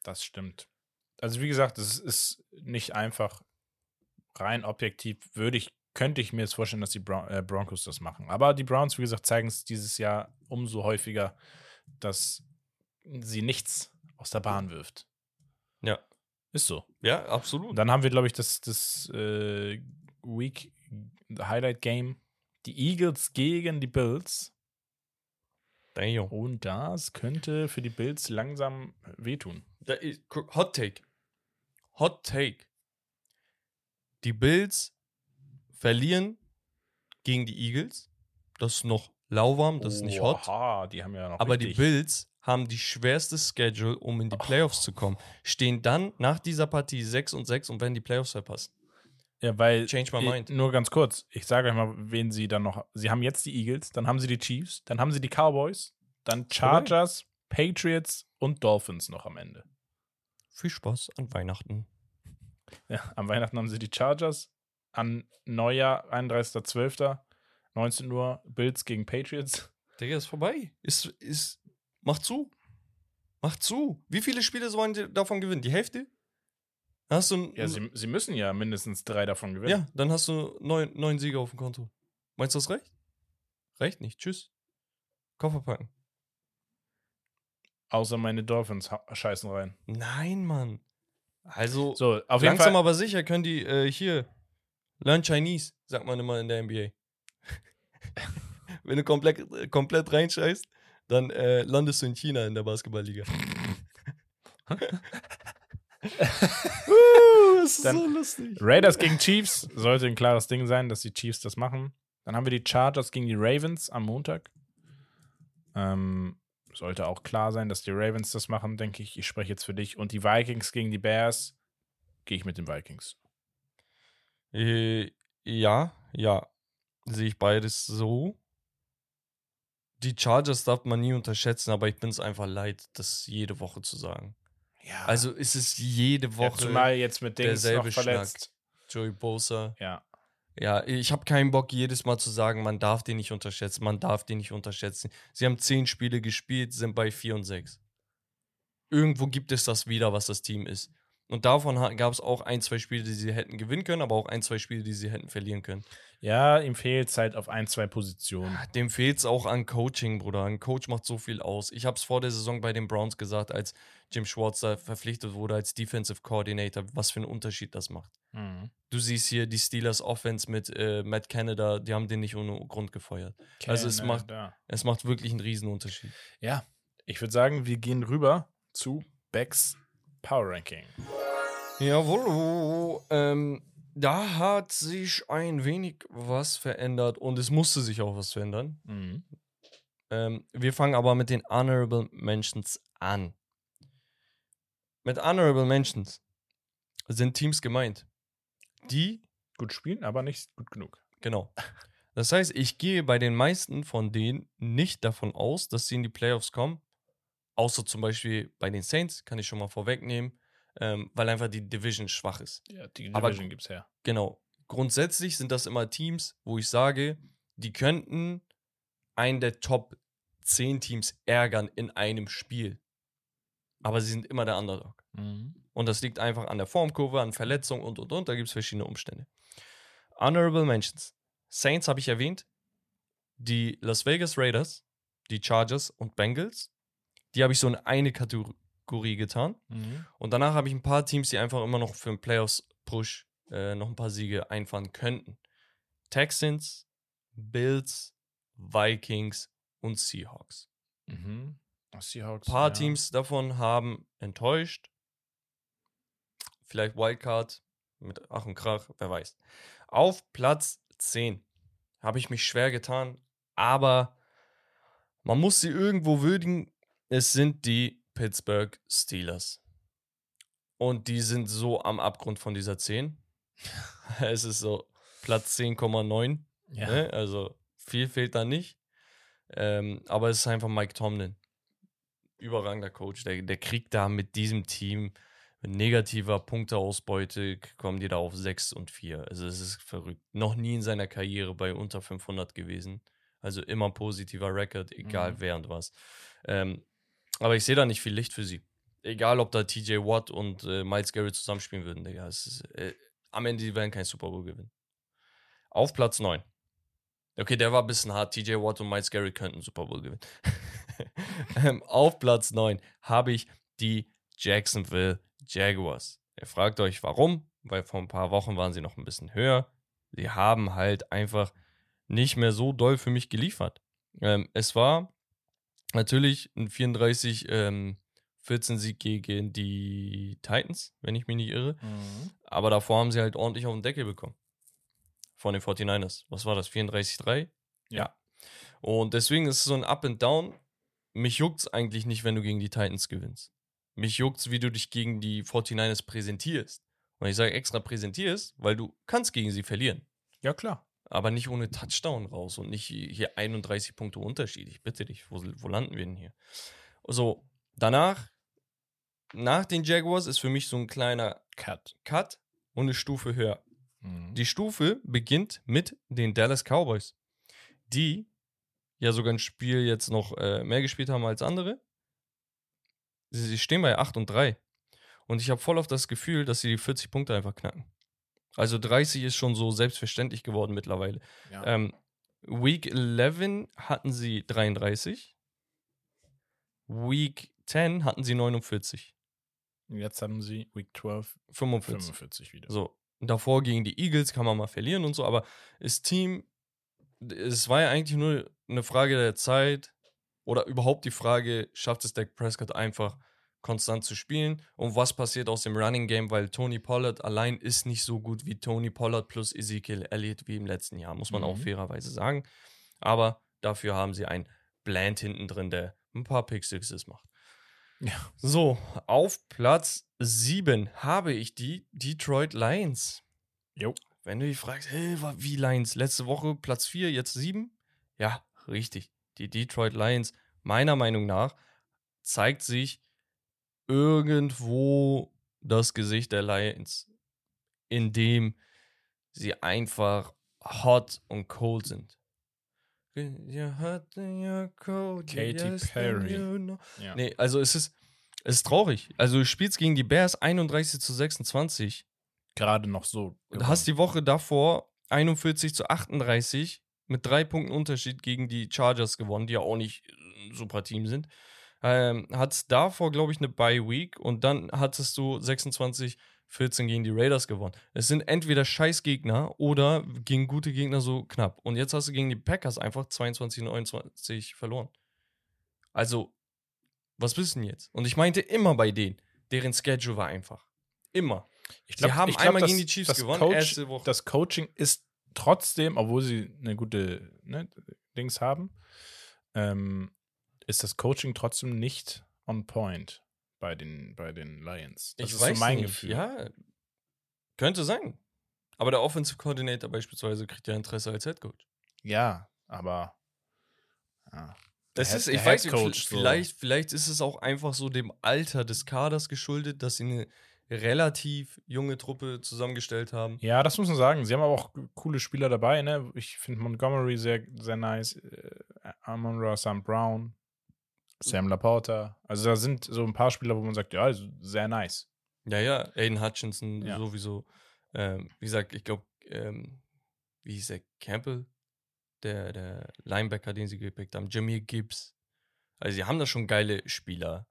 das stimmt. Also wie gesagt, es ist nicht einfach rein objektiv würde ich könnte ich mir jetzt vorstellen, dass die Bron äh, Broncos das machen. Aber die Browns, wie gesagt, zeigen es dieses Jahr umso häufiger, dass sie nichts aus der Bahn wirft. Ja. Ist so. Ja, absolut. Dann haben wir, glaube ich, das, das äh, Week Highlight Game. Die Eagles gegen die Bills. Damn. Und das könnte für die Bills langsam wehtun. Da ist, guck, Hot Take. Hot Take. Die Bills verlieren gegen die Eagles. Das ist noch lauwarm, das ist nicht hot. Oha, die haben ja noch Aber die richtig- Bills haben die schwerste Schedule, um in die Playoffs zu kommen. Stehen dann nach dieser Partie 6 und 6 und werden die Playoffs verpassen. Ja, weil Change my mind. Nur ganz kurz, ich sage euch mal, wen sie dann noch. Sie haben jetzt die Eagles, dann haben sie die Chiefs, dann haben sie die Cowboys, dann Chargers, Patriots und Dolphins noch am Ende. Viel Spaß an Weihnachten. Ja, am Weihnachten haben sie die Chargers, an Neujahr 31.12. 19 Uhr Bills gegen Patriots. Digga, ist vorbei. Ist, ist, mach zu. Mach zu. Wie viele Spiele sollen die davon gewinnen? Die Hälfte? Dann Hast du Ja, sie, sie müssen ja mindestens drei davon gewinnen. ja, dann hast du neun, neun Siege auf dem Konto. Meinst du das reicht? Reicht nicht. Tschüss. Koffer packen. Außer meine Dolphins scheißen rein. Nein, Mann. Also, So, langsam aber sicher können die äh, hier Learn Chinese, sagt man immer in der NBA. Wenn du komplett, äh, komplett reinscheißt, dann äh, landest du in China in der Basketballliga. uh, das ist Dann- so lustig. Raiders gegen Chiefs sollte ein klares Ding sein, dass die Chiefs das machen. Dann haben wir die Chargers gegen die Ravens am Montag. Ähm, sollte auch klar sein, dass die Ravens das machen, denke ich. Ich spreche jetzt für dich. Und die Vikings gegen die Bears. Gehe ich mit den Vikings. Äh, ja, ja. Sehe ich beides so. Die Chargers darf man nie unterschätzen, aber ich bin es einfach leid, das jede Woche zu sagen. Ja. Also es ist jede ja, Woche zumal jetzt mit Dings derselbe noch verletzt. Joey Bosa. Ja. Ja, ich habe keinen Bock, jedes Mal zu sagen, man darf den nicht unterschätzen, man darf den nicht unterschätzen. Sie haben zehn Spiele gespielt, sind bei vier und sechs. Irgendwo gibt es das wieder, was das Team ist. Und davon gab es auch ein, zwei Spiele, die sie hätten gewinnen können, aber auch ein, zwei Spiele, die sie hätten verlieren können. Ja, ihm fehlt es halt auf ein, zwei Positionen. Dem fehlt es auch an Coaching, Bruder. Ein Coach macht so viel aus. Ich habe es vor der Saison bei den Browns gesagt, als Jim Schwartz verpflichtet wurde als Defensive Coordinator, was für einen Unterschied das macht. Mhm. Du siehst hier die Steelers Offense mit äh, Matt Canada, die haben den nicht ohne Grund gefeuert. Also es macht- Canada. Es macht wirklich einen Riesenunterschied. Ja, ich würde sagen, wir gehen rüber zu Becks Power Ranking. Jawohl. Ähm, da hat sich ein wenig was verändert und es musste sich auch was verändern. Mhm. Ähm, wir fangen aber mit den Honorable Mentions an. Mit Honorable Mentions sind Teams gemeint, die, Gut spielen, aber nicht gut genug. genau. Das heißt, ich gehe bei den meisten von denen nicht davon aus, dass sie in die Playoffs kommen. Außer zum Beispiel bei den Saints, kann ich schon mal vorwegnehmen, ähm, weil einfach die Division schwach ist. Ja, die Aber- Division gibt's her. Genau. Grundsätzlich sind das immer Teams, wo ich sage, die könnten einen der Top 10 Teams ärgern in einem Spiel. Aber sie sind immer der Underdog. Mhm. Und das liegt einfach an der Formkurve, an Verletzungen und und und. Da gibt es verschiedene Umstände. Honorable Mentions. Saints habe ich erwähnt. Die Las Vegas Raiders, die Chargers und Bengals. Die habe ich so in eine Kategorie getan. Mhm. Und danach habe ich ein paar Teams, die einfach immer noch für einen Playoffs-Push äh, noch ein paar Siege einfahren könnten. Texans, Bills, Vikings und Seahawks. Mhm. Seahawks. Ein paar ja. Teams davon haben enttäuscht. Vielleicht Wildcard mit Ach und Krach, wer weiß. Auf Platz 10 habe ich mich schwer getan, aber man muss sie irgendwo würdigen. Es sind die Pittsburgh Steelers. Und die sind so am Abgrund von dieser 10. es ist so Platz 10,9. Ja. Ne? Also viel fehlt da nicht. Ähm, aber es ist einfach Mike Tomlin. Überragender Coach. Der, der kriegt da mit diesem Team mit negativer Punkteausbeute, kommen die da auf 6 und 4. Also es ist verrückt. Noch nie in seiner Karriere bei unter 500 gewesen. Also immer positiver Record, egal Mhm. wer und was. Ähm, aber ich sehe da nicht viel Licht für sie. Egal, ob da TJ Watt und äh, Miles Garrett zusammenspielen würden, Digga. Ist, äh, am Ende, die werden kein Super Bowl gewinnen. Auf Platz 9. Okay, der war ein bisschen hart. TJ Watt und Miles Garrett könnten Super Bowl gewinnen. ähm, auf Platz 9 habe ich die Jacksonville Jaguars. Ihr fragt euch, warum? Weil vor ein paar Wochen waren sie noch ein bisschen höher. Sie haben halt einfach nicht mehr so doll für mich geliefert. Ähm, es war natürlich ein 34 ähm, 14 Sieg gegen die Titans, wenn ich mich nicht irre. Mhm. Aber davor haben sie halt ordentlich auf den Deckel bekommen. Von den 49ers. Was war das? 34-3? Ja. Und deswegen ist es so ein Up and Down. Mich juckt es eigentlich nicht, wenn du gegen die Titans gewinnst. Mich juckt es, wie du dich gegen die 49ers präsentierst. Und ich sage extra präsentierst, weil du kannst gegen sie verlieren. Ja, klar. Aber nicht ohne Touchdown raus und nicht hier 31 Punkte Unterschied. Ich bitte dich, wo, wo landen wir denn hier? So, danach, nach den Jaguars ist für mich so ein kleiner Cut. Cut und eine Stufe höher. Mhm. Die Stufe beginnt mit den Dallas Cowboys, die ja sogar ein Spiel jetzt noch äh, mehr gespielt haben als andere. Sie, sie stehen bei 8 und 3. Und ich habe voll auf das Gefühl, dass sie die 40 Punkte einfach knacken. Also 30 ist schon so selbstverständlich geworden mittlerweile. ja. Ähm, Week 11 hatten sie 33. Week 10 hatten sie 49. Jetzt haben sie Week 12 45. 45 wieder. So, davor gegen die Eagles kann man mal verlieren und so, aber das Team, es war ja eigentlich nur eine Frage der Zeit oder überhaupt die Frage, schafft es Dak Prescott einfach konstant zu spielen und was passiert aus dem Running Game, weil Tony Pollard allein ist nicht so gut wie Tony Pollard plus Ezekiel Elliott wie im letzten Jahr, muss man auch Mhm. fairerweise sagen. Aber dafür haben sie einen Bland hinten drin, der ein paar Pick Sixes macht. Ja. So, auf Platz 7 habe ich die Detroit Lions. Jo. Wenn du dich fragst, hey, wie Lions? Letzte Woche Platz 4, jetzt 7? Ja, richtig. Die Detroit Lions, meiner Meinung nach, zeigt sich irgendwo das Gesicht der Lions, indem sie einfach hot und cold sind. Katy Perry. you know. Ja. Nee, also es ist, es ist traurig. Also du spielst gegen die Bears 31 zu 26. Gerade noch so. Du hast die Woche davor 41 zu 38 mit drei Punkten Unterschied gegen die Chargers gewonnen, die ja auch nicht ein super Team sind. Ähm, hattest davor, glaube ich, eine Bye Week und dann hattest du 26 14 gegen die Raiders gewonnen. Es sind entweder Scheißgegner oder gegen gute Gegner so knapp. Und jetzt hast du gegen die Packers einfach 22 29 verloren. Also, was bist du denn jetzt? Und ich meinte immer bei denen, deren Schedule war einfach. Immer. Ich Sie haben einmal gegen die Chiefs gewonnen, Coach, erste Woche. Das Coaching ist trotzdem, obwohl sie eine gute ne, Dings haben, ähm, ist das Coaching trotzdem nicht on point bei den, bei den Lions. Das ich ist weiß so mein nicht. Gefühl. Ja, könnte sein. Aber der Offensive Coordinator beispielsweise kriegt ja Interesse als Head Coach. Ja, aber ja. Das ist, ich weiß nicht, Headcoach so. vielleicht, vielleicht ist es auch einfach so dem Alter des Kaders geschuldet, dass sie eine relativ junge Truppe zusammengestellt haben. Ja, das muss man sagen. Sie haben aber auch coole Spieler dabei. Ne? Ich finde Montgomery sehr, sehr nice. Äh, Amon Ra, Sam Brown, Sam Laporta. Also da sind so ein paar Spieler, wo man sagt, ja, also sehr nice. Ja, ja, Aiden Hutchinson Ja. sowieso. Ähm, wie gesagt, ich glaube, ähm, wie hieß der? Campbell? Der, der Linebacker, den sie gepickt haben. Jameer Gibbs. Also, sie haben da schon geile Spieler.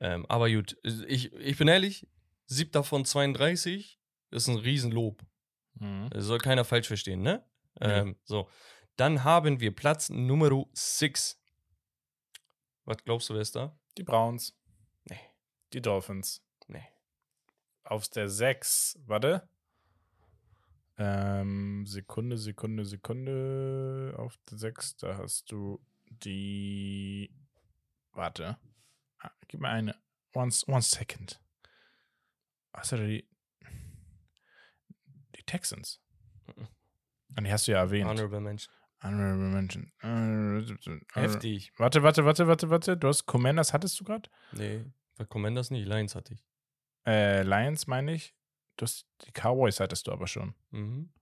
Ähm, aber gut, ich, ich bin ehrlich, siebter von 32 ist ein Riesenlob. Mhm. Das soll keiner falsch verstehen, ne? Ähm, so. Dann haben wir Platz Nummer 6. Was glaubst du, wer ist da? Die Browns, Nee, die Dolphins. nee. Auf der 6, warte. Ähm, Sekunde, Sekunde, Sekunde. Auf der 6, da hast du die. Warte. Ah, gib mir eine. One, one second. Hast du die. Die Texans. Mhm. Und die hast du ja erwähnt. Honorable Mention. Honorable Mention. Heftig. Warte, warte, warte, warte, warte. Du hast Commanders, hattest du gerade? Nee, bei Commanders nicht. Lions hatte ich. Äh, Lions meine ich. Du hast, die Cowboys hattest du aber schon. Mhm.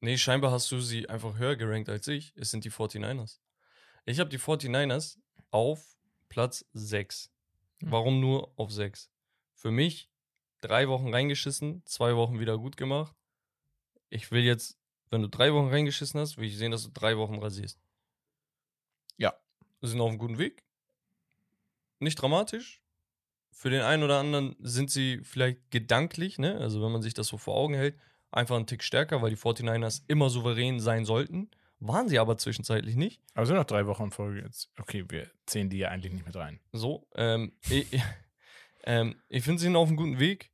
Nee, scheinbar hast du sie einfach höher gerankt als ich. Es sind die 49ers. Ich habe die 49ers auf Platz 6. Hm. Warum nur auf 6? Für mich drei Wochen reingeschissen, zwei Wochen wieder gut gemacht. Ich will jetzt, wenn du drei Wochen reingeschissen hast, will ich sehen, dass du drei Wochen rasierst. Ja. Wir sind auf einem guten Weg. Nicht dramatisch. Für den einen oder anderen sind sie vielleicht gedanklich, ne? Also wenn man sich das so vor Augen hält, einfach einen Tick stärker, weil die 49ers immer souverän sein sollten. Waren sie aber zwischenzeitlich nicht. Aber sind noch drei Wochen in Folge jetzt. Okay, wir zählen die ja eigentlich nicht mit rein. So, ähm, ich, ähm, ich finde, sie sind auf einem guten Weg.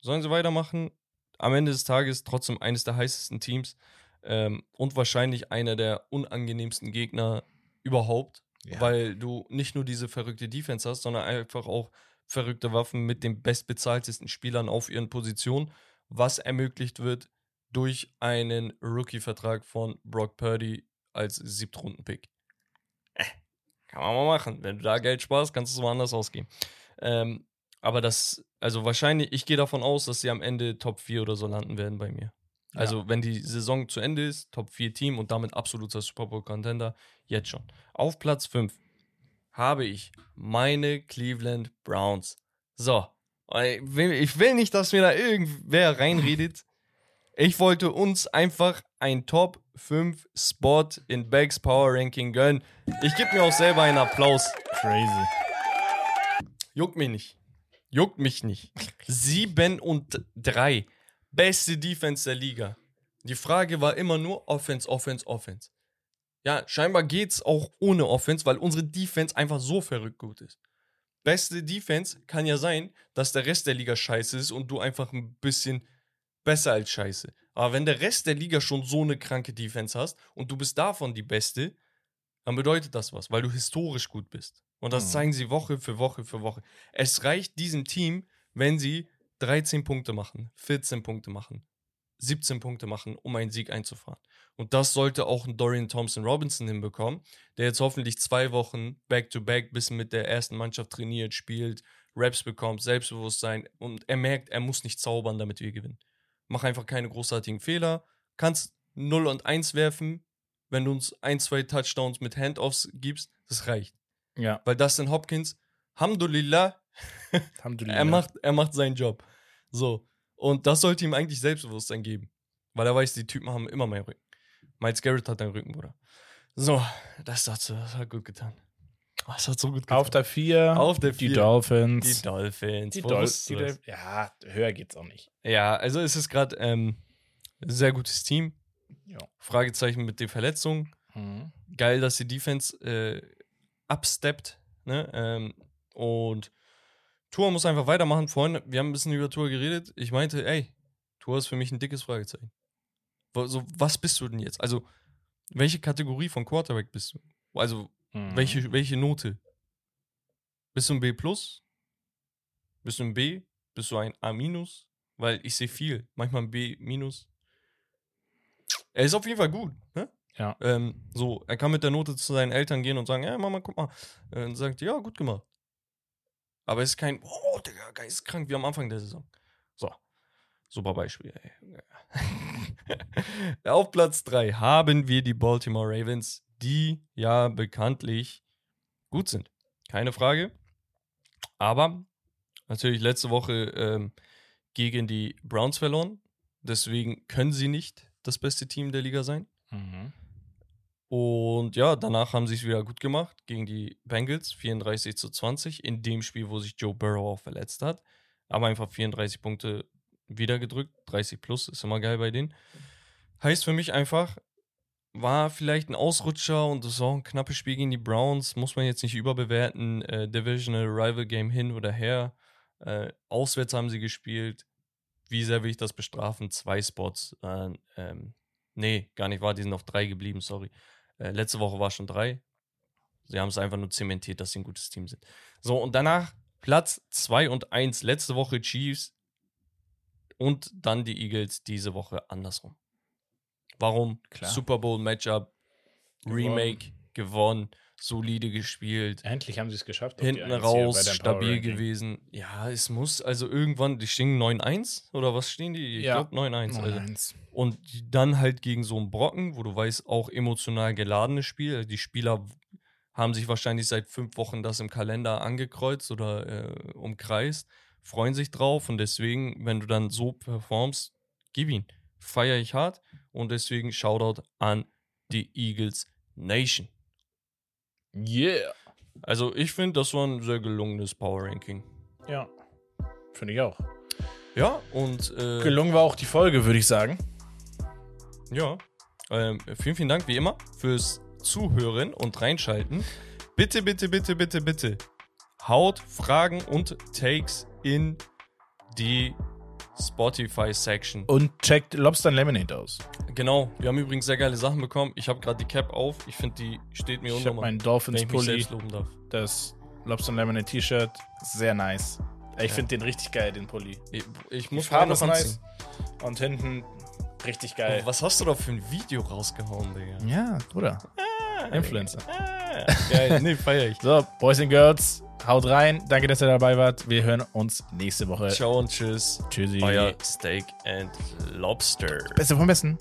Sollen sie weitermachen? Am Ende des Tages trotzdem eines der heißesten Teams ähm, und wahrscheinlich einer der unangenehmsten Gegner überhaupt, Ja. weil du nicht nur diese verrückte Defense hast, sondern einfach auch verrückte Waffen mit den bestbezahltesten Spielern auf ihren Positionen, was ermöglicht wird durch einen Rookie-Vertrag von Brock Purdy als Siebtrunden-Pick. Äh, kann man mal machen. Wenn du da Geld sparst, kannst du es woanders ausgeben. Ähm, aber das, also wahrscheinlich, ich gehe davon aus, dass sie am Ende Top 4 oder so landen werden bei mir. Also, wenn die Saison zu Ende ist, Top 4 Team und damit absoluter Super Bowl Contender, jetzt schon. Auf Platz 5 habe ich meine Cleveland Browns. So, ich will, ich will nicht, dass mir da irgendwer reinredet. Ich wollte uns einfach ein Top 5 Spot in Bags Power Ranking gönnen. Ich gebe mir auch selber einen Applaus. Crazy. Juckt mich nicht. Juckt mich nicht. Sieben und drei. Beste Defense der Liga. Die Frage war immer nur Offense, Offense, Offense. Ja, scheinbar geht's auch ohne Offense, weil unsere Defense einfach so verrückt gut ist. Beste Defense kann ja sein, dass der Rest der Liga scheiße ist und du einfach ein bisschen besser als scheiße. Aber wenn der Rest der Liga schon so eine kranke Defense hast und du bist davon die Beste, dann bedeutet das was, weil du historisch gut bist. Und das Mhm. zeigen sie Woche für Woche für Woche. Es reicht diesem Team, wenn sie 13 Punkte machen, 14 Punkte machen, 17 Punkte machen, um einen Sieg einzufahren. Und das sollte auch ein Dorian Thompson Robinson hinbekommen, der jetzt hoffentlich zwei Wochen back-to-back bisschen mit der ersten Mannschaft trainiert, spielt, Raps bekommt, Selbstbewusstsein und er merkt, er muss nicht zaubern, damit wir gewinnen. Mach einfach keine großartigen Fehler, kannst 0 und 1 werfen, wenn du uns ein, zwei Touchdowns mit Handoffs gibst, das reicht. Ja. Weil Dustin Hopkins, Alhamdulillah, Alhamdulillah. er macht, er macht seinen Job. So. Und das sollte ihm eigentlich Selbstbewusstsein geben. Weil er weiß, die Typen haben immer mehr Rücken. Miles Garrett hat einen Rücken, Bruder. So, das hat, so- das hat gut getan. Das hat so gut getan. Auf der 4. Auf der Die vier. Dolphins. die Dolphins. Die Wo Dol wusstest die du Dol das? ja, höher geht's auch nicht. Ja, also es ist gerade ähm, ein sehr gutes Team. Ja. Fragezeichen mit den Verletzungen. Mhm. geil, dass die Defense äh, upsteppt. Ne? Ähm, und Tour muss einfach weitermachen. Vorhin, wir haben ein bisschen über Tour geredet. Ich meinte, ey, Tour ist für mich ein dickes Fragezeichen. So, was bist du denn jetzt? Also, welche Kategorie von Quarterback bist du? Also, Mhm. welche, welche Note? Bist du ein B? Bist du ein B? Bist du ein A-? Weil ich sehe viel. Manchmal ein B-. Er ist auf jeden Fall gut. Ne? Ja. Ähm, so, er kann mit der Note zu seinen Eltern gehen und sagen: Ja, Mama, guck mal. Äh, Und sagt: Ja, gut gemacht. Aber es ist kein: Oh, Digga, geisteskrank wie am Anfang der Saison. So. Super Beispiel, ey. Auf Platz 3 haben wir die Baltimore Ravens, die ja bekanntlich gut sind. Keine Frage. Aber natürlich letzte Woche ähm, gegen die Browns verloren. Deswegen können sie nicht das beste Team der Liga sein. Mhm. Und ja, danach haben sie es wieder gut gemacht gegen die Bengals, 34 zu 20, in dem Spiel, wo sich Joe Burrow auch verletzt hat. Aber einfach 34 Punkte wieder gedrückt, 30 plus, ist immer geil bei denen. Heißt für mich einfach, war vielleicht ein Ausrutscher und das war auch ein knappes Spiel gegen die Browns, muss man jetzt nicht überbewerten. Äh, Divisional Rival Game hin oder her. Äh, auswärts haben sie gespielt. Wie sehr will ich das bestrafen? Zwei Spots. Äh, ähm, nee, gar nicht wahr, die sind auf drei geblieben, sorry. Äh, letzte Woche war schon drei. Sie haben es einfach nur zementiert, dass sie ein gutes Team sind. So, und danach Platz 2 und 1. Letzte Woche Chiefs und dann die Eagles diese Woche andersrum. Warum? Klar. Super Bowl Matchup, Remake, gewonnen. Solide gespielt. Endlich haben sie es geschafft. Hinten raus, stabil gewesen. Ja, es muss also irgendwann, die stehen 9-1 oder was stehen die? Ich Ja. glaube 9-1. Also. 9-1. Und dann halt gegen so einen Brocken, wo du weißt, auch emotional geladenes Spiel. Die Spieler haben sich wahrscheinlich seit fünf Wochen das im Kalender angekreuzt oder äh, umkreist, freuen sich drauf und deswegen, wenn du dann so performst, gib ihn. Feiere ich hart und deswegen Shoutout an die Eagles Nation. Yeah. Also ich finde, das war ein sehr gelungenes Power Ranking. Ja. Finde ich auch. Ja, und äh, Gelungen war auch die Folge, würde ich sagen. Ja. Ähm, vielen, vielen Dank wie immer fürs Zuhören und Reinschalten. Bitte, bitte, bitte, bitte, bitte haut Fragen und Takes in die Spotify-Section. Und checkt Lobster Lemonade aus. Genau, wir haben übrigens sehr geile Sachen bekommen. Ich habe gerade die Cap auf. Ich finde, die steht mir Ich habe unnormal, meinen wenn Dolphins ich Pulli, das Lobster Lemonade T-Shirt. Sehr nice. Ich Ja. finde den richtig geil, den Pulli. Ich, ich Die muss Farbe mal ist nice. Und hinten richtig geil. Oh, was hast du da für ein Video rausgehauen, Digga? Ja, Bruder. Influencer. Ah, geil, nee, feier ich. So, Boys and Girls, haut rein. Danke, dass ihr dabei wart. Wir hören uns nächste Woche. Ciao und tschüss. Tschüssi. Euer Steak and Lobster. Beste vom Besten.